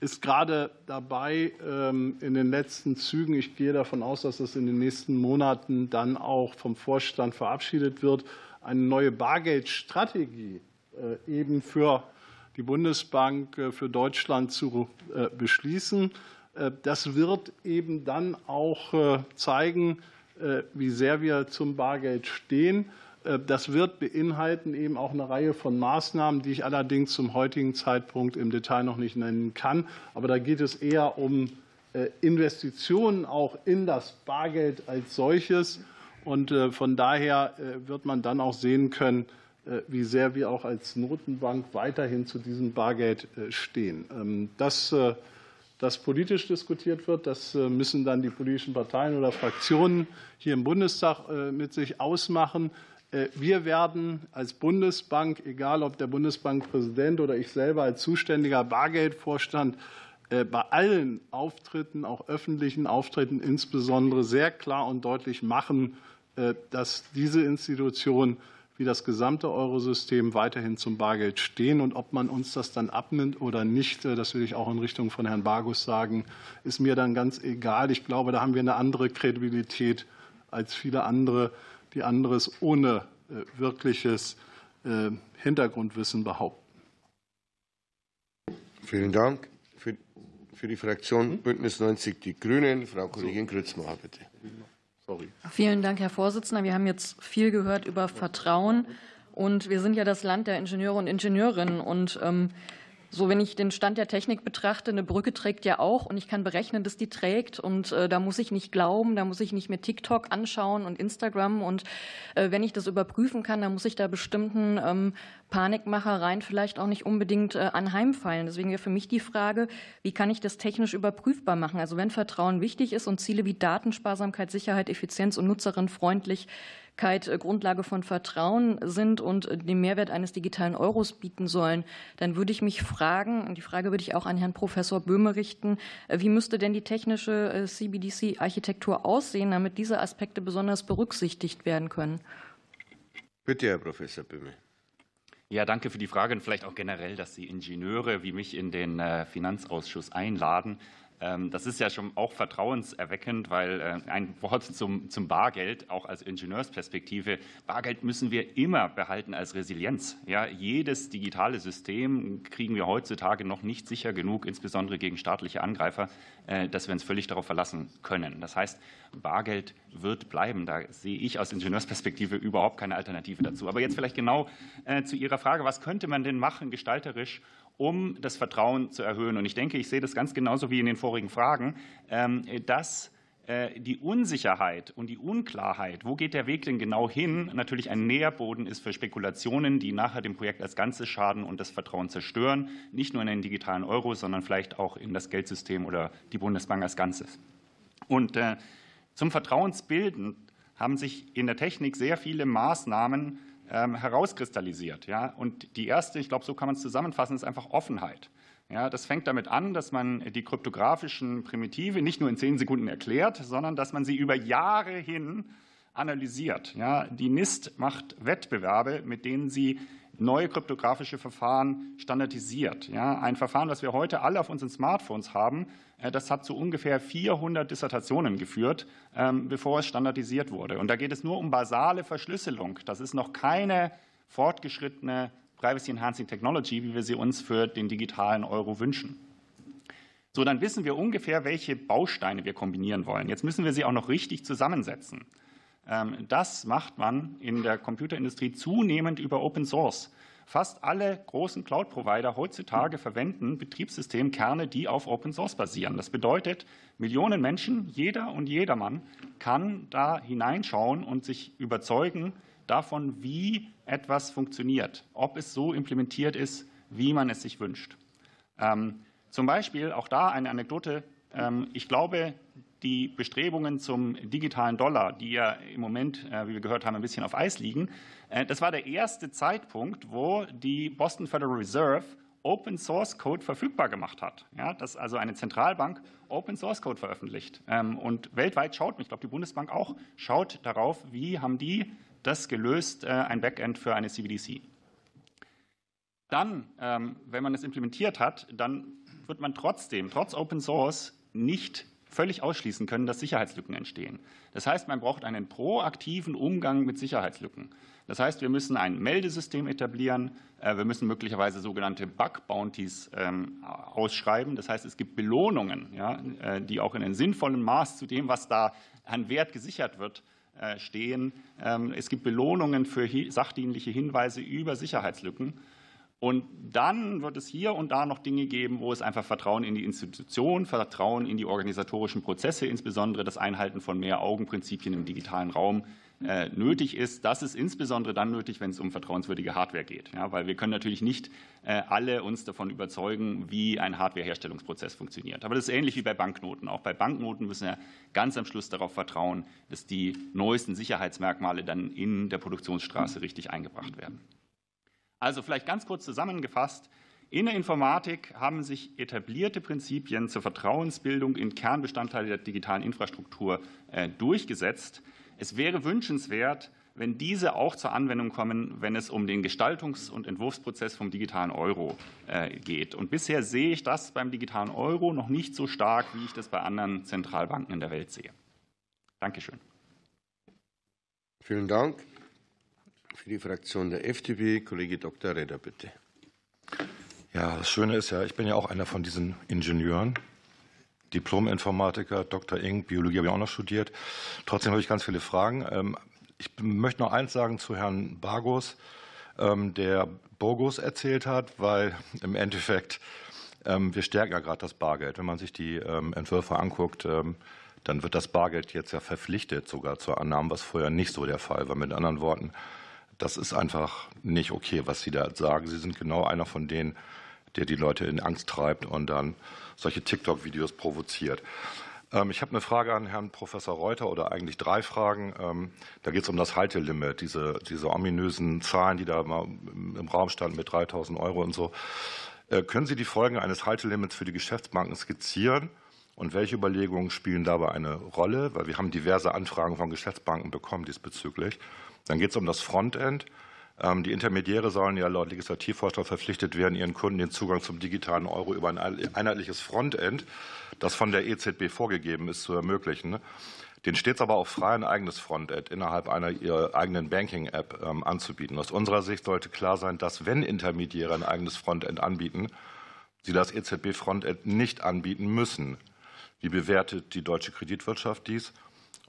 ist gerade dabei, ähm, in den letzten Zügen, ich gehe davon aus, dass das in den nächsten Monaten dann auch vom Vorstand verabschiedet wird, eine neue Bargeldstrategie äh, eben für die Bundesbank äh, für Deutschland zu beschließen. Das wird eben dann auch zeigen, wie sehr wir zum Bargeld stehen. Äh, das wird beinhalten eben auch eine Reihe von Maßnahmen, die ich allerdings zum heutigen Zeitpunkt im Detail noch nicht nennen kann. Aber da geht es eher um äh, Investitionen auch in das Bargeld als solches. Und äh, von daher wird man dann auch sehen können, wie sehr wir auch als Notenbank weiterhin zu diesem Bargeld stehen. Ähm, dass das politisch diskutiert wird, das müssen dann die politischen Parteien oder Fraktionen hier im Bundestag mit sich ausmachen. Äh, wir werden als Bundesbank, egal ob der Bundesbankpräsident oder ich selber als zuständiger Bargeldvorstand, äh, bei allen Auftritten, auch öffentlichen Auftritten insbesondere, sehr klar und deutlich machen, äh, dass diese Institution wie das gesamte Eurosystem weiterhin zum Bargeld stehen. Und ob man uns das dann abnimmt oder nicht, das will ich auch in Richtung von Herrn Bargus sagen, ist mir dann ganz egal. Ich glaube, da haben wir eine andere Kredibilität als viele andere die anderes ohne äh, wirkliches äh, Hintergrundwissen behaupten. Vielen Dank. Für, für die Fraktion Bündnis 90 Die Grünen, Frau Kollegin Grützmacher, bitte. Sorry. Vielen Dank, Herr Vorsitzender. Wir haben jetzt viel gehört über Vertrauen. Und wir sind ja das Land der Ingenieure und Ingenieurinnen. Und ähm, so, wenn ich den Stand der Technik betrachte, eine Brücke trägt ja auch und ich kann berechnen, dass die trägt und äh, da muss ich nicht glauben, da muss ich nicht mehr TikTok anschauen und Instagram und äh, wenn ich das überprüfen kann, dann muss ich da bestimmten ähm, Panikmachereien vielleicht auch nicht unbedingt äh, anheimfallen. Deswegen wäre für mich die Frage, wie kann ich das technisch überprüfbar machen? Also wenn Vertrauen wichtig ist und Ziele wie Datensparsamkeit, Sicherheit, Effizienz und nutzerinfreundlich äh, Grundlage von Vertrauen sind und äh, den Mehrwert eines digitalen Euros bieten sollen, dann würde ich mich fragen, und die Frage würde ich auch an Herrn Professor Böhme richten, äh, wie müsste denn die technische CBDC-Architektur aussehen, damit diese Aspekte besonders berücksichtigt werden können? Bitte, Herr Professor Böhme. Ja, danke für die Frage und vielleicht auch generell, dass Sie Ingenieure wie mich in den Finanzausschuss einladen. Ähm, das ist ja schon auch vertrauenserweckend, weil äh, ein Wort zum, zum Bargeld, auch als Ingenieursperspektive, Bargeld müssen wir immer behalten als Resilienz. Ja, jedes digitale System kriegen wir heutzutage noch nicht sicher genug, insbesondere gegen staatliche Angreifer, äh, dass wir uns völlig darauf verlassen können. Das heißt, Bargeld wird bleiben. Da sehe ich aus Ingenieursperspektive überhaupt keine Alternative dazu. Aber jetzt vielleicht genau äh, zu Ihrer Frage, was könnte man denn machen gestalterisch, um das Vertrauen zu erhöhen. Und ich denke, ich sehe das ganz genauso wie in den vorigen Fragen, ähm, dass äh, die Unsicherheit und die Unklarheit, wo geht der Weg denn genau hin, natürlich ein Nährboden ist für Spekulationen, die nachher dem Projekt als Ganzes schaden und das Vertrauen zerstören, nicht nur in den digitalen Euro, sondern vielleicht auch in das Geldsystem oder die Bundesbank als Ganzes. Und äh, zum Vertrauensbilden haben sich in der Technik sehr viele Maßnahmen ähm, herauskristallisiert. Ja? Und die erste, ich glaube, so kann man es zusammenfassen, ist einfach Offenheit. Ja, das fängt damit an, dass man die kryptografischen Primitive nicht nur in zehn Sekunden erklärt, sondern dass man sie über Jahre hin analysiert. Ja, die NIST macht Wettbewerbe, mit denen sie neue kryptografische Verfahren standardisiert. Ja, ein Verfahren, das wir heute alle auf unseren Smartphones haben, das hat zu ungefähr 400 Dissertationen geführt, ähm, bevor es standardisiert wurde. Und da geht es nur um basale Verschlüsselung. Das ist noch keine fortgeschrittene Privacy Enhancing Technology, wie wir sie uns für den digitalen Euro wünschen. So, dann wissen wir ungefähr, welche Bausteine wir kombinieren wollen. Jetzt müssen wir sie auch noch richtig zusammensetzen. Ähm, das macht man in der Computerindustrie zunehmend über Open Source. Fast alle großen Cloud-Provider heutzutage verwenden Betriebssystemkerne, die auf Open Source basieren. Das bedeutet, Millionen Menschen, jeder und jedermann kann da hineinschauen und sich überzeugen davon, wie etwas funktioniert, ob es so implementiert ist, wie man es sich wünscht. Ähm, zum Beispiel, auch da eine Anekdote, ähm, ich glaube, die Bestrebungen zum digitalen Dollar, die ja im Moment, äh, wie wir gehört haben, ein bisschen auf Eis liegen, äh, das war der erste Zeitpunkt, wo die Boston Federal Reserve Open Source Code verfügbar gemacht hat. Ja, dass also eine Zentralbank Open Source Code veröffentlicht. Ähm, und weltweit schaut, ich glaube, die Bundesbank auch, schaut darauf, wie haben die das gelöst, äh, ein Backend für eine CBDC. Dann, ähm, wenn man es implementiert hat, dann wird man trotzdem, trotz Open Source, nicht völlig ausschließen können, dass Sicherheitslücken entstehen. Das heißt, man braucht einen proaktiven Umgang mit Sicherheitslücken. Das heißt, wir müssen ein Meldesystem etablieren. Äh, wir müssen möglicherweise sogenannte Bug Bounties ähm, ausschreiben. Das heißt, es gibt Belohnungen, äh, die auch in einem sinnvollen Maß zu dem, was da an Wert gesichert wird, äh, stehen. Ähm, es gibt Belohnungen für sachdienliche Hinweise über Sicherheitslücken. Und dann wird es hier und da noch Dinge geben, wo es einfach Vertrauen in die Institution, Vertrauen in die organisatorischen Prozesse, insbesondere das Einhalten von Mehr-Augen-Prinzipien im digitalen Raum äh, nötig ist. Das ist insbesondere dann nötig, wenn es um vertrauenswürdige Hardware geht. Ja, weil wir können natürlich nicht äh, alle uns davon überzeugen, wie ein Hardware-Herstellungsprozess funktioniert. Aber das ist ähnlich wie bei Banknoten. Auch bei Banknoten müssen wir ganz am Schluss darauf vertrauen, dass die neuesten Sicherheitsmerkmale dann in der Produktionsstraße richtig eingebracht werden. Also vielleicht ganz kurz zusammengefasst. In der Informatik haben sich etablierte Prinzipien zur Vertrauensbildung in Kernbestandteile der digitalen Infrastruktur äh, durchgesetzt. Es wäre wünschenswert, wenn diese auch zur Anwendung kommen, wenn es um den Gestaltungs- und Entwurfsprozess vom digitalen Euro äh, geht. Und bisher sehe ich das beim digitalen Euro noch nicht so stark, wie ich das bei anderen Zentralbanken in der Welt sehe. Dankeschön. Vielen Dank. Für die Fraktion der FDP, Kollege Dr. Redder, bitte. Ja, das Schöne ist ja, ich bin ja auch einer von diesen Ingenieuren, Diplom-Informatiker, Dr. Ing, Biologie habe ich auch noch studiert. Trotzdem habe ich ganz viele Fragen. Ähm, ich möchte noch eins sagen zu Herrn Bargos, ähm, der Bogus erzählt hat, weil im Endeffekt ähm, wir stärken ja gerade das Bargeld. Wenn man sich die Entwürfe anguckt, dann wird das Bargeld jetzt ja verpflichtet sogar zur Annahme, was vorher nicht so der Fall war. Mit anderen Worten, das ist einfach nicht okay, was Sie da sagen. Sie sind genau einer von denen, der die Leute in Angst treibt und dann solche TikTok-Videos provoziert. Ähm, ich habe eine Frage an Herrn Professor Reuter oder eigentlich drei Fragen. Ähm, da geht es um das Haltelimit, diese, diese ominösen Zahlen, die da mal im Raum standen mit 3000 Euro und so. Äh, können Sie die Folgen eines Haltelimits für die Geschäftsbanken skizzieren? Und welche Überlegungen spielen dabei eine Rolle? Weil wir haben diverse Anfragen von Geschäftsbanken bekommen diesbezüglich. Dann geht es um das Frontend. Ähm, die Intermediäre sollen ja laut Legislativvorschlag verpflichtet werden, ihren Kunden den Zugang zum digitalen Euro über ein einheitliches Frontend, das von der EZB vorgegeben ist, zu ermöglichen. Den steht aber auch frei, ein eigenes Frontend innerhalb einer ihrer eigenen Banking-App ähm, anzubieten. Aus unserer Sicht sollte klar sein, dass wenn Intermediäre ein eigenes Frontend anbieten, sie das EZB-Frontend nicht anbieten müssen. Wie bewertet die deutsche Kreditwirtschaft dies?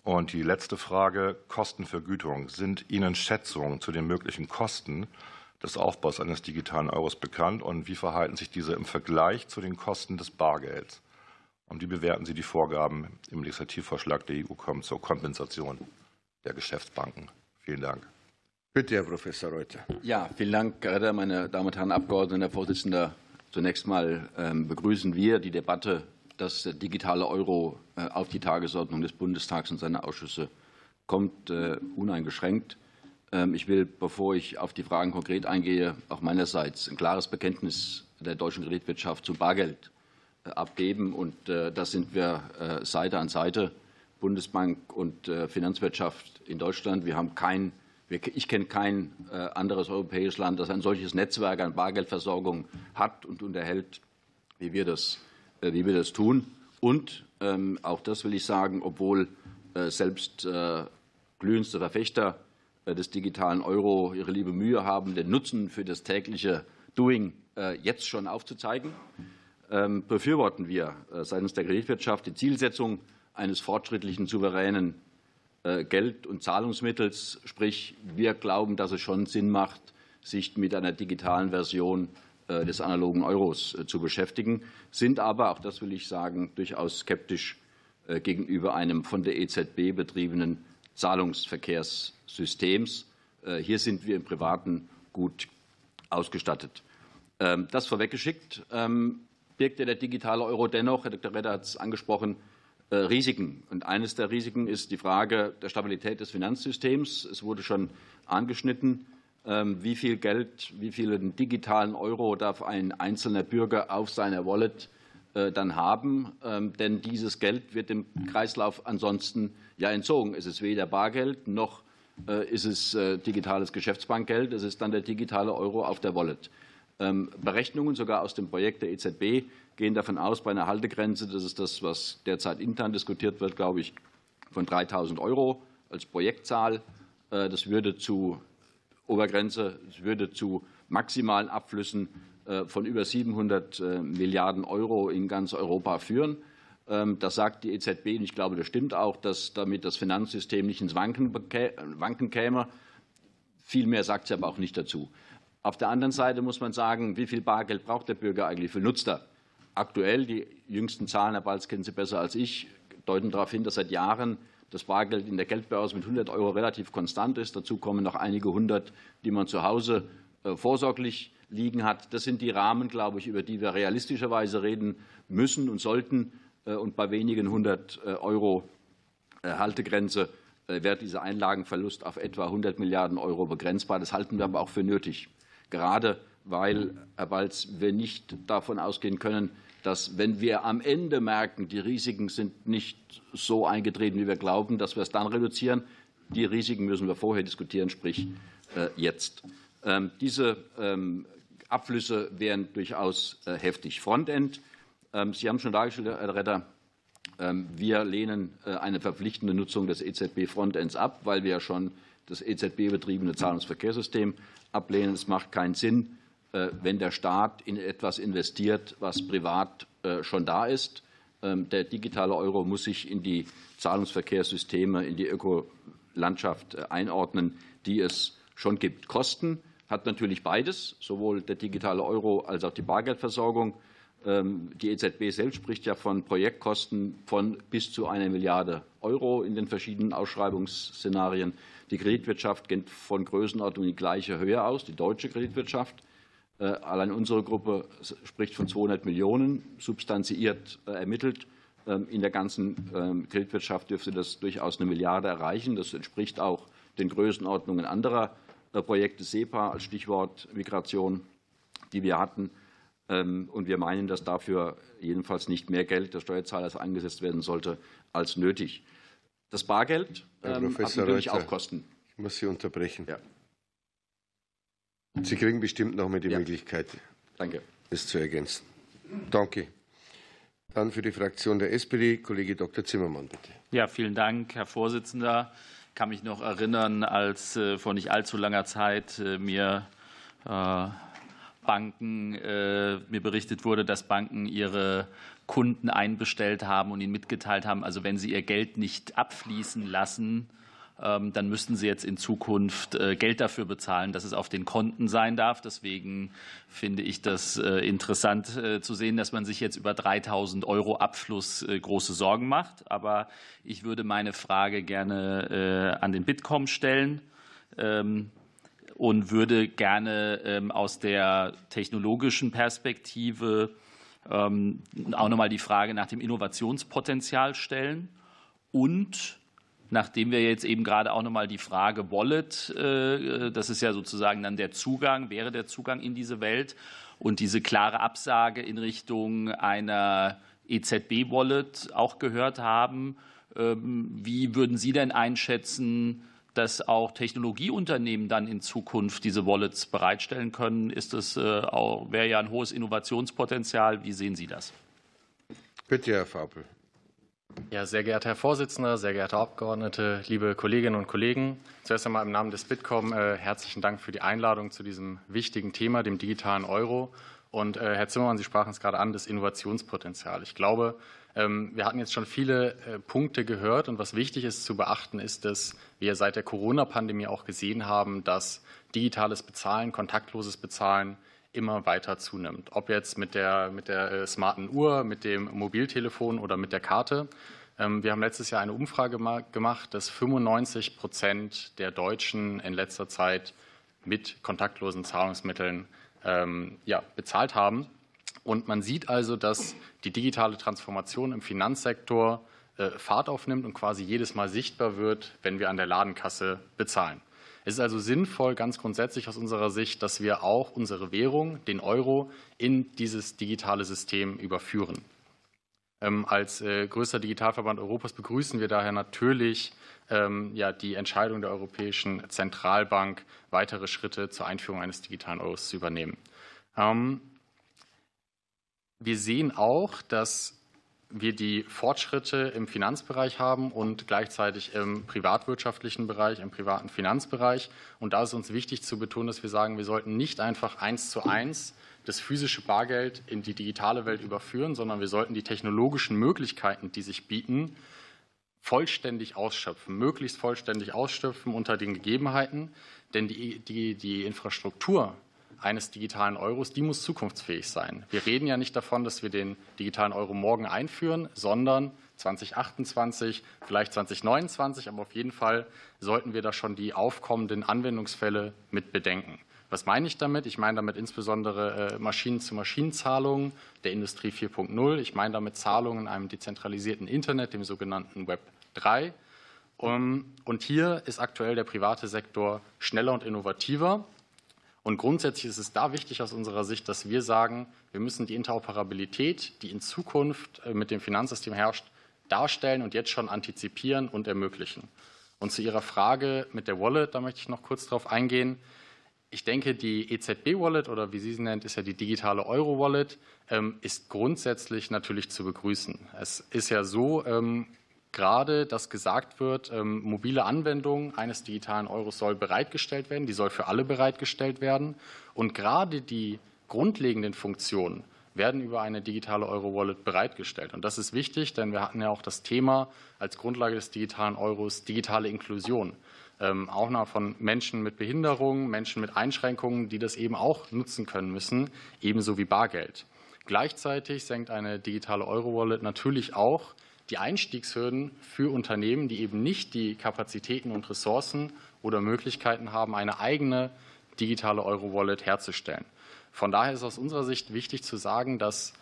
Und die letzte Frage, Kostenvergütung. Sind Ihnen Schätzungen zu den möglichen Kosten des Aufbaus eines digitalen Euros bekannt und wie verhalten sich diese im Vergleich zu den Kosten des Bargelds? Und wie bewerten Sie die Vorgaben im Legislativvorschlag der EU zur Kompensation der Geschäftsbanken? Vielen Dank. Bitte, Herr Professor Reuter. Ja, vielen Dank, Herr meine Damen und Herren Abgeordnete, Herr Vorsitzender. Zunächst mal ähm, begrüßen wir die Debatte dass der digitale Euro äh, auf die Tagesordnung des Bundestags und seiner Ausschüsse kommt, äh, uneingeschränkt. Ähm, ich will, bevor ich auf die Fragen konkret eingehe, auch meinerseits ein klares Bekenntnis der deutschen Kreditwirtschaft zum Bargeld äh, abgeben. Und da sind wir Seite an Seite, Bundesbank und Finanzwirtschaft in Deutschland. Wir haben kein, ich kenne kein anderes europäisches Land, das ein solches Netzwerk an Bargeldversorgung hat und unterhält, wie wir das wie wir das tun. Und ähm, auch das will ich sagen, obwohl äh, selbst äh, glühendste Verfechter des digitalen Euro ihre liebe Mühe haben, den Nutzen für das tägliche Doing jetzt schon aufzuzeigen, ähm, befürworten wir seitens der Kreditwirtschaft die Zielsetzung eines fortschrittlichen, souveränen Geld- und Zahlungsmittels. Sprich, wir glauben, dass es schon Sinn macht, sich mit einer digitalen Version äh, des analogen Euros äh, zu beschäftigen, sind aber, auch das will ich sagen, durchaus skeptisch äh, gegenüber einem von der EZB betriebenen Zahlungsverkehrssystems. Hier sind wir im Privaten gut ausgestattet. Ähm, das vorweggeschickt ähm, birgt der digitale Euro dennoch, Herr Dr. Redder hat es angesprochen, Risiken. Und eines der Risiken ist die Frage der Stabilität des Finanzsystems. Es wurde schon angeschnitten. Ähm, wie viel Geld, wie vielen digitalen Euro darf ein einzelner Bürger auf seiner Wallet äh, dann haben. Ähm, denn dieses Geld wird dem Kreislauf ansonsten ja entzogen. Es ist weder Bargeld noch äh, ist es äh, digitales Geschäftsbankgeld. Es ist dann der digitale Euro auf der Wallet. Ähm, Berechnungen sogar aus dem Projekt der EZB gehen davon aus, bei einer Haltegrenze, das ist das, was derzeit intern diskutiert wird, glaube ich, von 3.000 Euro als Projektzahl. Das würde zu Obergrenze, das würde zu maximalen Abflüssen äh, von über 700 äh, Milliarden Euro in ganz Europa führen. Ähm, das sagt die EZB und ich glaube, das stimmt auch, dass damit das Finanzsystem nicht ins Wanken käme. Viel mehr sagt sie aber auch nicht dazu. Auf der anderen Seite muss man sagen, wie viel Bargeld braucht der Bürger eigentlich? Wie nutzt er? Aktuell, die jüngsten Zahlen, Herr Balz kennen Sie besser als ich, deuten darauf hin, dass seit Jahren das Bargeld in der Geldbörse mit 100 Euro relativ konstant ist. Dazu kommen noch einige hundert, die man zu Hause äh, vorsorglich liegen hat. Das sind die Rahmen, glaube ich, über die wir realistischerweise reden müssen und sollten. Äh, und bei wenigen hundert äh, Euro Haltegrenze wird dieser Einlagenverlust auf etwa 100 Milliarden Euro begrenzbar. Das halten wir aber auch für nötig gerade weil, Herr Balz, wir nicht davon ausgehen können, dass, wenn wir am Ende merken, die Risiken sind nicht so eingetreten, wie wir glauben, dass wir es dann reduzieren. Die Risiken müssen wir vorher diskutieren, sprich äh, jetzt. Ähm, diese ähm, Abflüsse wären durchaus äh, heftig. Frontend, ähm, Sie haben schon dargestellt, Herr Retter, wir lehnen äh, eine verpflichtende Nutzung des EZB-Frontends ab, weil wir ja schon das EZB-betriebene Zahlungsverkehrssystem ablehnen. Es macht keinen Sinn, wenn der Staat in etwas investiert, was privat äh, schon da ist. Ähm, der digitale Euro muss sich in die Zahlungsverkehrssysteme, in die Ökolandschaft äh, einordnen, die es schon gibt. Kosten hat natürlich beides, sowohl der digitale Euro als auch die Bargeldversorgung. Ähm, die EZB selbst spricht ja von Projektkosten von bis zu einer Milliarde Euro in den verschiedenen Ausschreibungsszenarien. Die Kreditwirtschaft geht von Größenordnung in gleicher Höhe aus, die deutsche Kreditwirtschaft. Äh, allein unsere Gruppe spricht von 200 Millionen, substanziiert äh, ermittelt. Ähm, in der ganzen ähm, Kreditwirtschaft dürfte das durchaus eine Milliarde erreichen. Das entspricht auch den Größenordnungen anderer äh, Projekte, SEPA als Stichwort Migration, die wir hatten. Ähm, und wir meinen, dass dafür jedenfalls nicht mehr Geld des Steuerzahlers eingesetzt werden sollte als nötig. Das Bargeld ähm, hat natürlich auch Kosten. Ich muss Sie unterbrechen. Ja. Sie kriegen bestimmt noch mal die ja. Möglichkeit, Danke. das zu ergänzen. Danke. Dann für die Fraktion der SPD Kollege Dr. Zimmermann, bitte. Ja, vielen Dank, Herr Vorsitzender. Ich kann mich noch erinnern, als äh, vor nicht allzu langer Zeit äh, mir äh, Banken mir berichtet wurde, dass Banken ihre Kunden einbestellt haben und ihnen mitgeteilt haben, also wenn sie ihr Geld nicht abfließen lassen, dann müssten sie jetzt in Zukunft äh, Geld dafür bezahlen, dass es auf den Konten sein darf. Deswegen finde ich das äh, interessant äh, zu sehen, dass man sich jetzt über 3000 Euro Abfluss große Sorgen macht. Aber ich würde meine Frage gerne an den Bitkom stellen ähm, und würde gerne ähm, aus der technologischen Perspektive ähm, auch nochmal die Frage nach dem Innovationspotenzial stellen und nachdem wir jetzt eben gerade auch nochmal die Frage Wallet, äh, das ist ja sozusagen dann der Zugang, wäre der Zugang in diese Welt und diese klare Absage in Richtung einer EZB-Wallet auch gehört haben. Ähm, wie würden Sie denn einschätzen, dass auch Technologieunternehmen dann in Zukunft diese Wallets bereitstellen können, ist das äh, auch, wäre ja ein hohes Innovationspotenzial. Wie sehen Sie das? Bitte, Herr Fabel. Ja, sehr geehrter Herr Vorsitzender, sehr geehrte Abgeordnete, liebe Kolleginnen und Kollegen. Zuerst einmal im Namen des Bitkom äh, herzlichen Dank für die Einladung zu diesem wichtigen Thema, dem digitalen Euro. Und äh, Herr Zimmermann, Sie sprachen es gerade an, das Innovationspotenzial. Ich glaube, ähm, wir hatten jetzt schon viele äh, Punkte gehört und was wichtig ist zu beachten, ist, dass wir seit der Corona-Pandemie auch gesehen haben, dass digitales Bezahlen, kontaktloses Bezahlen immer weiter zunimmt. Ob jetzt mit der, mit der äh, smarten Uhr, mit dem Mobiltelefon oder mit der Karte. Ähm, wir haben letztes Jahr eine Umfrage gemacht, dass 95 Prozent der Deutschen in letzter Zeit mit kontaktlosen Zahlungsmitteln ähm, ja, bezahlt haben. Und man sieht also, dass die digitale Transformation im Finanzsektor äh, Fahrt aufnimmt und quasi jedes Mal sichtbar wird, wenn wir an der Ladenkasse bezahlen. Es ist also sinnvoll, ganz grundsätzlich aus unserer Sicht, dass wir auch unsere Währung, den Euro, in dieses digitale System überführen. Ähm, als äh, größter Digitalverband Europas begrüßen wir daher natürlich ähm, die Entscheidung der Europäischen Zentralbank, weitere Schritte zur Einführung eines digitalen Euros zu übernehmen. Ähm, wir sehen auch, dass wir die Fortschritte im Finanzbereich haben und gleichzeitig im privatwirtschaftlichen Bereich, im privaten Finanzbereich. Und da ist uns wichtig zu betonen, dass wir sagen, wir sollten nicht einfach eins zu eins das physische Bargeld in die digitale Welt überführen, sondern wir sollten die technologischen Möglichkeiten, die sich bieten, vollständig ausschöpfen, möglichst vollständig ausschöpfen unter den Gegebenheiten. Denn die, die, die Infrastruktur eines digitalen Euros, die muss zukunftsfähig sein. Wir reden ja nicht davon, dass wir den digitalen Euro morgen einführen, sondern 2028, vielleicht 2029, aber auf jeden Fall sollten wir da schon die aufkommenden Anwendungsfälle mit bedenken. Was meine ich damit? Ich meine damit insbesondere äh, Maschinen-zu-Maschinen-Zahlungen der Industrie 4.0. Ich meine damit Zahlungen in einem dezentralisierten Internet, dem sogenannten Web 3. Und hier ist aktuell der private Sektor schneller und innovativer. Und grundsätzlich ist es da wichtig aus unserer Sicht, dass wir sagen, wir müssen die Interoperabilität, die in Zukunft äh, mit dem Finanzsystem herrscht, darstellen und jetzt schon antizipieren und ermöglichen. Und zu Ihrer Frage mit der Wallet, da möchte ich noch kurz darauf eingehen. Ich denke, die EZB-Wallet oder wie Sie sie nennt, ist ja die digitale Euro-Wallet, ähm, ist grundsätzlich natürlich zu begrüßen. Es ist ja so, ähm, gerade, dass gesagt wird, ähm, mobile Anwendung eines digitalen Euros soll bereitgestellt werden, die soll für alle bereitgestellt werden. Und gerade die grundlegenden Funktionen werden über eine digitale Euro-Wallet bereitgestellt. Und das ist wichtig, denn wir hatten ja auch das Thema als Grundlage des digitalen Euros digitale Inklusion. Ähm, auch noch von Menschen mit Behinderungen, Menschen mit Einschränkungen, die das eben auch nutzen können müssen, ebenso wie Bargeld. Gleichzeitig senkt eine digitale Euro-Wallet natürlich auch die Einstiegshürden für Unternehmen, die eben nicht die Kapazitäten und Ressourcen oder Möglichkeiten haben, eine eigene digitale Euro-Wallet herzustellen. Von daher ist aus unserer Sicht wichtig zu sagen, dass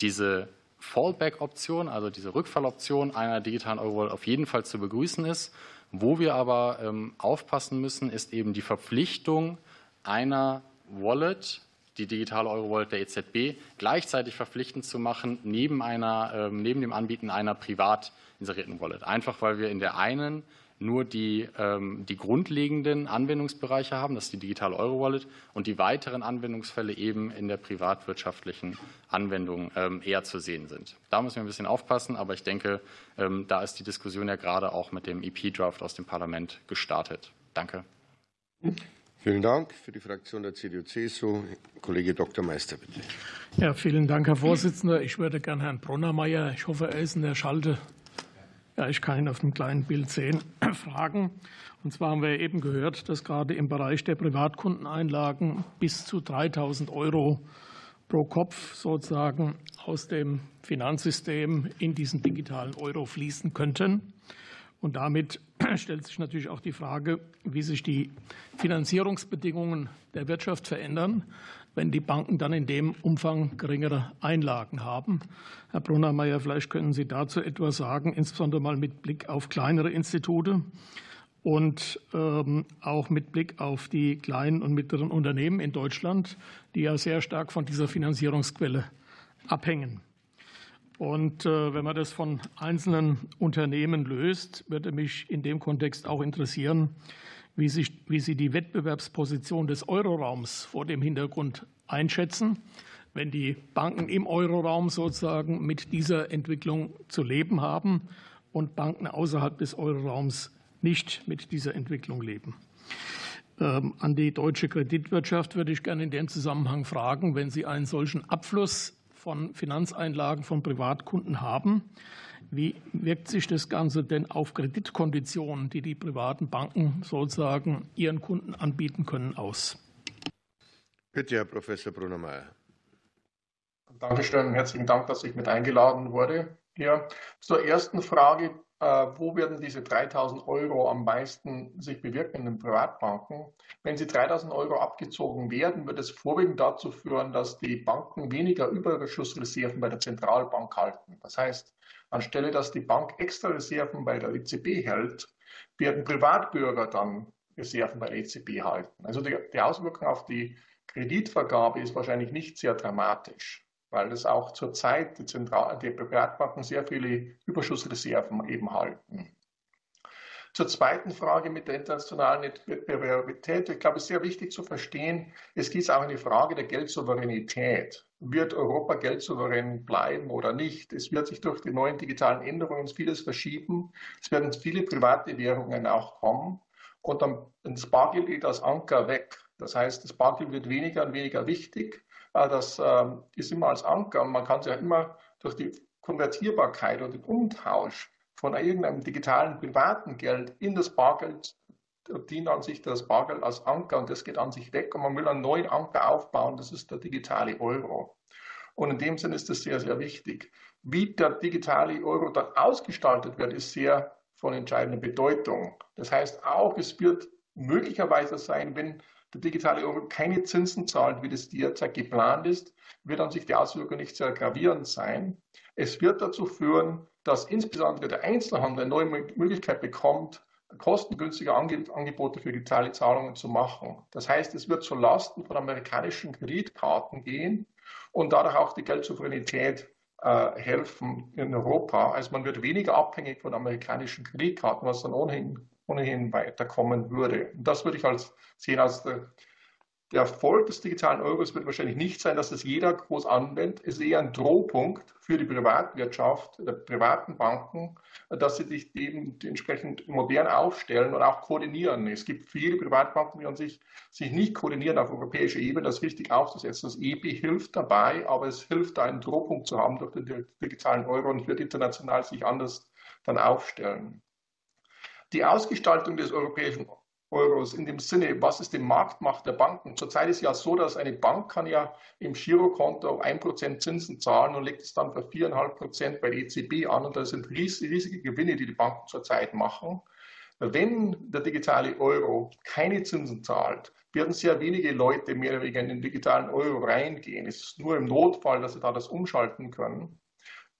diese Fallback-Option, also diese Rückfalloption einer digitalen Euro-Wallet auf jeden Fall zu begrüßen ist. Wo wir aber ähm, aufpassen müssen, ist eben die Verpflichtung einer Wallet die digitale Euro-Wallet der EZB gleichzeitig verpflichtend zu machen, neben, einer, ähm, neben dem Anbieten einer privat inserierten Wallet. Einfach weil wir in der einen nur die, ähm, die grundlegenden Anwendungsbereiche haben, das ist die digitale Euro-Wallet, und die weiteren Anwendungsfälle eben in der privatwirtschaftlichen Anwendung ähm, eher zu sehen sind. Da müssen wir ein bisschen aufpassen, aber ich denke, da ist die Diskussion ja gerade auch mit dem EP-Draft aus dem Parlament gestartet. Danke. Vielen Dank. Für die Fraktion der CDU-CSU, Kollege Dr. Meister, bitte. Ja, vielen Dank, Herr Vorsitzender. Ich würde gerne Herrn Bronnermeier, ich hoffe, er ist in der Schalte, ja, ich kann ihn auf dem kleinen Bild sehen, fragen. Und zwar haben wir eben gehört, dass gerade im Bereich der Privatkundeneinlagen bis zu 3.000 Euro pro Kopf sozusagen aus dem Finanzsystem in diesen digitalen Euro fließen könnten. Und damit stellt sich natürlich auch die Frage, wie sich die Finanzierungsbedingungen der Wirtschaft verändern, wenn die Banken dann in dem Umfang geringere Einlagen haben. Herr Brunnermeier, vielleicht können Sie dazu etwas sagen, insbesondere mal mit Blick auf kleinere Institute und ähm, auch mit Blick auf die kleinen und mittleren Unternehmen in Deutschland, die ja sehr stark von dieser Finanzierungsquelle abhängen. Und äh, wenn man das von einzelnen Unternehmen löst, würde mich in dem Kontext auch interessieren, wie, sich, wie Sie die Wettbewerbsposition des Euroraums vor dem Hintergrund einschätzen, wenn die Banken im Euroraum sozusagen mit dieser Entwicklung zu leben haben und Banken außerhalb des Euroraums nicht mit dieser Entwicklung leben. Ähm, an die deutsche Kreditwirtschaft würde ich gerne in dem Zusammenhang fragen, wenn Sie einen solchen Abfluss von Finanzeinlagen von Privatkunden haben. Wie wirkt sich das Ganze denn auf Kreditkonditionen, die die privaten Banken sozusagen ihren Kunden anbieten können, aus? Bitte, Herr Professor Brunnermeier. Dankeschön, herzlichen Dank, dass ich mit eingeladen wurde. Hier zur ersten Frage wo werden diese 3000 Euro am meisten sich bewirken in den Privatbanken? Wenn sie 3000 Euro abgezogen werden, wird es vorwiegend dazu führen, dass die Banken weniger Überschussreserven bei der Zentralbank halten. Das heißt, anstelle dass die Bank extra Reserven bei der EZB hält, werden Privatbürger dann Reserven bei der EZB halten. Also die, die Auswirkung auf die Kreditvergabe ist wahrscheinlich nicht sehr dramatisch weil es auch zurzeit die, Zentral die Privatbanken sehr viele Überschussreserven eben halten. Zur zweiten Frage mit der internationalen Wettbewerbsität. Ich glaube, es ist sehr wichtig zu verstehen, es geht auch eine Frage der Geldsouveränität. Wird Europa geldsouverän bleiben oder nicht? Es wird sich durch die neuen digitalen Änderungen vieles verschieben. Es werden viele private Währungen auch kommen. Und dann das Bargeld geht als Anker weg. Das heißt, das Bargeld wird weniger und weniger wichtig. Äh, das ähm, ist immer als Anker. Man kann sich ja immer durch die Konvertierbarkeit und den Umtausch von irgendeinem digitalen privaten Geld in das Bargeld dient an sich das Bargeld als Anker und das geht an sich weg und man will einen neuen Anker aufbauen, das ist der digitale Euro. Und in dem Sinne ist das sehr, sehr wichtig. Wie der digitale Euro dann ausgestaltet wird, ist sehr von entscheidender Bedeutung. Das heißt auch, es wird möglicherweise sein, wenn der digitale Euro keine Zinsen zahlt, wie das derzeit geplant ist, wird an sich die Auswirkung nicht sehr gravierend sein. Es wird dazu führen, dass insbesondere der Einzelhandel eine neue Möglichkeit bekommt, kostengünstige Angebote für digitale Zahlungen zu machen. Das heißt, es wird zu Lasten von amerikanischen Kreditkarten gehen und dadurch auch die Geldsouveränität äh, helfen in Europa. Also man wird weniger abhängig von amerikanischen Kreditkarten, was dann ohnehin, ohnehin weiterkommen würde. Und das würde ich als sehen als der der Erfolg des digitalen Euros wird wahrscheinlich nicht sein, dass es jeder groß anwendet. Es ist eher ein Drohpunkt für die Privatwirtschaft, der privaten Banken, dass sie sich eben entsprechend modern aufstellen und auch koordinieren. Es gibt viele Privatbanken, die sich, sich nicht koordinieren auf europäischer Ebene, das richtig aufzusetzen. Das EBI hilft dabei, aber es hilft, einen Drohpunkt zu haben durch den digitalen Euro und wird international sich anders dann aufstellen. Die Ausgestaltung des europäischen Euros in dem Sinne, was es dem Marktmacht der Banken. Zurzeit ist ja so, dass eine Bank kann ja im Girokonto 1% Zinsen zahlen und legt es dann für 4,5% bei der EZB an und das sind riesige Gewinne, die die Banken zurzeit machen. Wenn der digitale Euro keine Zinsen zahlt, werden sehr wenige Leute mehr oder weniger in den digitalen Euro reingehen. Es ist nur im Notfall, dass sie da das umschalten können.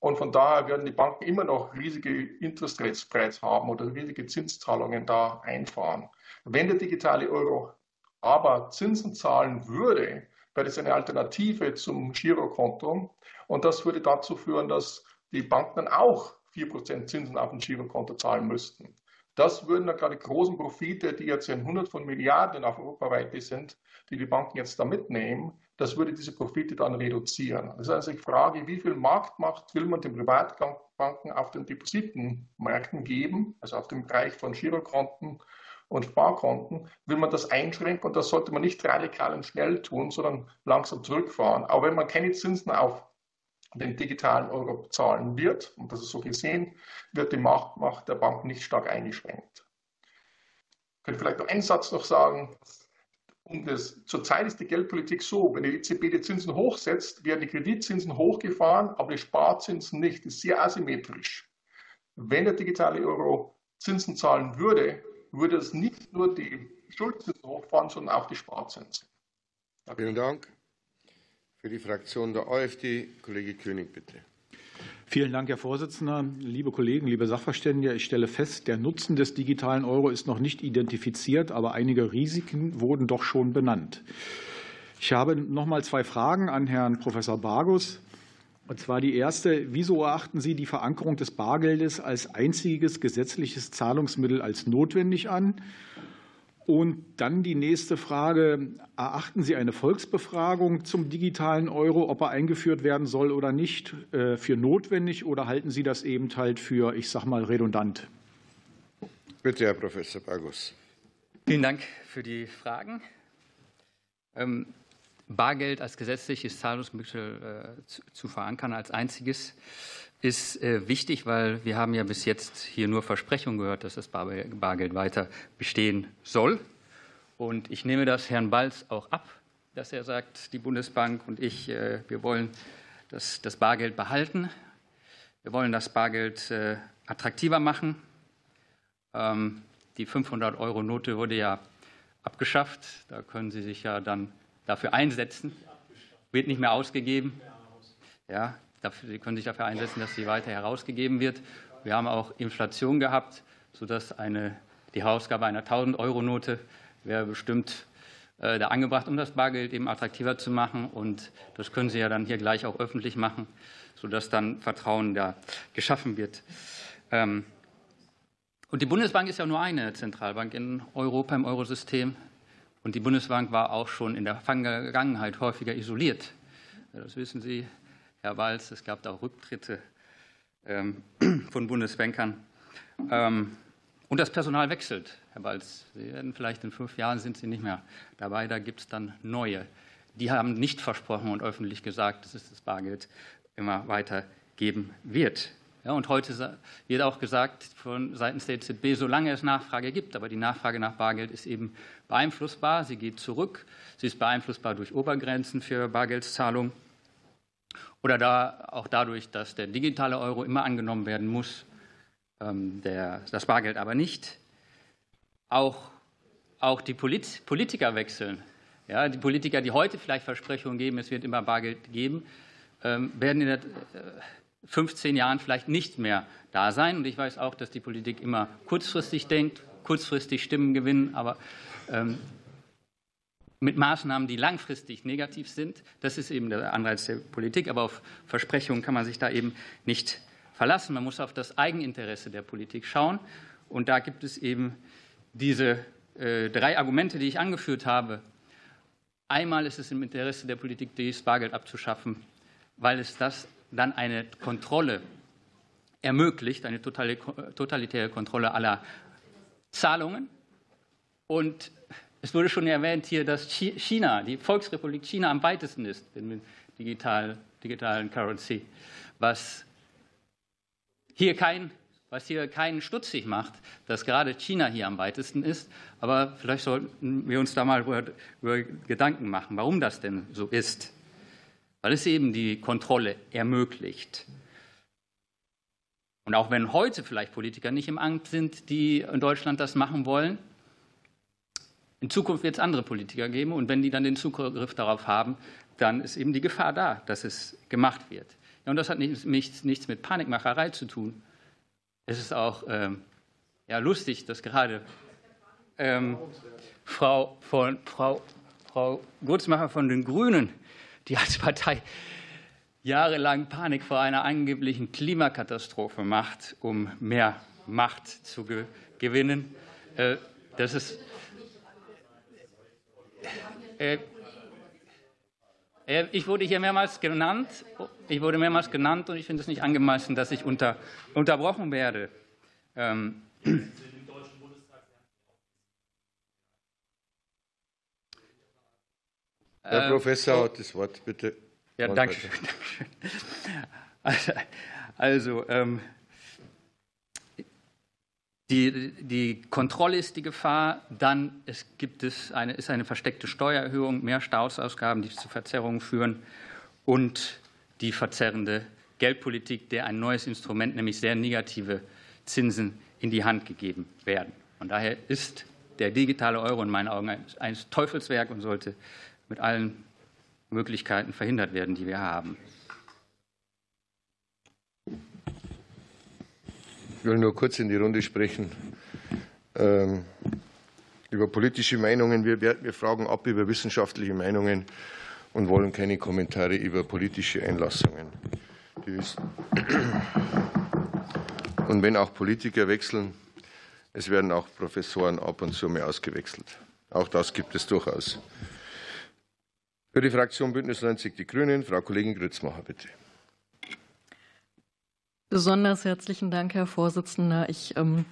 Und von daher werden die Banken immer noch riesige Interest Rate Spreads haben oder riesige Zinszahlungen da einfahren. Wenn der digitale Euro aber Zinsen zahlen würde, wäre das eine Alternative zum Girokonto. Und das würde dazu führen, dass die Banken dann auch 4% Zinsen auf ein Girokonto zahlen müssten. Das würden dann gerade großen Profite, die jetzt in 100 von Milliarden auf europaweit sind, die die Banken jetzt da mitnehmen, das würde diese Profite dann reduzieren. Das ist also die Frage, wie viel Marktmacht will man den Privatbanken auf den Depositenmärkten geben, also auf dem Bereich von Girokonten und Sparkonten, will man das einschränken und das sollte man nicht radikal und schnell tun, sondern langsam zurückfahren. Aber wenn man keine Zinsen auf den digitalen Euro zahlen wird, und das ist so gesehen, wird die Machtmacht der Banken nicht stark eingeschränkt. Ich könnte vielleicht noch einen Satz noch sagen. Und das, zurzeit ist die Geldpolitik so, wenn die EZB die Zinsen hochsetzt, werden die Kreditzinsen hochgefahren, aber die Sparzinsen nicht. Das ist sehr asymmetrisch. Wenn der digitale Euro Zinsen zahlen würde, würde es nicht nur die Schuldzinsen hochfahren, sondern auch die Sparzinsen. Vielen Dank. Für die Fraktion der AfD, Kollege König, bitte. Vielen Dank, Herr Vorsitzender. Liebe Kollegen, liebe Sachverständige, ich stelle fest, der Nutzen des digitalen Euro ist noch nicht identifiziert, aber einige Risiken wurden doch schon benannt. Ich habe noch mal zwei Fragen an Herrn Professor Bargus. Und zwar die erste, wieso erachten Sie die Verankerung des Bargeldes als einziges gesetzliches Zahlungsmittel als notwendig an? Und dann die nächste Frage, erachten Sie eine Volksbefragung zum digitalen Euro, ob er eingeführt werden soll oder nicht, äh, für notwendig oder halten Sie das eben halt für, ich sage mal, redundant? Bitte, Herr Professor Bagus. Vielen Dank für die Fragen. Ähm, Bargeld als gesetzliches Zahlungsmittel äh, zu, verankern als einziges ist äh, wichtig, weil wir haben ja bis jetzt hier nur Versprechungen gehört, dass das Bargeld weiter bestehen soll. Und ich nehme das Herrn Balz auch ab, dass er sagt, die Bundesbank und ich, äh, wir wollen das, das Bargeld behalten. Wir wollen das Bargeld attraktiver machen. Ähm, die 500-Euro-Note wurde ja abgeschafft. Da können Sie sich ja dann dafür einsetzen. Wird nicht mehr ausgegeben. Ja, Sie können sich dafür einsetzen, dass sie weiter herausgegeben wird. Wir haben auch Inflation gehabt, sodass eine, die Herausgabe einer 1000-Euro-Note wäre bestimmt äh, da angebracht, um das Bargeld eben attraktiver zu machen. Und das können Sie ja dann hier gleich auch öffentlich machen, sodass dann Vertrauen da geschaffen wird. Ähm, Und die Bundesbank ist ja nur eine Zentralbank in Europa, im Eurosystem. Und die Bundesbank war auch schon in der Vergangenheit häufiger isoliert. Das wissen Sie, Herr Walz. Es gab da auch Rücktritte ähm, von Bundesbankern. Ähm, und das Personal wechselt, Herr Walz. Sie werden vielleicht in fünf Jahren sind Sie nicht mehr dabei. Da gibt es dann neue. Die haben nicht versprochen und öffentlich gesagt, dass es das Bargeld immer weiter geben wird. Ja, und heute wird auch gesagt von seitens der EZB, solange es Nachfrage gibt, aber die Nachfrage nach Bargeld ist eben beeinflussbar, sie geht zurück, sie ist beeinflussbar durch Obergrenzen für Bargeldzahlungen oder da, auch dadurch, dass der digitale Euro immer angenommen werden muss, ähm, der, das Bargeld aber nicht. Auch, auch die Polit Politiker wechseln. Ja, die Politiker, die heute vielleicht Versprechungen geben, es wird immer Bargeld geben, ähm, werden in der 15 Jahren vielleicht nicht mehr da sein. Und ich weiß auch, dass die Politik immer kurzfristig denkt, kurzfristig Stimmen gewinnen, aber ähm, mit Maßnahmen, die langfristig negativ sind. Das ist eben der Anreiz der Politik. Aber auf Versprechungen kann man sich da eben nicht verlassen. Man muss auf das Eigeninteresse der Politik schauen. Und da gibt es eben diese äh, drei Argumente, die ich angeführt habe. Einmal ist es im Interesse der Politik, das Bargeld abzuschaffen, weil es das dann eine Kontrolle ermöglicht, eine totalitäre Kontrolle aller Zahlungen. Und es wurde schon erwähnt hier, dass China, die Volksrepublik China am weitesten ist in digital, digitalen Currency, was hier kein was hier keinen stutzig macht, dass gerade China hier am weitesten ist. Aber vielleicht sollten wir uns da mal über, über Gedanken machen, warum das denn so ist weil es eben die Kontrolle ermöglicht. Und auch wenn heute vielleicht Politiker nicht im Amt sind, die in Deutschland das machen wollen, in Zukunft wird es andere Politiker geben und wenn die dann den Zugriff darauf haben, dann ist eben die Gefahr da, dass es gemacht wird. Ja, und das hat nichts, nichts mit Panikmacherei zu tun. Es ist auch ähm, ja, lustig, dass gerade ähm, Frau, von, Frau, Frau Gutzmacher von den Grünen die als Partei jahrelang Panik vor einer angeblichen Klimakatastrophe macht, um mehr Macht zu ge gewinnen. Äh, das ist. Äh, äh, ich wurde hier mehrmals genannt. Ich wurde mehrmals genannt und ich finde es nicht angemessen, dass ich unter, unterbrochen werde. Ähm, Herr ähm, Professor hat das Wort, bitte. Ja, danke schön. Also, also ähm, die, die Kontrolle ist die Gefahr, dann es gibt es eine, ist eine versteckte Steuererhöhung, mehr Staatsausgaben, die zu Verzerrungen führen und die verzerrende Geldpolitik, der ein neues Instrument, nämlich sehr negative Zinsen, in die Hand gegeben werden. Von daher ist der digitale Euro in meinen Augen ein, ein Teufelswerk und sollte mit allen Möglichkeiten verhindert werden, die wir haben. Ich will nur kurz in die Runde sprechen. Ähm, über politische Meinungen. Wir, wir fragen ab über wissenschaftliche Meinungen und wollen keine Kommentare über politische Einlassungen. Und wenn auch Politiker wechseln, es werden auch Professoren ab und zu mehr ausgewechselt. Auch das gibt es durchaus. Für die Fraktion Bündnis 90 Die Grünen, Frau Kollegin Grützmacher, bitte. Besonders herzlichen Dank, Herr Vorsitzender. Ich ähm,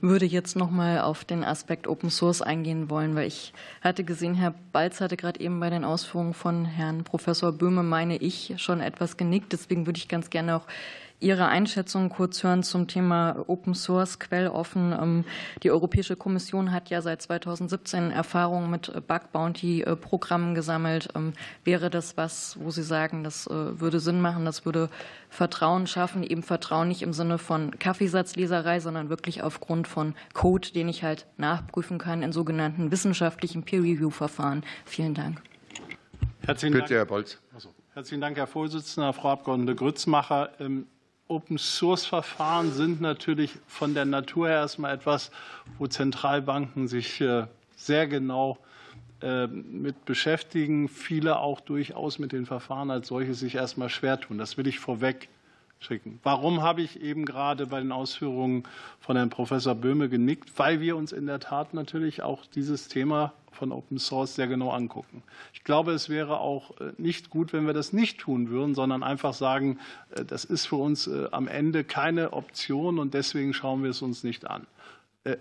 würde jetzt noch mal auf den Aspekt Open Source eingehen wollen, weil ich hatte gesehen, Herr Balz hatte gerade eben bei den Ausführungen von Herrn Professor Böhme, meine ich, schon etwas genickt. Deswegen würde ich ganz gerne auch Ihre Einschätzung kurz hören zum Thema Open Source, quelloffen. Ähm, die Europäische Kommission hat ja seit 2017 Erfahrungen mit Bug Bounty Programmen gesammelt. Ähm, wäre das was, wo Sie sagen, das äh, würde Sinn machen, das würde Vertrauen schaffen, eben Vertrauen nicht im Sinne von Kaffeesatzleserei, sondern wirklich aufgrund von Code, den ich halt nachprüfen kann in sogenannten wissenschaftlichen Peer-Review-Verfahren. Vielen Dank. Herzlichen Bitte, Herr Bolz. Herzlichen Dank, Herr Vorsitzender, Frau Abgeordnete Grützmacher. Open-Source-Verfahren sind natürlich von der Natur her erstmal etwas, wo Zentralbanken sich äh, sehr genau äh, mit beschäftigen, viele auch durchaus mit den Verfahren als solche sich erstmal schwer tun. Das will ich vorweg schicken. Warum habe ich eben gerade bei den Ausführungen von Herrn Professor Böhme genickt? Weil wir uns in der Tat natürlich auch dieses Thema von Open Source sehr genau angucken. Ich glaube, es wäre auch äh, nicht gut, wenn wir das nicht tun würden, sondern einfach sagen, äh, das ist für uns äh, am Ende keine Option und deswegen schauen wir es uns nicht an.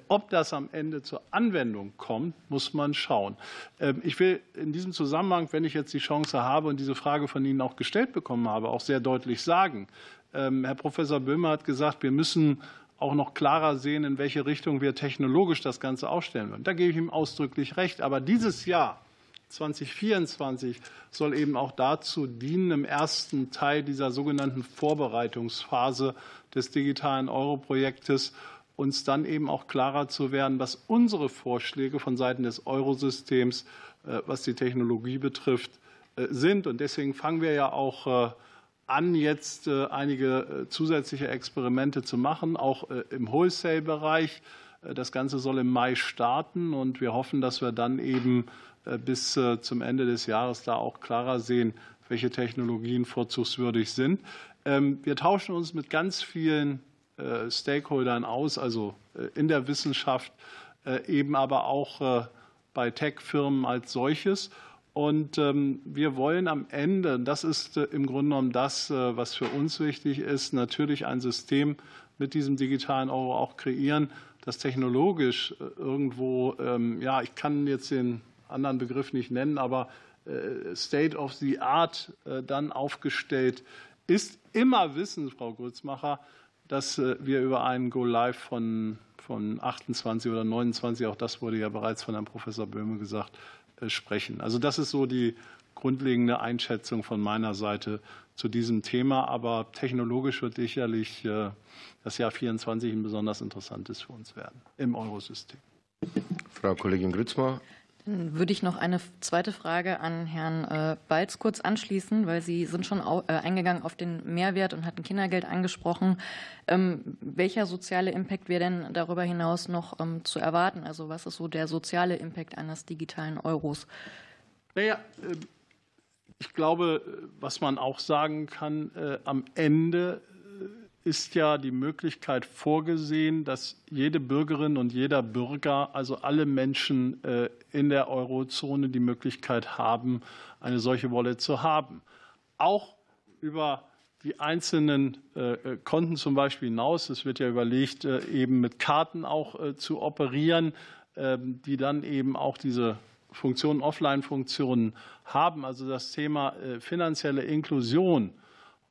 Ob das am Ende zur Anwendung kommt, muss man schauen. Ähm, ich will in diesem Zusammenhang, wenn ich jetzt die Chance habe und diese Frage von Ihnen auch gestellt bekommen habe, auch sehr deutlich sagen, Herr Professor Böhmer hat gesagt, wir müssen auch noch klarer sehen, in welche Richtung wir technologisch das Ganze aufstellen wollen. Da gebe ich ihm ausdrücklich recht. Aber dieses Jahr 2024 soll eben auch dazu dienen, im ersten Teil dieser sogenannten Vorbereitungsphase des digitalen Euro-Projektes uns dann eben auch klarer zu werden, was unsere Vorschläge von Seiten des Eurosystems, äh, was die Technologie betrifft, äh, sind. Und deswegen fangen wir ja auch äh, an, jetzt äh, einige äh, zusätzliche Experimente zu machen, auch äh, im Wholesale-Bereich. Das Ganze soll im Mai starten und wir hoffen, dass wir dann eben bis zum Ende des Jahres da auch klarer sehen, welche Technologien vorzugswürdig sind. Ähm, wir tauschen uns mit ganz vielen Stakeholdern aus, also in der Wissenschaft, eben aber auch bei Tech-Firmen als solches. Und ähm, wir wollen am Ende, das ist äh, im Grunde genommen das, äh, was für uns wichtig ist, natürlich ein System mit diesem digitalen Euro auch kreieren, das technologisch äh, irgendwo, ähm, ja, ich kann jetzt den anderen Begriff nicht nennen, aber State of the Art dann aufgestellt ist. Immer wissen, Frau Grützmacher, dass wir über einen Go Live von, von 28 oder 29, auch das wurde ja bereits von Herrn Professor Böhme gesagt, sprechen. Also das ist so die grundlegende Einschätzung von meiner Seite zu diesem Thema. Aber technologisch wird sicherlich äh, das Jahr 24 ein besonders interessantes für uns werden im Eurosystem. Frau Kollegin Grützmar. Dann würde ich noch eine zweite Frage an Herrn äh, Balz kurz anschließen, weil Sie sind schon eingegangen auf den Mehrwert und hatten Kindergeld angesprochen. Ähm, welcher soziale Impact wäre denn darüber hinaus noch ähm, zu erwarten? Also was ist so der soziale Impact eines digitalen Euros? Naja, ähm, ich glaube, was man auch sagen kann, äh, am Ende ist ja die Möglichkeit vorgesehen, dass jede Bürgerin und jeder Bürger, also alle Menschen äh, in der Eurozone, die Möglichkeit haben, eine solche Wallet zu haben. Auch über die einzelnen äh, Konten zum Beispiel hinaus. Es wird ja überlegt, äh, eben mit Karten auch zu operieren, ähm, die dann eben auch diese Funktionen, Offline-Funktionen haben. Also das Thema finanzielle Inklusion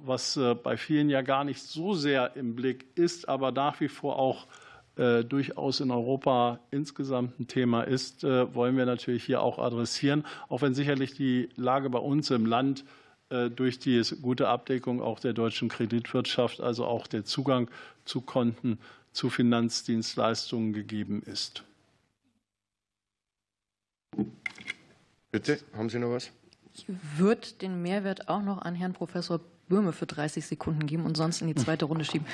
was äh, bei vielen ja gar nicht so sehr im Blick ist, aber nach wie vor auch äh, durchaus in Europa insgesamt ein Thema ist, äh, wollen wir natürlich hier auch adressieren, auch wenn sicherlich die Lage bei uns im Land durch die gute Abdeckung auch der deutschen Kreditwirtschaft, also auch der Zugang zu Konten, zu Finanzdienstleistungen gegeben ist. Bitte, haben Sie noch was? Ich würde den Mehrwert auch noch an Herrn Professor Böhme für 30 Sekunden geben und sonst in die zweite Runde schieben.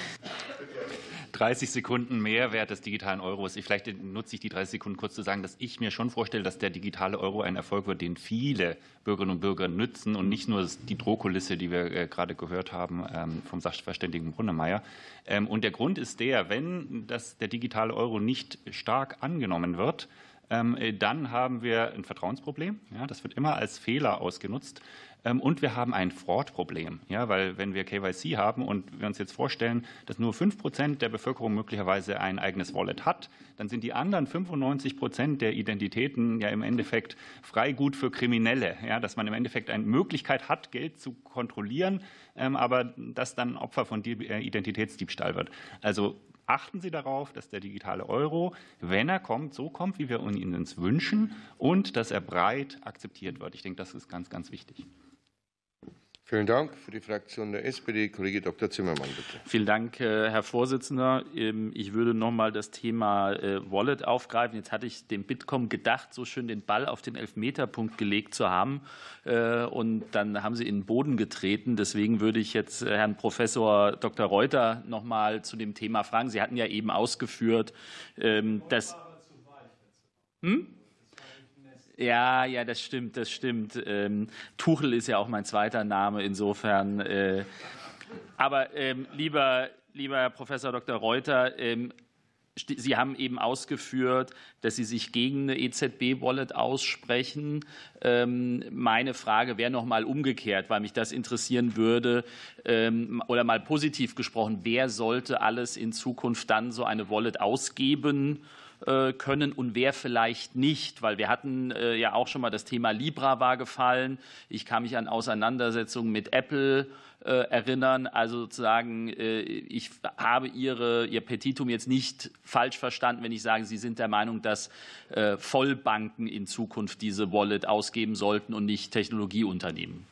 30 Sekunden Mehrwert des digitalen Euros. Vielleicht nutze ich die 30 Sekunden kurz zu sagen, dass ich mir schon vorstelle, dass der digitale Euro ein Erfolg wird, den viele Bürgerinnen und Bürger nützen und nicht nur die Drohkulisse, die wir äh, gerade gehört haben ähm, vom Sachverständigen Brunnemeyer. Ähm, und der Grund ist der, wenn das, der digitale Euro nicht stark angenommen wird, ähm, äh, dann haben wir ein Vertrauensproblem. Ja, das wird immer als Fehler ausgenutzt. Ähm, und wir haben ein Fraud-Problem, ja, weil wenn wir KYC haben und wir uns jetzt vorstellen, dass nur 5 Prozent der Bevölkerung möglicherweise ein eigenes Wallet hat, dann sind die anderen 95 Prozent der Identitäten ja im Endeffekt frei gut für Kriminelle, ja, dass man im Endeffekt eine Möglichkeit hat, Geld zu kontrollieren, ähm, aber das dann Opfer von äh, Identitätsdiebstahl wird. Also achten Sie darauf, dass der digitale Euro, wenn er kommt, so kommt, wie wir ihn uns wünschen und dass er breit akzeptiert wird. Ich denke, das ist ganz, ganz wichtig. Vielen Dank. Für die Fraktion der SPD, Kollege Dr. Zimmermann, bitte. Vielen Dank, äh, Herr Vorsitzender. Ähm, ich würde noch mal das Thema äh, Wallet aufgreifen. Jetzt hatte ich dem Bitkom gedacht, so schön den Ball auf den Elfmeterpunkt gelegt zu haben. Äh, und dann haben Sie in den Boden getreten. Deswegen würde ich jetzt Herrn Professor Dr. Reuter noch mal zu dem Thema fragen. Sie hatten ja eben ausgeführt, ähm, dass. Hm? Ja, ja, das stimmt, das stimmt. Ähm, Tuchel ist ja auch mein zweiter Name, insofern. Äh, Aber ähm, lieber, lieber Herr Professor Dr. Reuter, ähm, Sie haben eben ausgeführt, dass Sie sich gegen eine EZB-Wallet aussprechen. Meine Frage wäre noch mal umgekehrt, weil mich das interessieren würde, oder mal positiv gesprochen, wer sollte alles in Zukunft dann so eine Wallet ausgeben? Äh, können und wer vielleicht nicht, weil wir hatten äh, ja auch schon mal das Thema Libra war gefallen. Ich kann mich an Auseinandersetzungen mit Apple äh, erinnern. Also sozusagen, ich habe Ihre, Ihr Petitum jetzt nicht falsch verstanden, wenn ich sage, Sie sind der Meinung, dass Vollbanken in Zukunft diese Wallet ausgeben sollten und nicht Technologieunternehmen.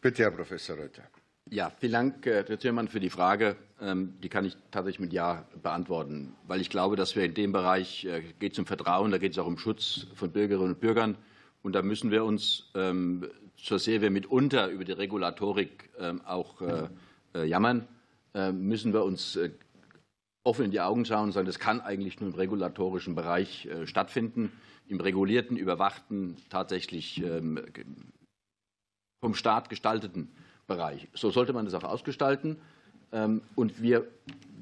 Bitte, Herr Professor Reuter. Ja, vielen Dank, Herr Thürmann, für die Frage. Ähm, die kann ich tatsächlich mit Ja beantworten, weil ich glaube, dass wir in dem Bereich äh, geht es um Vertrauen, da geht es auch um Schutz von Bürgerinnen und Bürgern. Und da müssen wir uns, ähm, so sehr wir mitunter über die Regulatorik ähm, auch äh, äh, jammern, müssen wir uns offen in die Augen schauen und sagen, das kann eigentlich nur im regulatorischen Bereich stattfinden, im regulierten, überwachten, tatsächlich vom Staat gestalteten Bereich. So sollte man das auch ausgestalten. Ähm, und wir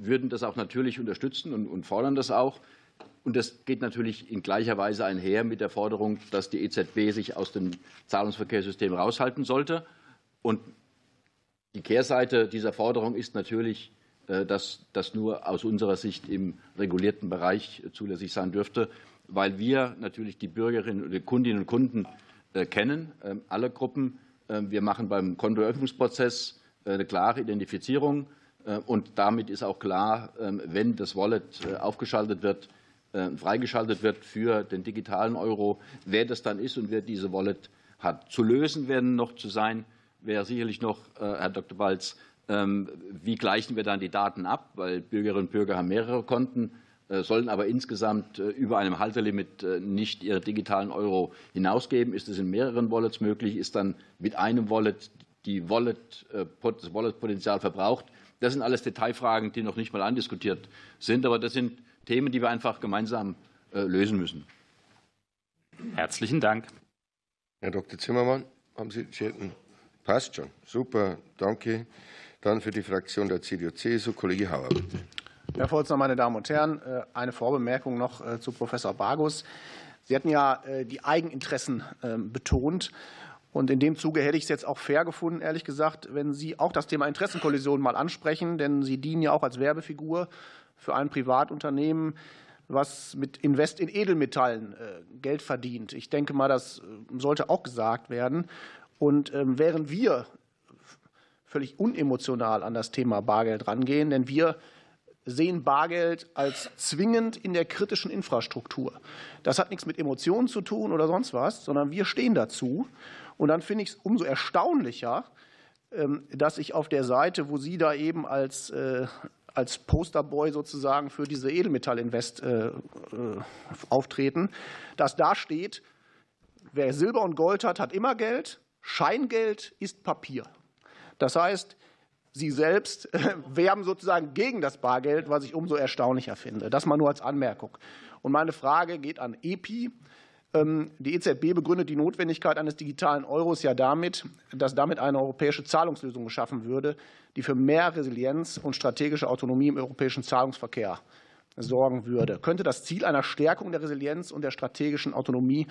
würden das auch natürlich unterstützen und fordern das auch. Und das geht natürlich in gleicher Weise einher mit der Forderung, dass die EZB sich aus dem Zahlungsverkehrssystem raushalten sollte. Und die Kehrseite dieser Forderung ist natürlich, äh, dass das nur aus unserer Sicht im regulierten Bereich zulässig sein dürfte, weil wir natürlich die Bürgerinnen und Kundinnen und Kunden äh, kennen, ähm, alle Gruppen ähm, wir machen beim Kontoeröffnungsprozess äh, eine klare Identifizierung. Äh, und damit ist auch klar, ähm, wenn das Wallet äh, aufgeschaltet wird, freigeschaltet wird für den digitalen Euro, wer das dann ist und wer diese Wallet hat. Zu lösen werden noch zu sein, wäre sicherlich noch, Herr Dr. Balz, ähm, wie gleichen wir dann die Daten ab, weil Bürgerinnen und Bürger haben mehrere Konten. Äh, sollen aber insgesamt äh, über einem Haltelimit äh, nicht ihre digitalen Euro hinausgeben. Ist es in mehreren Wallets möglich? Ist dann mit einem Wallet die Wallet, das Wallet-Potenzial verbraucht? Das sind alles Detailfragen, die noch nicht mal andiskutiert sind. Aber das sind Themen, die wir einfach gemeinsam lösen müssen. Herzlichen Dank. Herr Dr. Zimmermann, haben Sie, hätten, passt schon. Super, danke. Dann für die Fraktion der CDU-CSU, Kollege Hauer, bitte. Herr Vorsitzender, meine Damen und Herren, äh, eine Vorbemerkung noch äh, zu Professor Bargus. Sie hatten ja äh, die Eigeninteressen ähm, betont. Und in dem Zuge hätte ich es jetzt auch fair gefunden, ehrlich gesagt, wenn Sie auch das Thema Interessenkollision mal ansprechen, denn Sie dienen ja auch als Werbefigur für ein Privatunternehmen, was mit Invest in Edelmetallen Geld verdient. Ich denke mal, das sollte auch gesagt werden. Und ähm, während wir völlig unemotional an das Thema Bargeld rangehen, denn wir sehen Bargeld als zwingend in der kritischen Infrastruktur. Das hat nichts mit Emotionen zu tun oder sonst was, sondern wir stehen dazu. Und dann finde ich es umso erstaunlicher, ähm, dass ich auf der Seite, wo Sie da eben als, äh, als Posterboy sozusagen für diese Edelmetallinvest äh, äh, auftreten, dass da steht, wer Silber und Gold hat, hat immer Geld, Scheingeld ist Papier. Das heißt, Sie selbst werben sozusagen gegen das Bargeld, was ich umso erstaunlicher finde. Das mal nur als Anmerkung. Und meine Frage geht an EPI. Ähm, die EZB begründet die Notwendigkeit eines digitalen Euros ja damit, dass damit eine europäische Zahlungslösung geschaffen würde, die für mehr Resilienz und strategische Autonomie im europäischen Zahlungsverkehr sorgen würde. Könnte das Ziel einer Stärkung der Resilienz und der strategischen Autonomie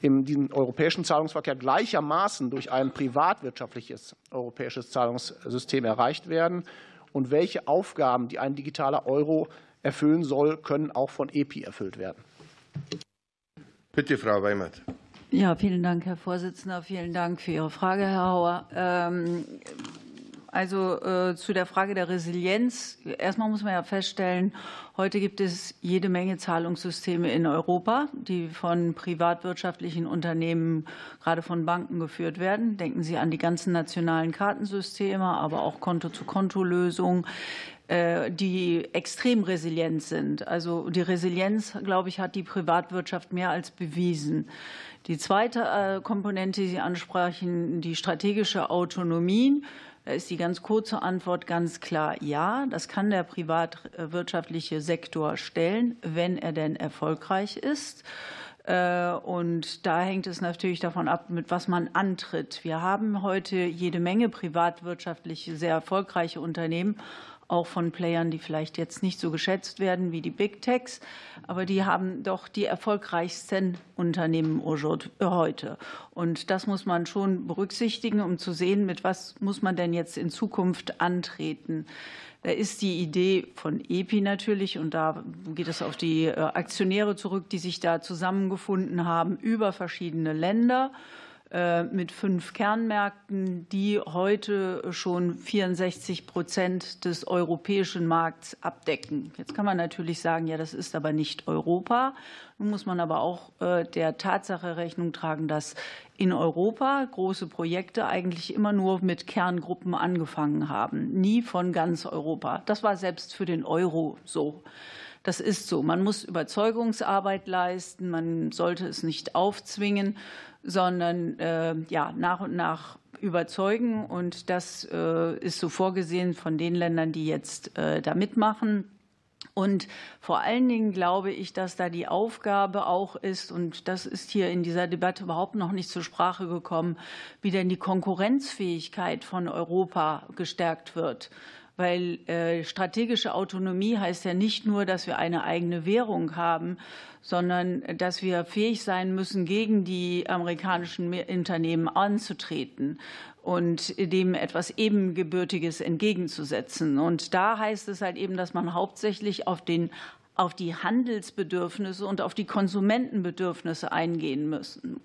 in diesem europäischen Zahlungsverkehr gleichermaßen durch ein privatwirtschaftliches europäisches Zahlungssystem erreicht werden? Und welche Aufgaben, die ein digitaler Euro erfüllen soll, können auch von EPI erfüllt werden? Bitte, Frau Weimert. Ja, vielen Dank, Herr Vorsitzender. Vielen Dank für Ihre Frage, Herr Hauer. Ähm, also äh, zu der Frage der Resilienz. Erstmal muss man ja feststellen, heute gibt es jede Menge Zahlungssysteme in Europa, die von privatwirtschaftlichen Unternehmen, gerade von Banken geführt werden. Denken Sie an die ganzen nationalen Kartensysteme, aber auch Konto-zu-Konto-Lösungen äh, die extrem resilient sind. Also die Resilienz, glaube ich, hat die Privatwirtschaft mehr als bewiesen. Die zweite äh, Komponente, die Sie ansprachen, die strategische Autonomie. Da ist die ganz kurze Antwort ganz klar ja. Das kann der privatwirtschaftliche Sektor stellen, wenn er denn erfolgreich ist. Äh, und da hängt es natürlich davon ab, mit was man antritt. Wir haben heute jede Menge privatwirtschaftliche, sehr erfolgreiche Unternehmen, auch von Playern, die vielleicht jetzt nicht so geschätzt werden wie die Big Techs, aber die haben doch die erfolgreichsten Unternehmen heute. Und das muss man schon berücksichtigen, um zu sehen, mit was muss man denn jetzt in Zukunft antreten. Da ist die Idee von EPI natürlich, und da geht es auf die äh, Aktionäre zurück, die sich da zusammengefunden haben über verschiedene Länder mit fünf Kernmärkten, die heute schon 64 Prozent des europäischen Markts abdecken. Jetzt kann man natürlich sagen, ja, das ist aber nicht Europa. Nun muss man aber auch äh, der Tatsache Rechnung tragen, dass in Europa große Projekte eigentlich immer nur mit Kerngruppen angefangen haben, nie von ganz Europa. Das war selbst für den Euro so. Das ist so. Man muss Überzeugungsarbeit leisten, man sollte es nicht aufzwingen sondern äh, ja, nach und nach überzeugen. Und das äh, ist so vorgesehen von den Ländern, die jetzt äh, da mitmachen. Und vor allen Dingen glaube ich, dass da die Aufgabe auch ist, und das ist hier in dieser Debatte überhaupt noch nicht zur Sprache gekommen, wie denn die Konkurrenzfähigkeit von Europa gestärkt wird weil äh, strategische Autonomie heißt ja nicht nur, dass wir eine eigene Währung haben, sondern dass wir fähig sein müssen, gegen die amerikanischen Unternehmen anzutreten und dem etwas Ebengebürtiges entgegenzusetzen. Und da heißt es halt eben, dass man hauptsächlich auf den auf die Handelsbedürfnisse und auf die Konsumentenbedürfnisse eingehen müssen.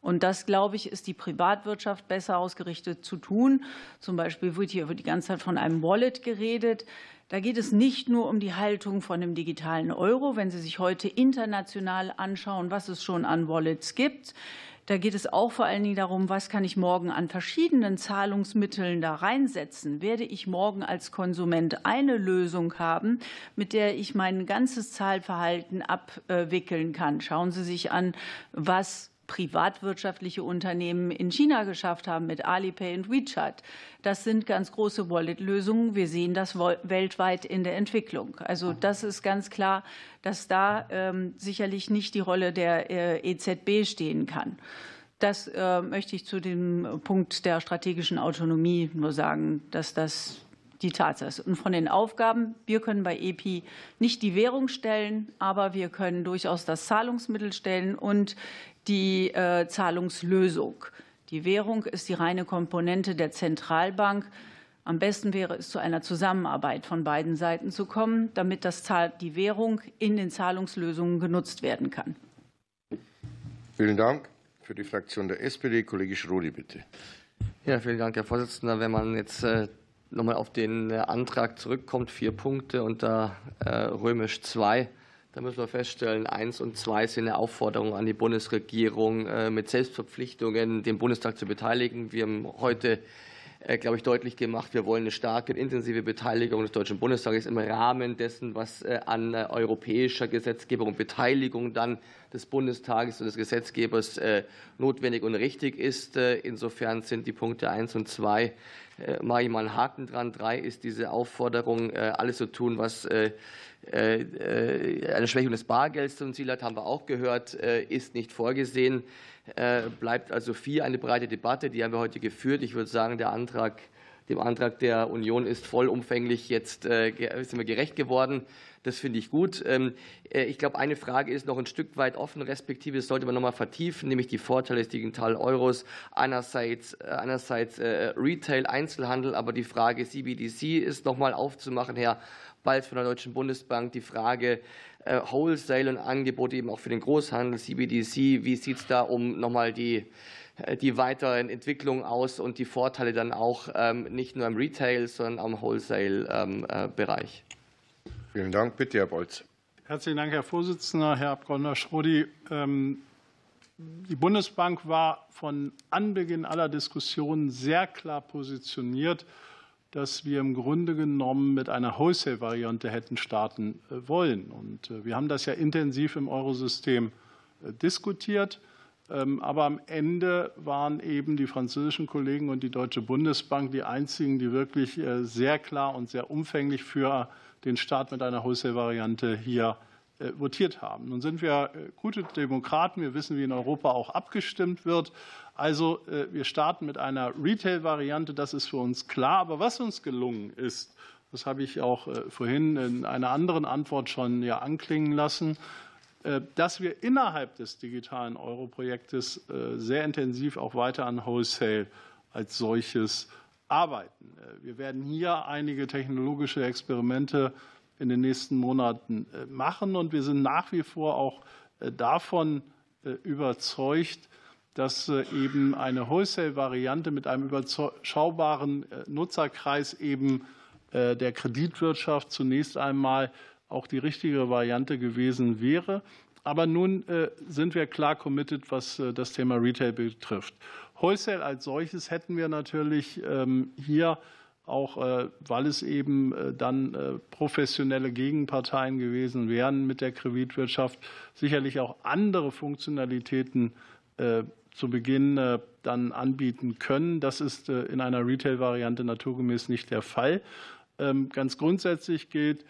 Und das, glaube ich, ist die Privatwirtschaft besser ausgerichtet zu tun. Zum Beispiel wird hier die ganze Zeit von einem Wallet geredet. Da geht es nicht nur um die Haltung von dem digitalen Euro. Wenn Sie sich heute international anschauen, was es schon an Wallets gibt, da geht es auch vor allen Dingen darum, was kann ich morgen an verschiedenen Zahlungsmitteln da reinsetzen? Werde ich morgen als Konsument eine Lösung haben, mit der ich mein ganzes Zahlverhalten abwickeln kann? Schauen Sie sich an, was privatwirtschaftliche Unternehmen in China geschafft haben mit Alipay und WeChat. Das sind ganz große Wallet-Lösungen. Wir sehen das weltweit in der Entwicklung. Also das ist ganz klar, dass da ähm, sicherlich nicht die Rolle der äh, EZB stehen kann. Das äh, möchte ich zu dem Punkt der strategischen Autonomie nur sagen, dass das die Tatsache ist. Und von den Aufgaben, wir können bei EPI nicht die Währung stellen, aber wir können durchaus das Zahlungsmittel stellen und die äh, Zahlungslösung. Die Währung ist die reine Komponente der Zentralbank. Am besten wäre es, zu einer Zusammenarbeit von beiden Seiten zu kommen, damit das, die Währung in den Zahlungslösungen genutzt werden kann. Vielen Dank. Für die Fraktion der SPD, Kollege Schrodi, bitte. Ja, vielen Dank, Herr Vorsitzender. Wenn man jetzt äh, nochmal auf den äh, Antrag zurückkommt, vier Punkte unter römisch 2, da müssen wir feststellen, eins und zwei sind eine Aufforderung an die Bundesregierung, äh, mit Selbstverpflichtungen den Bundestag zu beteiligen. Wir haben heute äh, glaube ich, deutlich gemacht, wir wollen eine starke und intensive Beteiligung des Deutschen Bundestages im Rahmen dessen, was äh, an europäischer Gesetzgebung und Beteiligung dann des Bundestages und des Gesetzgebers notwendig und richtig ist. Insofern sind die Punkte eins und zwei mache ich mal einen Haken dran. Drei ist diese Aufforderung, alles zu tun, was eine Schwächung des Bargelds zum Ziel hat, haben wir auch gehört, äh, ist nicht vorgesehen. Bleibt also vier eine breite Debatte, die haben wir heute geführt. Ich würde sagen, der Antrag, dem Antrag der Union ist vollumfänglich jetzt sind wir gerecht geworden. Das finde ich gut. Ähm, ich glaube, eine Frage ist noch ein Stück weit offen, respektive das sollte man noch mal vertiefen, nämlich die Vorteile des digitalen Euros. Einerseits, einerseits Retail, Einzelhandel, aber die Frage CBDC ist noch mal aufzumachen, Herr bald von der Deutschen Bundesbank die Frage äh, Wholesale und Angebote eben auch für den Großhandel, CBDC. Wie sieht es da um nochmal die, äh, die weiteren Entwicklungen aus und die Vorteile dann auch ähm, nicht nur im Retail, sondern auch im Wholesale-Bereich? Ähm, äh, Vielen Dank. Bitte, Herr Bolz. Herzlichen Dank, Herr Vorsitzender. Herr Abgeordneter Schrodi, ähm, die Bundesbank war von Anbeginn aller Diskussionen sehr klar positioniert dass wir im Grunde genommen mit einer Wholesale-Variante hätten starten äh, wollen. Und äh, wir haben das ja intensiv im Eurosystem äh, diskutiert. Ähm, aber am Ende waren eben die französischen Kollegen und die Deutsche Bundesbank die einzigen, die wirklich sehr klar und sehr umfänglich für den Start mit einer Wholesale-Variante hier votiert haben. Nun sind wir gute Demokraten. Wir wissen, wie in Europa auch abgestimmt wird. Also wir starten mit einer Retail-Variante. Das ist für uns klar. Aber was uns gelungen ist, das habe ich auch vorhin in einer anderen Antwort schon ja anklingen lassen, dass wir innerhalb des digitalen Euro-Projektes sehr intensiv auch weiter an Wholesale als solches arbeiten. Wir werden hier einige technologische Experimente in den nächsten Monaten äh, machen. Und wir sind nach wie vor auch äh, davon äh, überzeugt, dass eben eine Wholesale-Variante mit einem überschaubaren Nutzerkreis eben der Kreditwirtschaft zunächst einmal auch die richtige Variante gewesen wäre. Aber nun sind wir klar committed, was das Thema Retail betrifft. Wholesale als solches hätten wir natürlich ähm, hier auch äh, weil es eben äh, dann äh, professionelle Gegenparteien gewesen wären mit der Kreditwirtschaft, sicherlich auch andere Funktionalitäten zu Beginn dann anbieten können. Das ist in einer Retail-Variante naturgemäß nicht der Fall. Ähm, ganz grundsätzlich gilt,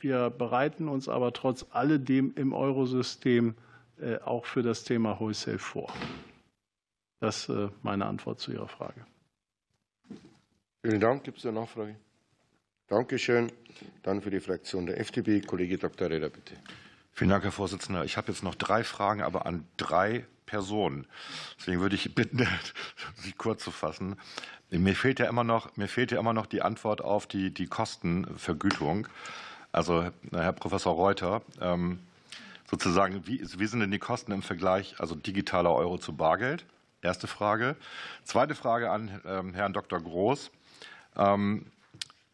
wir bereiten uns aber trotz alledem im Eurosystem auch für das Thema Wholesale vor. Das ist meine Antwort zu Ihrer Frage. Vielen Dank. Gibt es eine Nachfrage? Dankeschön. Dann für die Fraktion der FDP, Kollege Dr. Reder, bitte. Vielen Dank, Herr Vorsitzender. Ich habe jetzt noch drei Fragen, aber an drei Personen. Deswegen würde ich bitten, Sie kurz zu fassen. Mir fehlt ja immer noch, mir fehlt ja immer noch die Antwort auf die, die Kostenvergütung. Also, Herr Professor Reuter, ähm, sozusagen, wie, wie sind denn die Kosten im Vergleich, also digitaler Euro zu Bargeld? Erste Frage. Zweite Frage an ähm, Herrn Dr. Groß. Ähm,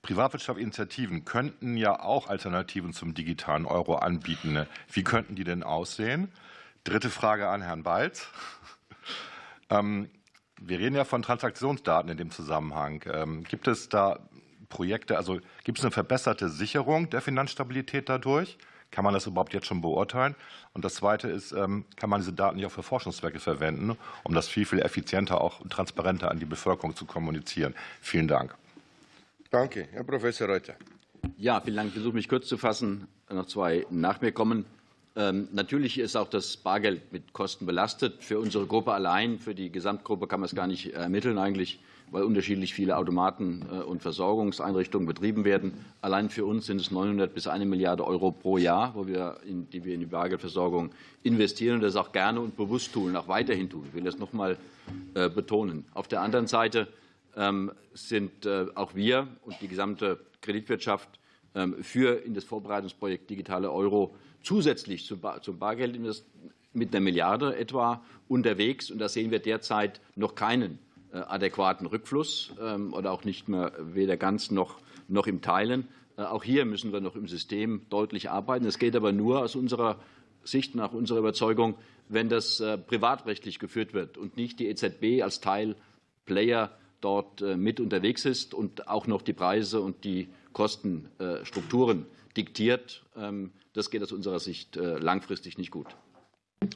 Privatwirtschaftsinitiativen könnten ja auch Alternativen zum digitalen Euro anbieten. Wie könnten die denn aussehen? Dritte Frage an Herrn Balz. Ähm, wir reden ja von Transaktionsdaten in dem Zusammenhang. Ähm, gibt es da Projekte, also gibt es eine verbesserte Sicherung der Finanzstabilität dadurch? Kann man das überhaupt jetzt schon beurteilen? Und das Zweite ist, kann man diese Daten ja auch für Forschungszwecke verwenden, um das viel, viel effizienter auch und transparenter an die Bevölkerung zu kommunizieren? Vielen Dank. Danke. Herr Professor Reuter. Ja, vielen Dank. Ich versuche mich kurz zu fassen. Noch zwei nach mir kommen. Ähm, natürlich ist auch das Bargeld mit Kosten belastet. Für unsere Gruppe allein, für die Gesamtgruppe kann man es gar nicht ermitteln eigentlich, weil unterschiedlich viele Automaten äh, und Versorgungseinrichtungen betrieben werden. Allein für uns sind es 900 bis 1 Milliarde Euro pro Jahr, die wir in die Bargeldversorgung investieren und das auch gerne und bewusst tun, auch weiterhin tun. Ich will das noch mal äh, betonen. Auf der anderen Seite ähm, sind äh, auch wir und die gesamte Kreditwirtschaft ähm, für in das Vorbereitungsprojekt Digitale Euro zusätzlich zum Bargeld mit einer Milliarde etwa unterwegs. Und da sehen wir derzeit noch keinen äh, adäquaten Rückfluss ähm, oder auch nicht mehr weder ganz noch, noch im Teilen. Äh, auch hier müssen wir noch im System deutlich arbeiten. Das geht aber nur aus unserer Sicht, nach unserer Überzeugung, wenn das privatrechtlich geführt wird und nicht die EZB als Teilplayer dort äh, mit unterwegs ist und auch noch die Preise und die Kostenstrukturen diktiert. Das geht aus unserer Sicht äh, langfristig nicht gut.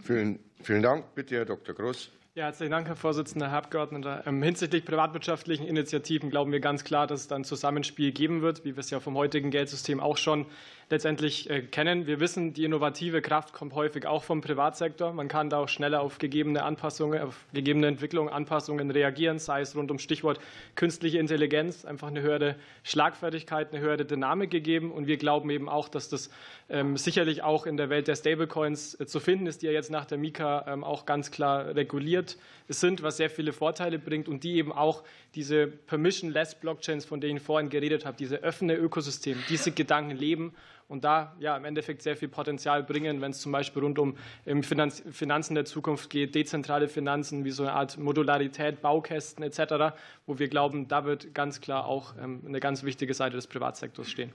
Vielen, vielen Dank. Bitte, Herr Dr. Groß. Ja, herzlichen Dank, Herr Vorsitzender, Herr Abgeordneter. Ähm, hinsichtlich privatwirtschaftlichen Initiativen glauben wir ganz klar, dass es dann Zusammenspiel geben wird, wie wir es ja vom heutigen Geldsystem auch schon letztendlich äh, kennen. Wir wissen, die innovative Kraft kommt häufig auch vom Privatsektor. Man kann da auch schneller auf gegebene Anpassungen, auf gegebene Entwicklungen, Anpassungen reagieren, sei es rund um Stichwort künstliche Intelligenz, einfach eine höhere Schlagfertigkeit, eine höhere Dynamik gegeben. Und wir glauben eben auch, dass das ähm, sicherlich auch in der Welt der Stablecoins äh, zu finden ist, die ja jetzt nach der Mika ähm, auch ganz klar reguliert sind, was sehr viele Vorteile bringt und die eben auch diese permissionless Blockchains, von denen ich vorhin geredet habe, diese offene Ökosystem, diese Gedanken leben und da ja im Endeffekt sehr viel Potenzial bringen, wenn es zum Beispiel rund um Finanz Finanzen der Zukunft geht, dezentrale Finanzen wie so eine Art Modularität, Baukästen etc., wo wir glauben, da wird ganz klar auch ähm, eine ganz wichtige Seite des Privatsektors stehen.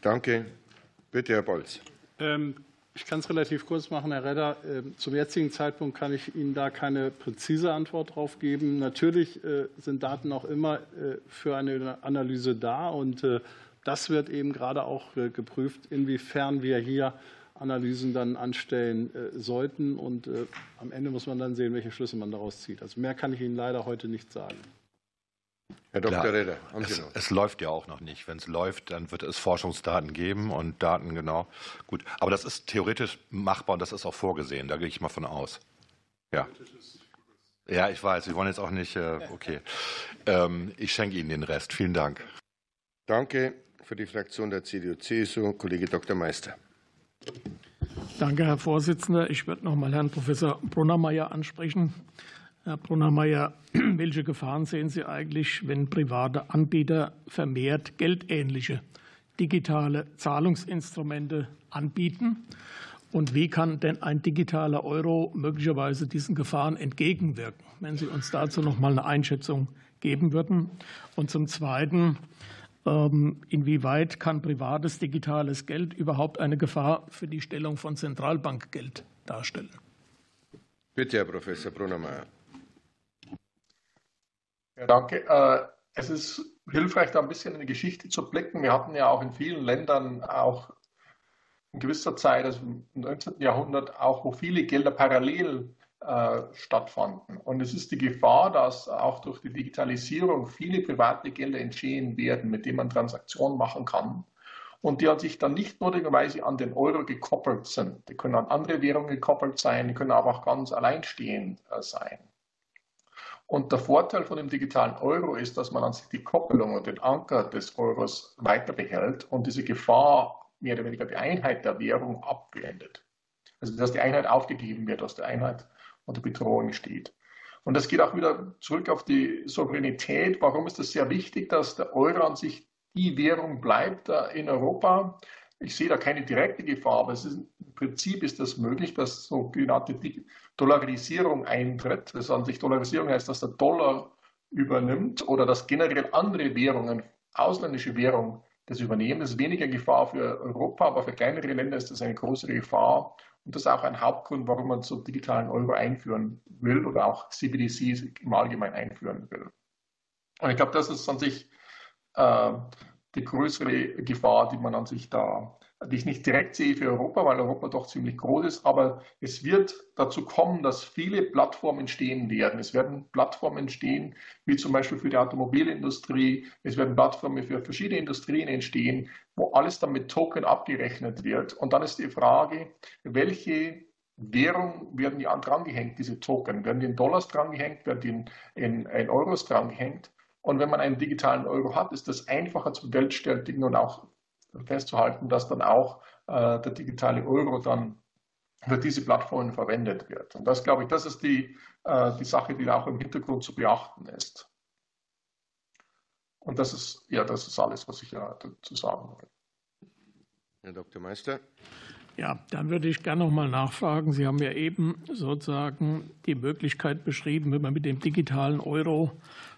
Danke. Bitte, Herr Bolz. Ähm, ich kann es relativ kurz machen, Herr Redder. Ähm, zum jetzigen Zeitpunkt kann ich Ihnen da keine präzise Antwort drauf geben. Natürlich äh, sind Daten auch immer äh, für eine Analyse da und äh, das wird eben gerade auch geprüft, inwiefern wir hier Analysen dann anstellen sollten. Und am Ende muss man dann sehen, welche Schlüsse man daraus zieht. Also mehr kann ich Ihnen leider heute nicht sagen. Herr Dr. Klar, Redder, haben Sie es, noch? es läuft ja auch noch nicht. Wenn es läuft, dann wird es Forschungsdaten geben und Daten genau. Gut, aber das ist theoretisch machbar und das ist auch vorgesehen. Da gehe ich mal von aus. Ja. Ja, ich weiß. Wir wollen jetzt auch nicht. äh, Okay. Ähm, Ich schenke Ihnen den Rest. Vielen Dank. Danke für die Fraktion der CDU-CSU, Kollege Dr. Meister. Danke, Herr Vorsitzender. Ich würde noch mal Herrn Professor Brunnermeier ansprechen. Herr Brunnermeier, welche Gefahren sehen Sie eigentlich, wenn private Anbieter vermehrt geldähnliche digitale Zahlungsinstrumente anbieten? Und wie kann denn ein digitaler Euro möglicherweise diesen Gefahren entgegenwirken? Wenn Sie uns dazu noch mal eine Einschätzung geben würden. Und zum Zweiten, ähm, inwieweit kann privates digitales Geld überhaupt eine Gefahr für die Stellung von Zentralbankgeld darstellen? Bitte, Herr Professor Brunnermeier. Ja, danke. Äh, Es ist hilfreich, da ein bisschen in die Geschichte zu blicken. Wir hatten ja auch in vielen Ländern auch in gewisser Zeit, also im 19. Jahrhundert, auch wo viele Gelder parallel äh, stattfanden. Und es ist die Gefahr, dass auch durch die Digitalisierung viele private Gelder entstehen werden, mit denen man Transaktionen machen kann und die an sich dann nicht notwendigerweise an den Euro gekoppelt sind. Die können an andere Währungen gekoppelt sein, die können aber auch ganz alleinstehend äh, sein. Und der Vorteil von dem digitalen Euro ist, dass man an sich die Koppelung und den Anker des Euros weiter behält und diese Gefahr, mehr oder weniger die Einheit der Währung abwendet. Also dass die Einheit aufgegeben wird, dass die Einheit unter Bedrohung steht. Und das geht auch wieder zurück auf die Souveränität. Warum ist es sehr wichtig, dass der Euro an sich die Währung bleibt in Europa? Ich sehe da keine direkte Gefahr, aber ist, im Prinzip ist das möglich, dass sogenannte Dollarisierung eintritt. Das an sich Dollarisierung heißt, dass der Dollar übernimmt oder dass generell andere Währungen, ausländische Währungen, das übernehmen. Das ist weniger Gefahr für Europa, aber für kleinere Länder ist das eine größere Gefahr. Und das ist auch ein Hauptgrund, warum man so digitalen Euro einführen will oder auch CBDCs im Allgemeinen einführen will. Und ich glaube, das ist an sich äh, die größere Gefahr, die man an sich da, die ich nicht direkt sehe für Europa, weil Europa doch ziemlich groß ist. Aber es wird dazu kommen, dass viele Plattformen entstehen werden. Es werden Plattformen entstehen, wie zum Beispiel für die Automobilindustrie. Es werden Plattformen für verschiedene Industrien entstehen, wo alles dann mit Token abgerechnet wird. Und dann ist die Frage, welche Währung werden die drangehängt, diese Token? Werden die in Dollars drangehängt? Werden die in, in, in Euros drangehängt? Und wenn man einen digitalen Euro hat, ist das einfacher zu bewerkstelligen und auch festzuhalten, dass dann auch äh, der digitale Euro dann für diese Plattformen verwendet wird. Und das, glaube ich, das ist die, äh, die Sache, die auch im Hintergrund zu beachten ist. Und das ist, ja, das ist alles, was ich ja dazu sagen will. Herr Dr. Meister. Ja, dann würde ich gerne noch mal nachfragen. Sie haben ja eben sozusagen die Möglichkeit beschrieben, wenn man mit dem digitalen Euro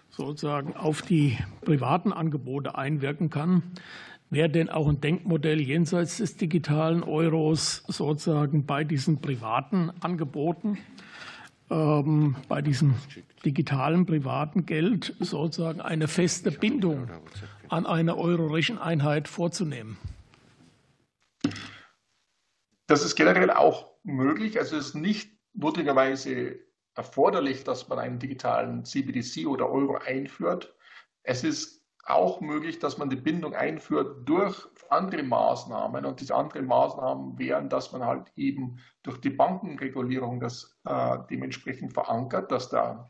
sozusagen auf die privaten Angebote einwirken kann. Wäre denn auch ein Denkmodell jenseits des digitalen Euros sozusagen bei diesen privaten Angeboten, ähm, bei diesem digitalen privaten Geld sozusagen eine feste Bindung an eine Euro-Recheneinheit vorzunehmen? Das ist generell auch möglich. Also es ist nicht notwendigerweise erforderlich, dass man einen digitalen CBDC oder Euro einführt. Es ist auch möglich, dass man die Bindung einführt durch andere Maßnahmen. Und diese anderen Maßnahmen wären, dass man halt eben durch die Bankenregulierung das äh, dementsprechend verankert, dass der,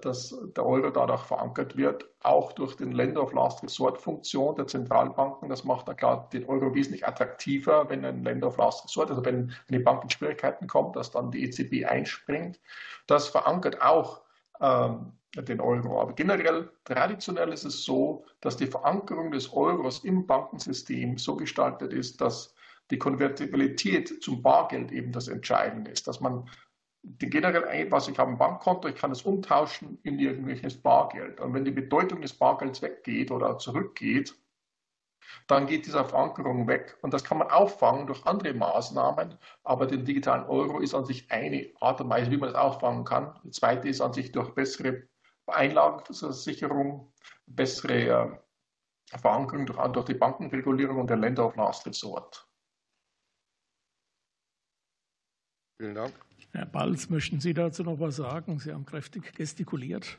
dass der Euro dadurch verankert wird, auch durch den Lender of Last Resort Funktion der Zentralbanken. Das macht dann klar den Euro wesentlich attraktiver, wenn ein Lender of Last Resort, also wenn eine Bank in Schwierigkeiten kommt, dass dann die EZB einspringt. Das verankert auch ähm, den Euro. Aber generell, traditionell ist es so, dass die Verankerung des Euros im Bankensystem so gestaltet ist, dass die Konvertibilität zum Bargeld eben das Entscheidende ist, dass man generell was ich habe ein Bankkonto, ich kann es umtauschen in irgendwelches Bargeld. Und wenn die Bedeutung des Bargelds weggeht oder zurückgeht, dann geht diese Verankerung weg. Und das kann man auffangen durch andere Maßnahmen. Aber den digitalen Euro ist an sich eine Art und Weise, wie man das auffangen kann. Die zweite ist an sich durch bessere Einlagenversicherung, bessere äh, Verankerung durch, durch die Bankenregulierung und der Länder of Last Resort. Vielen Dank. Herr Balz, möchten Sie dazu noch was sagen? Sie haben kräftig gestikuliert.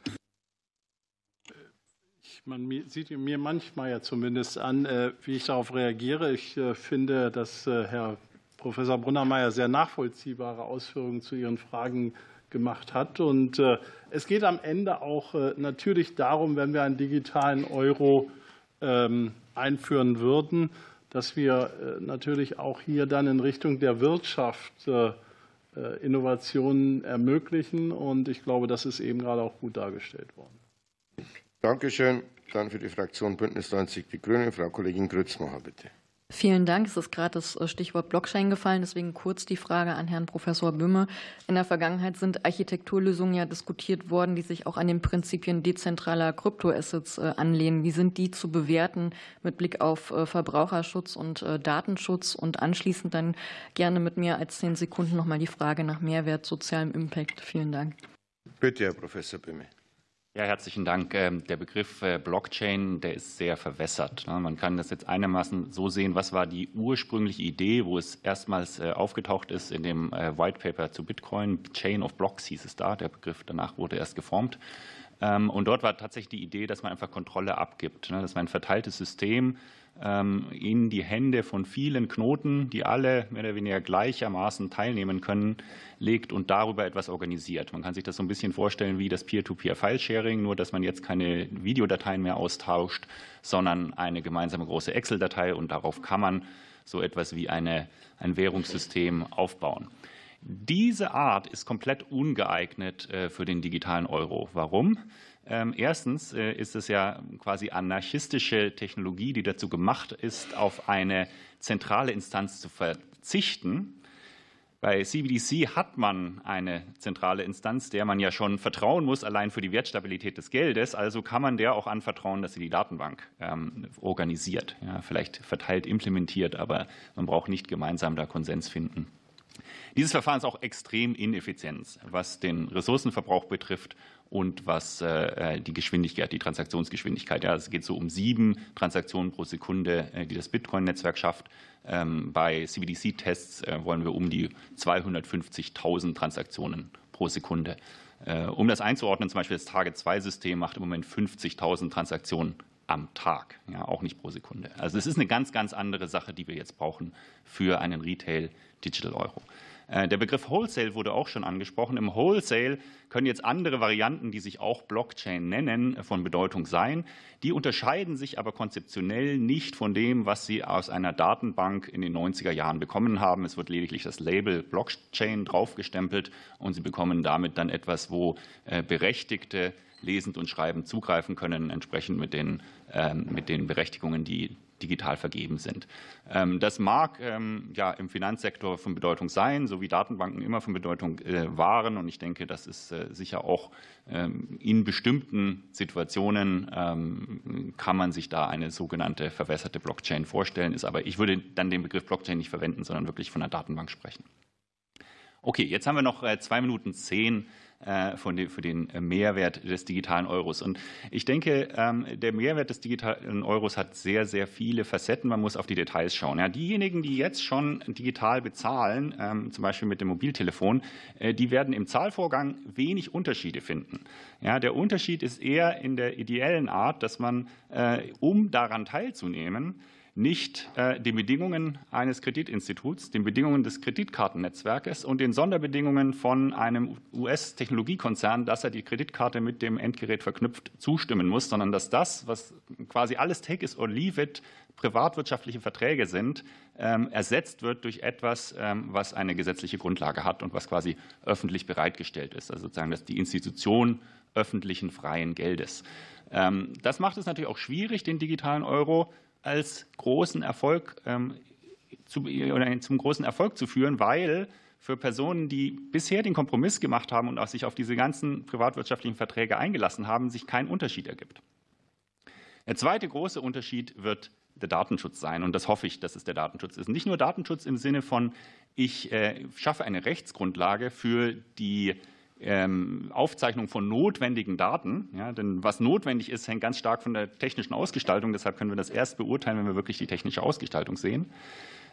man sieht mir manchmal ja zumindest an, wie ich darauf reagiere. Ich finde, dass Herr Professor Brunnermeier sehr nachvollziehbare Ausführungen zu Ihren Fragen gemacht hat. Und es geht am Ende auch natürlich darum, wenn wir einen digitalen Euro ähm, einführen würden, dass wir natürlich auch hier dann in Richtung der Wirtschaft Innovationen ermöglichen. Und ich glaube, das ist eben gerade auch gut dargestellt worden. Dankeschön. Dann für die Fraktion Bündnis 90 Die Grünen, Frau Kollegin Grützmacher, bitte. Vielen Dank. Es ist gerade das äh, Stichwort Blockchain gefallen. Deswegen kurz die Frage an Herrn Professor Böhme. In der Vergangenheit sind Architekturlösungen ja diskutiert worden, die sich auch an den Prinzipien dezentraler Kryptoassets äh, anlehnen. Wie sind die zu bewerten mit Blick auf äh, Verbraucherschutz und Datenschutz? Und anschließend dann gerne mit mir als zehn Sekunden nochmal die Frage nach Mehrwert, sozialem Impact. Vielen Dank. Bitte, Herr Professor Böhme. Ja, herzlichen Dank. Ähm, der Begriff äh, Blockchain, der ist sehr verwässert. Ne? Man kann das jetzt einigermaßen so sehen, was war die ursprüngliche Idee, wo es erstmals äh, aufgetaucht ist in dem äh, White Paper zu Bitcoin. Chain of Blocks hieß es da. Der Begriff danach wurde erst geformt. Ähm, und dort war tatsächlich die Idee, dass man einfach Kontrolle abgibt, ne? dass man ein verteiltes System in die Hände von vielen Knoten, die alle mehr oder weniger gleichermaßen teilnehmen können, legt und darüber etwas organisiert. Man kann sich das so ein bisschen vorstellen wie das Peer-to-Peer-File-Sharing, nur dass man jetzt keine Videodateien mehr austauscht, sondern eine gemeinsame große Excel-Datei und darauf kann man so etwas wie eine, ein Währungssystem aufbauen. Diese Art ist komplett ungeeignet äh, für den digitalen Euro. Warum? Ähm, erstens äh, ist es ja quasi anarchistische Technologie, die dazu gemacht ist, auf eine zentrale Instanz zu verzichten. Bei CBDC hat man eine zentrale Instanz, der man ja schon vertrauen muss, allein für die Wertstabilität des Geldes. Also kann man der auch anvertrauen, dass sie die Datenbank ähm, organisiert. Ja, vielleicht verteilt implementiert, aber man braucht nicht gemeinsam da Konsens finden. Dieses Verfahren ist auch extrem ineffizient, was den Ressourcenverbrauch betrifft und was äh, die Geschwindigkeit, die Transaktionsgeschwindigkeit. Ja, es geht so um sieben Transaktionen pro Sekunde, äh, die das Bitcoin-Netzwerk schafft. Ähm, bei CBDC-Tests äh, wollen wir um die 250.000 Transaktionen pro Sekunde. Um das einzuordnen, zum Beispiel das Target-2-System macht im Moment 50.000 Transaktionen am Tag, ja, auch nicht pro Sekunde. Also es ist eine ganz, ganz andere Sache, die wir jetzt brauchen für einen Retail Digital Euro. Äh, der Begriff Wholesale wurde auch schon angesprochen. Im Wholesale können jetzt andere Varianten, die sich auch Blockchain nennen, von Bedeutung sein. Die unterscheiden sich aber konzeptionell nicht von dem, was sie aus einer Datenbank in den 90er Jahren bekommen haben. Es wird lediglich das Label Blockchain draufgestempelt und sie bekommen damit dann etwas, wo äh, Berechtigte lesend und schreibend zugreifen können, entsprechend mit den, ähm, mit den Berechtigungen, die digital vergeben sind. Ähm, das mag ähm, ja im Finanzsektor von Bedeutung sein, so wie Datenbanken immer von Bedeutung äh, waren. Und ich denke, das ist äh, sicher auch ähm, in bestimmten Situationen kann man sich da eine sogenannte verwässerte Blockchain vorstellen. Ist aber ich würde dann den Begriff Blockchain nicht verwenden, sondern wirklich von einer Datenbank sprechen. Okay, jetzt haben wir noch äh, zwei Minuten zehn äh, für den Mehrwert des digitalen Euros. Und ich denke, ähm, der Mehrwert des digitalen Euros hat sehr, sehr viele Facetten. Man muss auf die Details schauen. Ja, diejenigen, die jetzt schon digital bezahlen, ähm, zum Beispiel mit dem Mobiltelefon, äh, die werden im Zahlvorgang wenig Unterschiede finden. Ja, der Unterschied ist eher in der ideellen Art, dass man, um daran teilzunehmen, nicht äh, den Bedingungen eines Kreditinstituts, den Bedingungen des Kreditkartennetzwerkes und den Sonderbedingungen von einem US-Technologiekonzern, dass er die Kreditkarte mit dem Endgerät verknüpft, zustimmen muss, sondern dass das, was quasi alles Take it or leave it, privatwirtschaftliche Verträge sind, ähm, ersetzt wird durch etwas, ähm, was eine gesetzliche Grundlage hat und was quasi öffentlich bereitgestellt ist. Also sozusagen dass die Institution öffentlichen freien Geldes. Ähm, das macht es natürlich auch schwierig, den digitalen Euro als großen Erfolg ähm, zu, oder zum großen Erfolg zu führen, weil für Personen, die bisher den Kompromiss gemacht haben und auch sich auf diese ganzen privatwirtschaftlichen Verträge eingelassen haben, sich kein Unterschied ergibt. Der zweite große Unterschied wird der Datenschutz sein. Und das hoffe ich, dass es der Datenschutz ist. Nicht nur Datenschutz im Sinne von, ich äh, schaffe eine Rechtsgrundlage für die ähm, Aufzeichnung von notwendigen Daten. Ja, denn was notwendig ist, hängt ganz stark von der technischen Ausgestaltung. Deshalb können wir das erst beurteilen, wenn wir wirklich die technische Ausgestaltung sehen.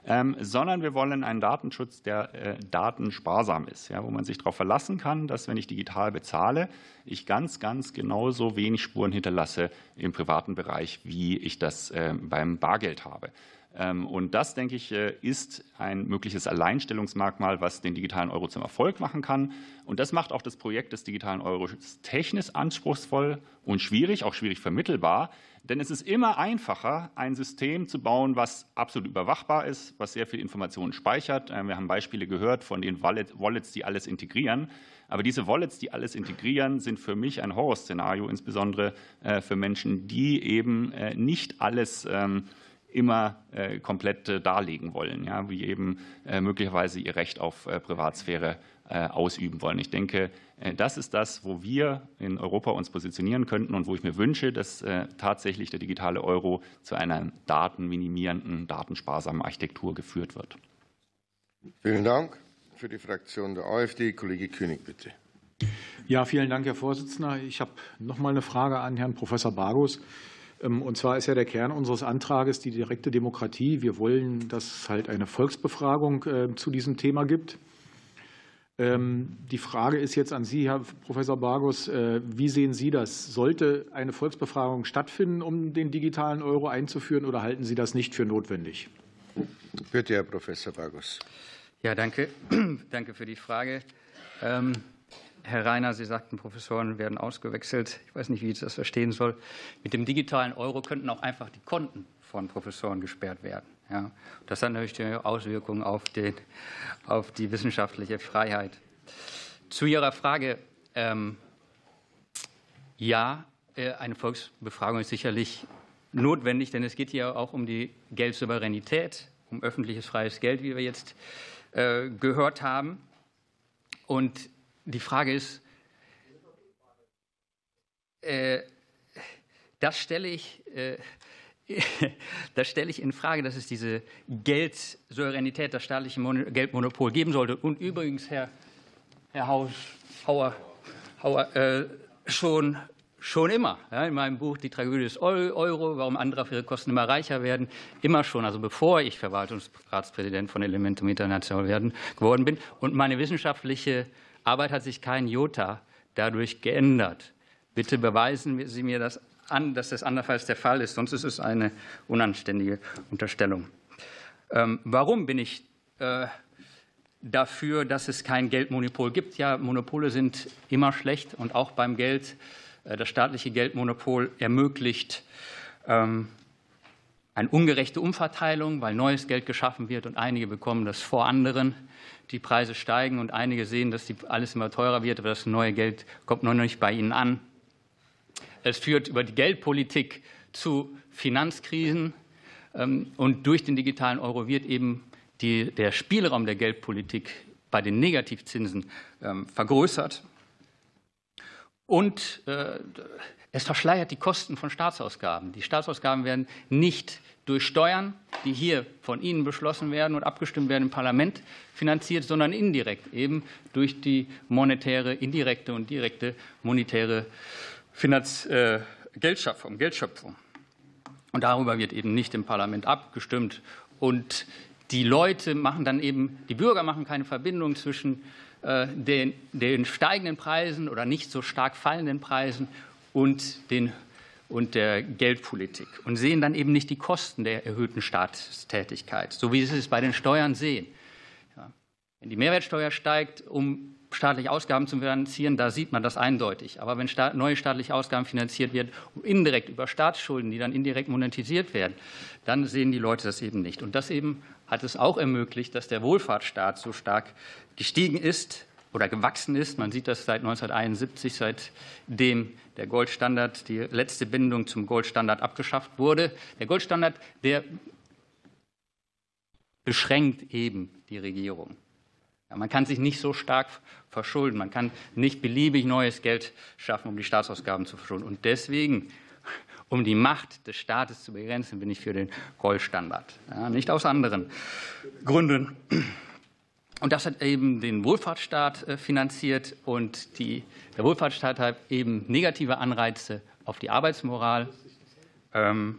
ähm, sondern wir wollen einen Datenschutz, der äh, datensparsam ist, ja, wo man sich darauf verlassen kann, dass wenn ich digital bezahle, ich ganz, ganz genauso wenig Spuren hinterlasse im privaten Bereich, wie ich das äh, beim Bargeld habe. Ähm, und das, denke ich, äh, ist ein mögliches Alleinstellungsmerkmal, was den digitalen Euro zum Erfolg machen kann. Und das macht auch das Projekt des digitalen Euros technisch anspruchsvoll und schwierig, auch schwierig vermittelbar. Denn es ist immer einfacher, ein System zu bauen, was absolut überwachbar ist, was sehr viel Informationen speichert. Äh, wir haben Beispiele gehört von den Wallets, die alles integrieren. Aber diese Wallets, die alles integrieren, sind für mich ein Horrorszenario, insbesondere äh, für Menschen, die eben nicht alles ähm, immer äh, komplett äh, darlegen wollen, ja, wie eben äh, möglicherweise ihr Recht auf Privatsphäre ausüben wollen. Ich denke, das ist das, wo wir in Europa uns positionieren könnten und wo ich mir wünsche, dass tatsächlich der digitale Euro zu einer datenminimierenden, datensparsamen Architektur geführt wird. Vielen Dank. Für die Fraktion der AfD, Kollege König, bitte. Ja, vielen Dank, Herr Vorsitzender. Ich habe noch mal eine Frage an Herrn Professor Bargus. Ähm, und zwar ist ja der Kern unseres Antrages die direkte Demokratie. Wir wollen, dass es halt eine Volksbefragung äh, zu diesem Thema gibt. Ähm, die Frage ist jetzt an Sie, Herr Professor Bargus, äh, wie sehen Sie das? Sollte eine Volksbefragung stattfinden, um den digitalen Euro einzuführen, oder halten Sie das nicht für notwendig? Bitte, Herr Professor Bargus. Ja, danke. danke für die Frage. Herr Reiner, Sie sagten, Professoren werden ausgewechselt. Ich weiß nicht, wie ich das verstehen soll. Mit dem digitalen Euro könnten auch einfach die Konten von Professoren gesperrt werden. Ja, das hat natürlich Auswirkungen auf, den, auf die wissenschaftliche Freiheit. Zu Ihrer Frage. Ähm, ja, äh, eine Volksbefragung ist sicherlich notwendig, denn es geht hier auch um die Geldsouveränität, um öffentliches freies Geld, wie wir jetzt äh, gehört haben. Und die Frage ist, äh, das stelle ich, äh, das ich in Frage, dass es diese Geldsouveränität, das staatliche Mon Geldmonopol geben sollte. Und übrigens, Herr, Herr Haus, Hauer, Hauer äh, schon, schon immer, ja, in meinem Buch Die Tragödie des Euro, warum andere auf ihre Kosten immer reicher werden, immer schon, also bevor ich Verwaltungsratspräsident von Elementum International werden, geworden bin. Und meine wissenschaftliche Arbeit hat sich kein Jota dadurch geändert. Bitte beweisen Sie mir das an, dass das andernfalls der Fall ist, sonst ist es eine unanständige Unterstellung. Ähm, warum bin ich äh, dafür, dass es kein Geldmonopol gibt? Ja, Monopole sind immer schlecht und auch beim Geld. Äh, das staatliche Geldmonopol ermöglicht ähm, eine ungerechte Umverteilung, weil neues Geld geschaffen wird und einige bekommen das vor anderen die Preise steigen und einige sehen, dass die alles immer teurer wird, aber das neue Geld kommt noch nicht bei ihnen an. Es führt über die Geldpolitik zu Finanzkrisen ähm, und durch den digitalen Euro wird eben die, der Spielraum der Geldpolitik bei den Negativzinsen ähm, vergrößert. Und äh, es verschleiert die Kosten von Staatsausgaben. Die Staatsausgaben werden nicht durch Steuern, die hier von Ihnen beschlossen werden und abgestimmt werden im Parlament, finanziert, sondern indirekt eben durch die monetäre, indirekte und direkte monetäre Finanz, äh, Geldschaffung, Geldschöpfung. Und darüber wird eben nicht im Parlament abgestimmt. Und die Leute machen dann eben, die Bürger machen keine Verbindung zwischen äh, den, den steigenden Preisen oder nicht so stark fallenden Preisen und den und der Geldpolitik und sehen dann eben nicht die Kosten der erhöhten Staatstätigkeit, so wie Sie es bei den Steuern sehen. Ja. Wenn die Mehrwertsteuer steigt, um staatliche Ausgaben zu finanzieren, da sieht man das eindeutig. Aber wenn staat, neue staatliche Ausgaben finanziert werden, indirekt über Staatsschulden, die dann indirekt monetisiert werden, dann sehen die Leute das eben nicht. Und das eben hat es auch ermöglicht, dass der Wohlfahrtsstaat so stark gestiegen ist oder gewachsen ist. Man sieht das seit 1971, seitdem der Goldstandard, die letzte Bindung zum Goldstandard abgeschafft wurde. Der Goldstandard, der beschränkt eben die Regierung. Man kann sich nicht so stark verschulden. Man kann nicht beliebig neues Geld schaffen, um die Staatsausgaben zu verschulden. Und deswegen, um die Macht des Staates zu begrenzen, bin ich für den Goldstandard. Ja, nicht aus anderen Gründen. Und das hat eben den Wohlfahrtsstaat äh, finanziert und die, der Wohlfahrtsstaat hat eben negative Anreize auf die Arbeitsmoral, ähm,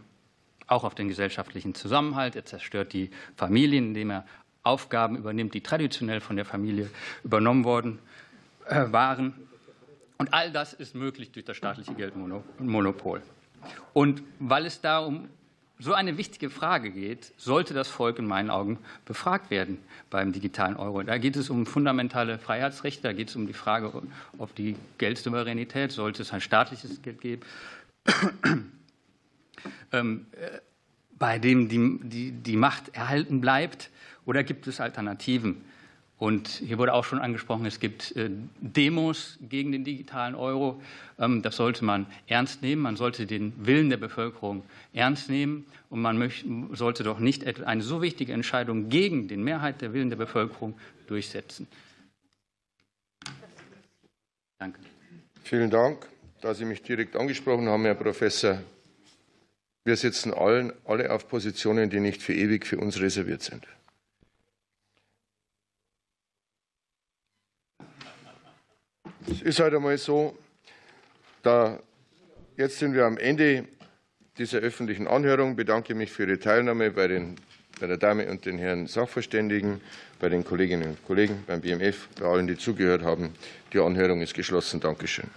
auch auf den gesellschaftlichen Zusammenhalt. Er zerstört die Familien, indem er Aufgaben übernimmt, die traditionell von der Familie übernommen worden äh, waren. Und all das ist möglich durch das staatliche Geldmonopol. Und weil es da um so eine wichtige Frage geht, sollte das Volk in meinen Augen befragt werden beim digitalen Euro. Da geht es um fundamentale Freiheitsrechte, da geht es um die Frage, ob die Geldsouveränität, sollte es ein staatliches Geld geben, ähm, äh, bei dem die, die, die Macht erhalten bleibt, oder gibt es Alternativen? Und hier wurde auch schon angesprochen, es gibt äh, Demos gegen den digitalen Euro. Ähm, das sollte man ernst nehmen. Man sollte den Willen der Bevölkerung ernst nehmen. Und man sollte doch nicht eine so wichtige Entscheidung gegen den Mehrheit der Willen der Bevölkerung durchsetzen. Danke. Vielen Dank. Da Sie mich direkt angesprochen haben, Herr Professor, wir sitzen allen, alle auf Positionen, die nicht für ewig für uns reserviert sind. Es ist halt einmal so, da jetzt sind wir am Ende dieser öffentlichen Anhörung. Ich bedanke mich für Ihre Teilnahme bei, den, bei der Dame und den Herren Sachverständigen, bei den Kolleginnen und Kollegen beim BMF, bei allen, die zugehört haben. Die Anhörung ist geschlossen. Dankeschön.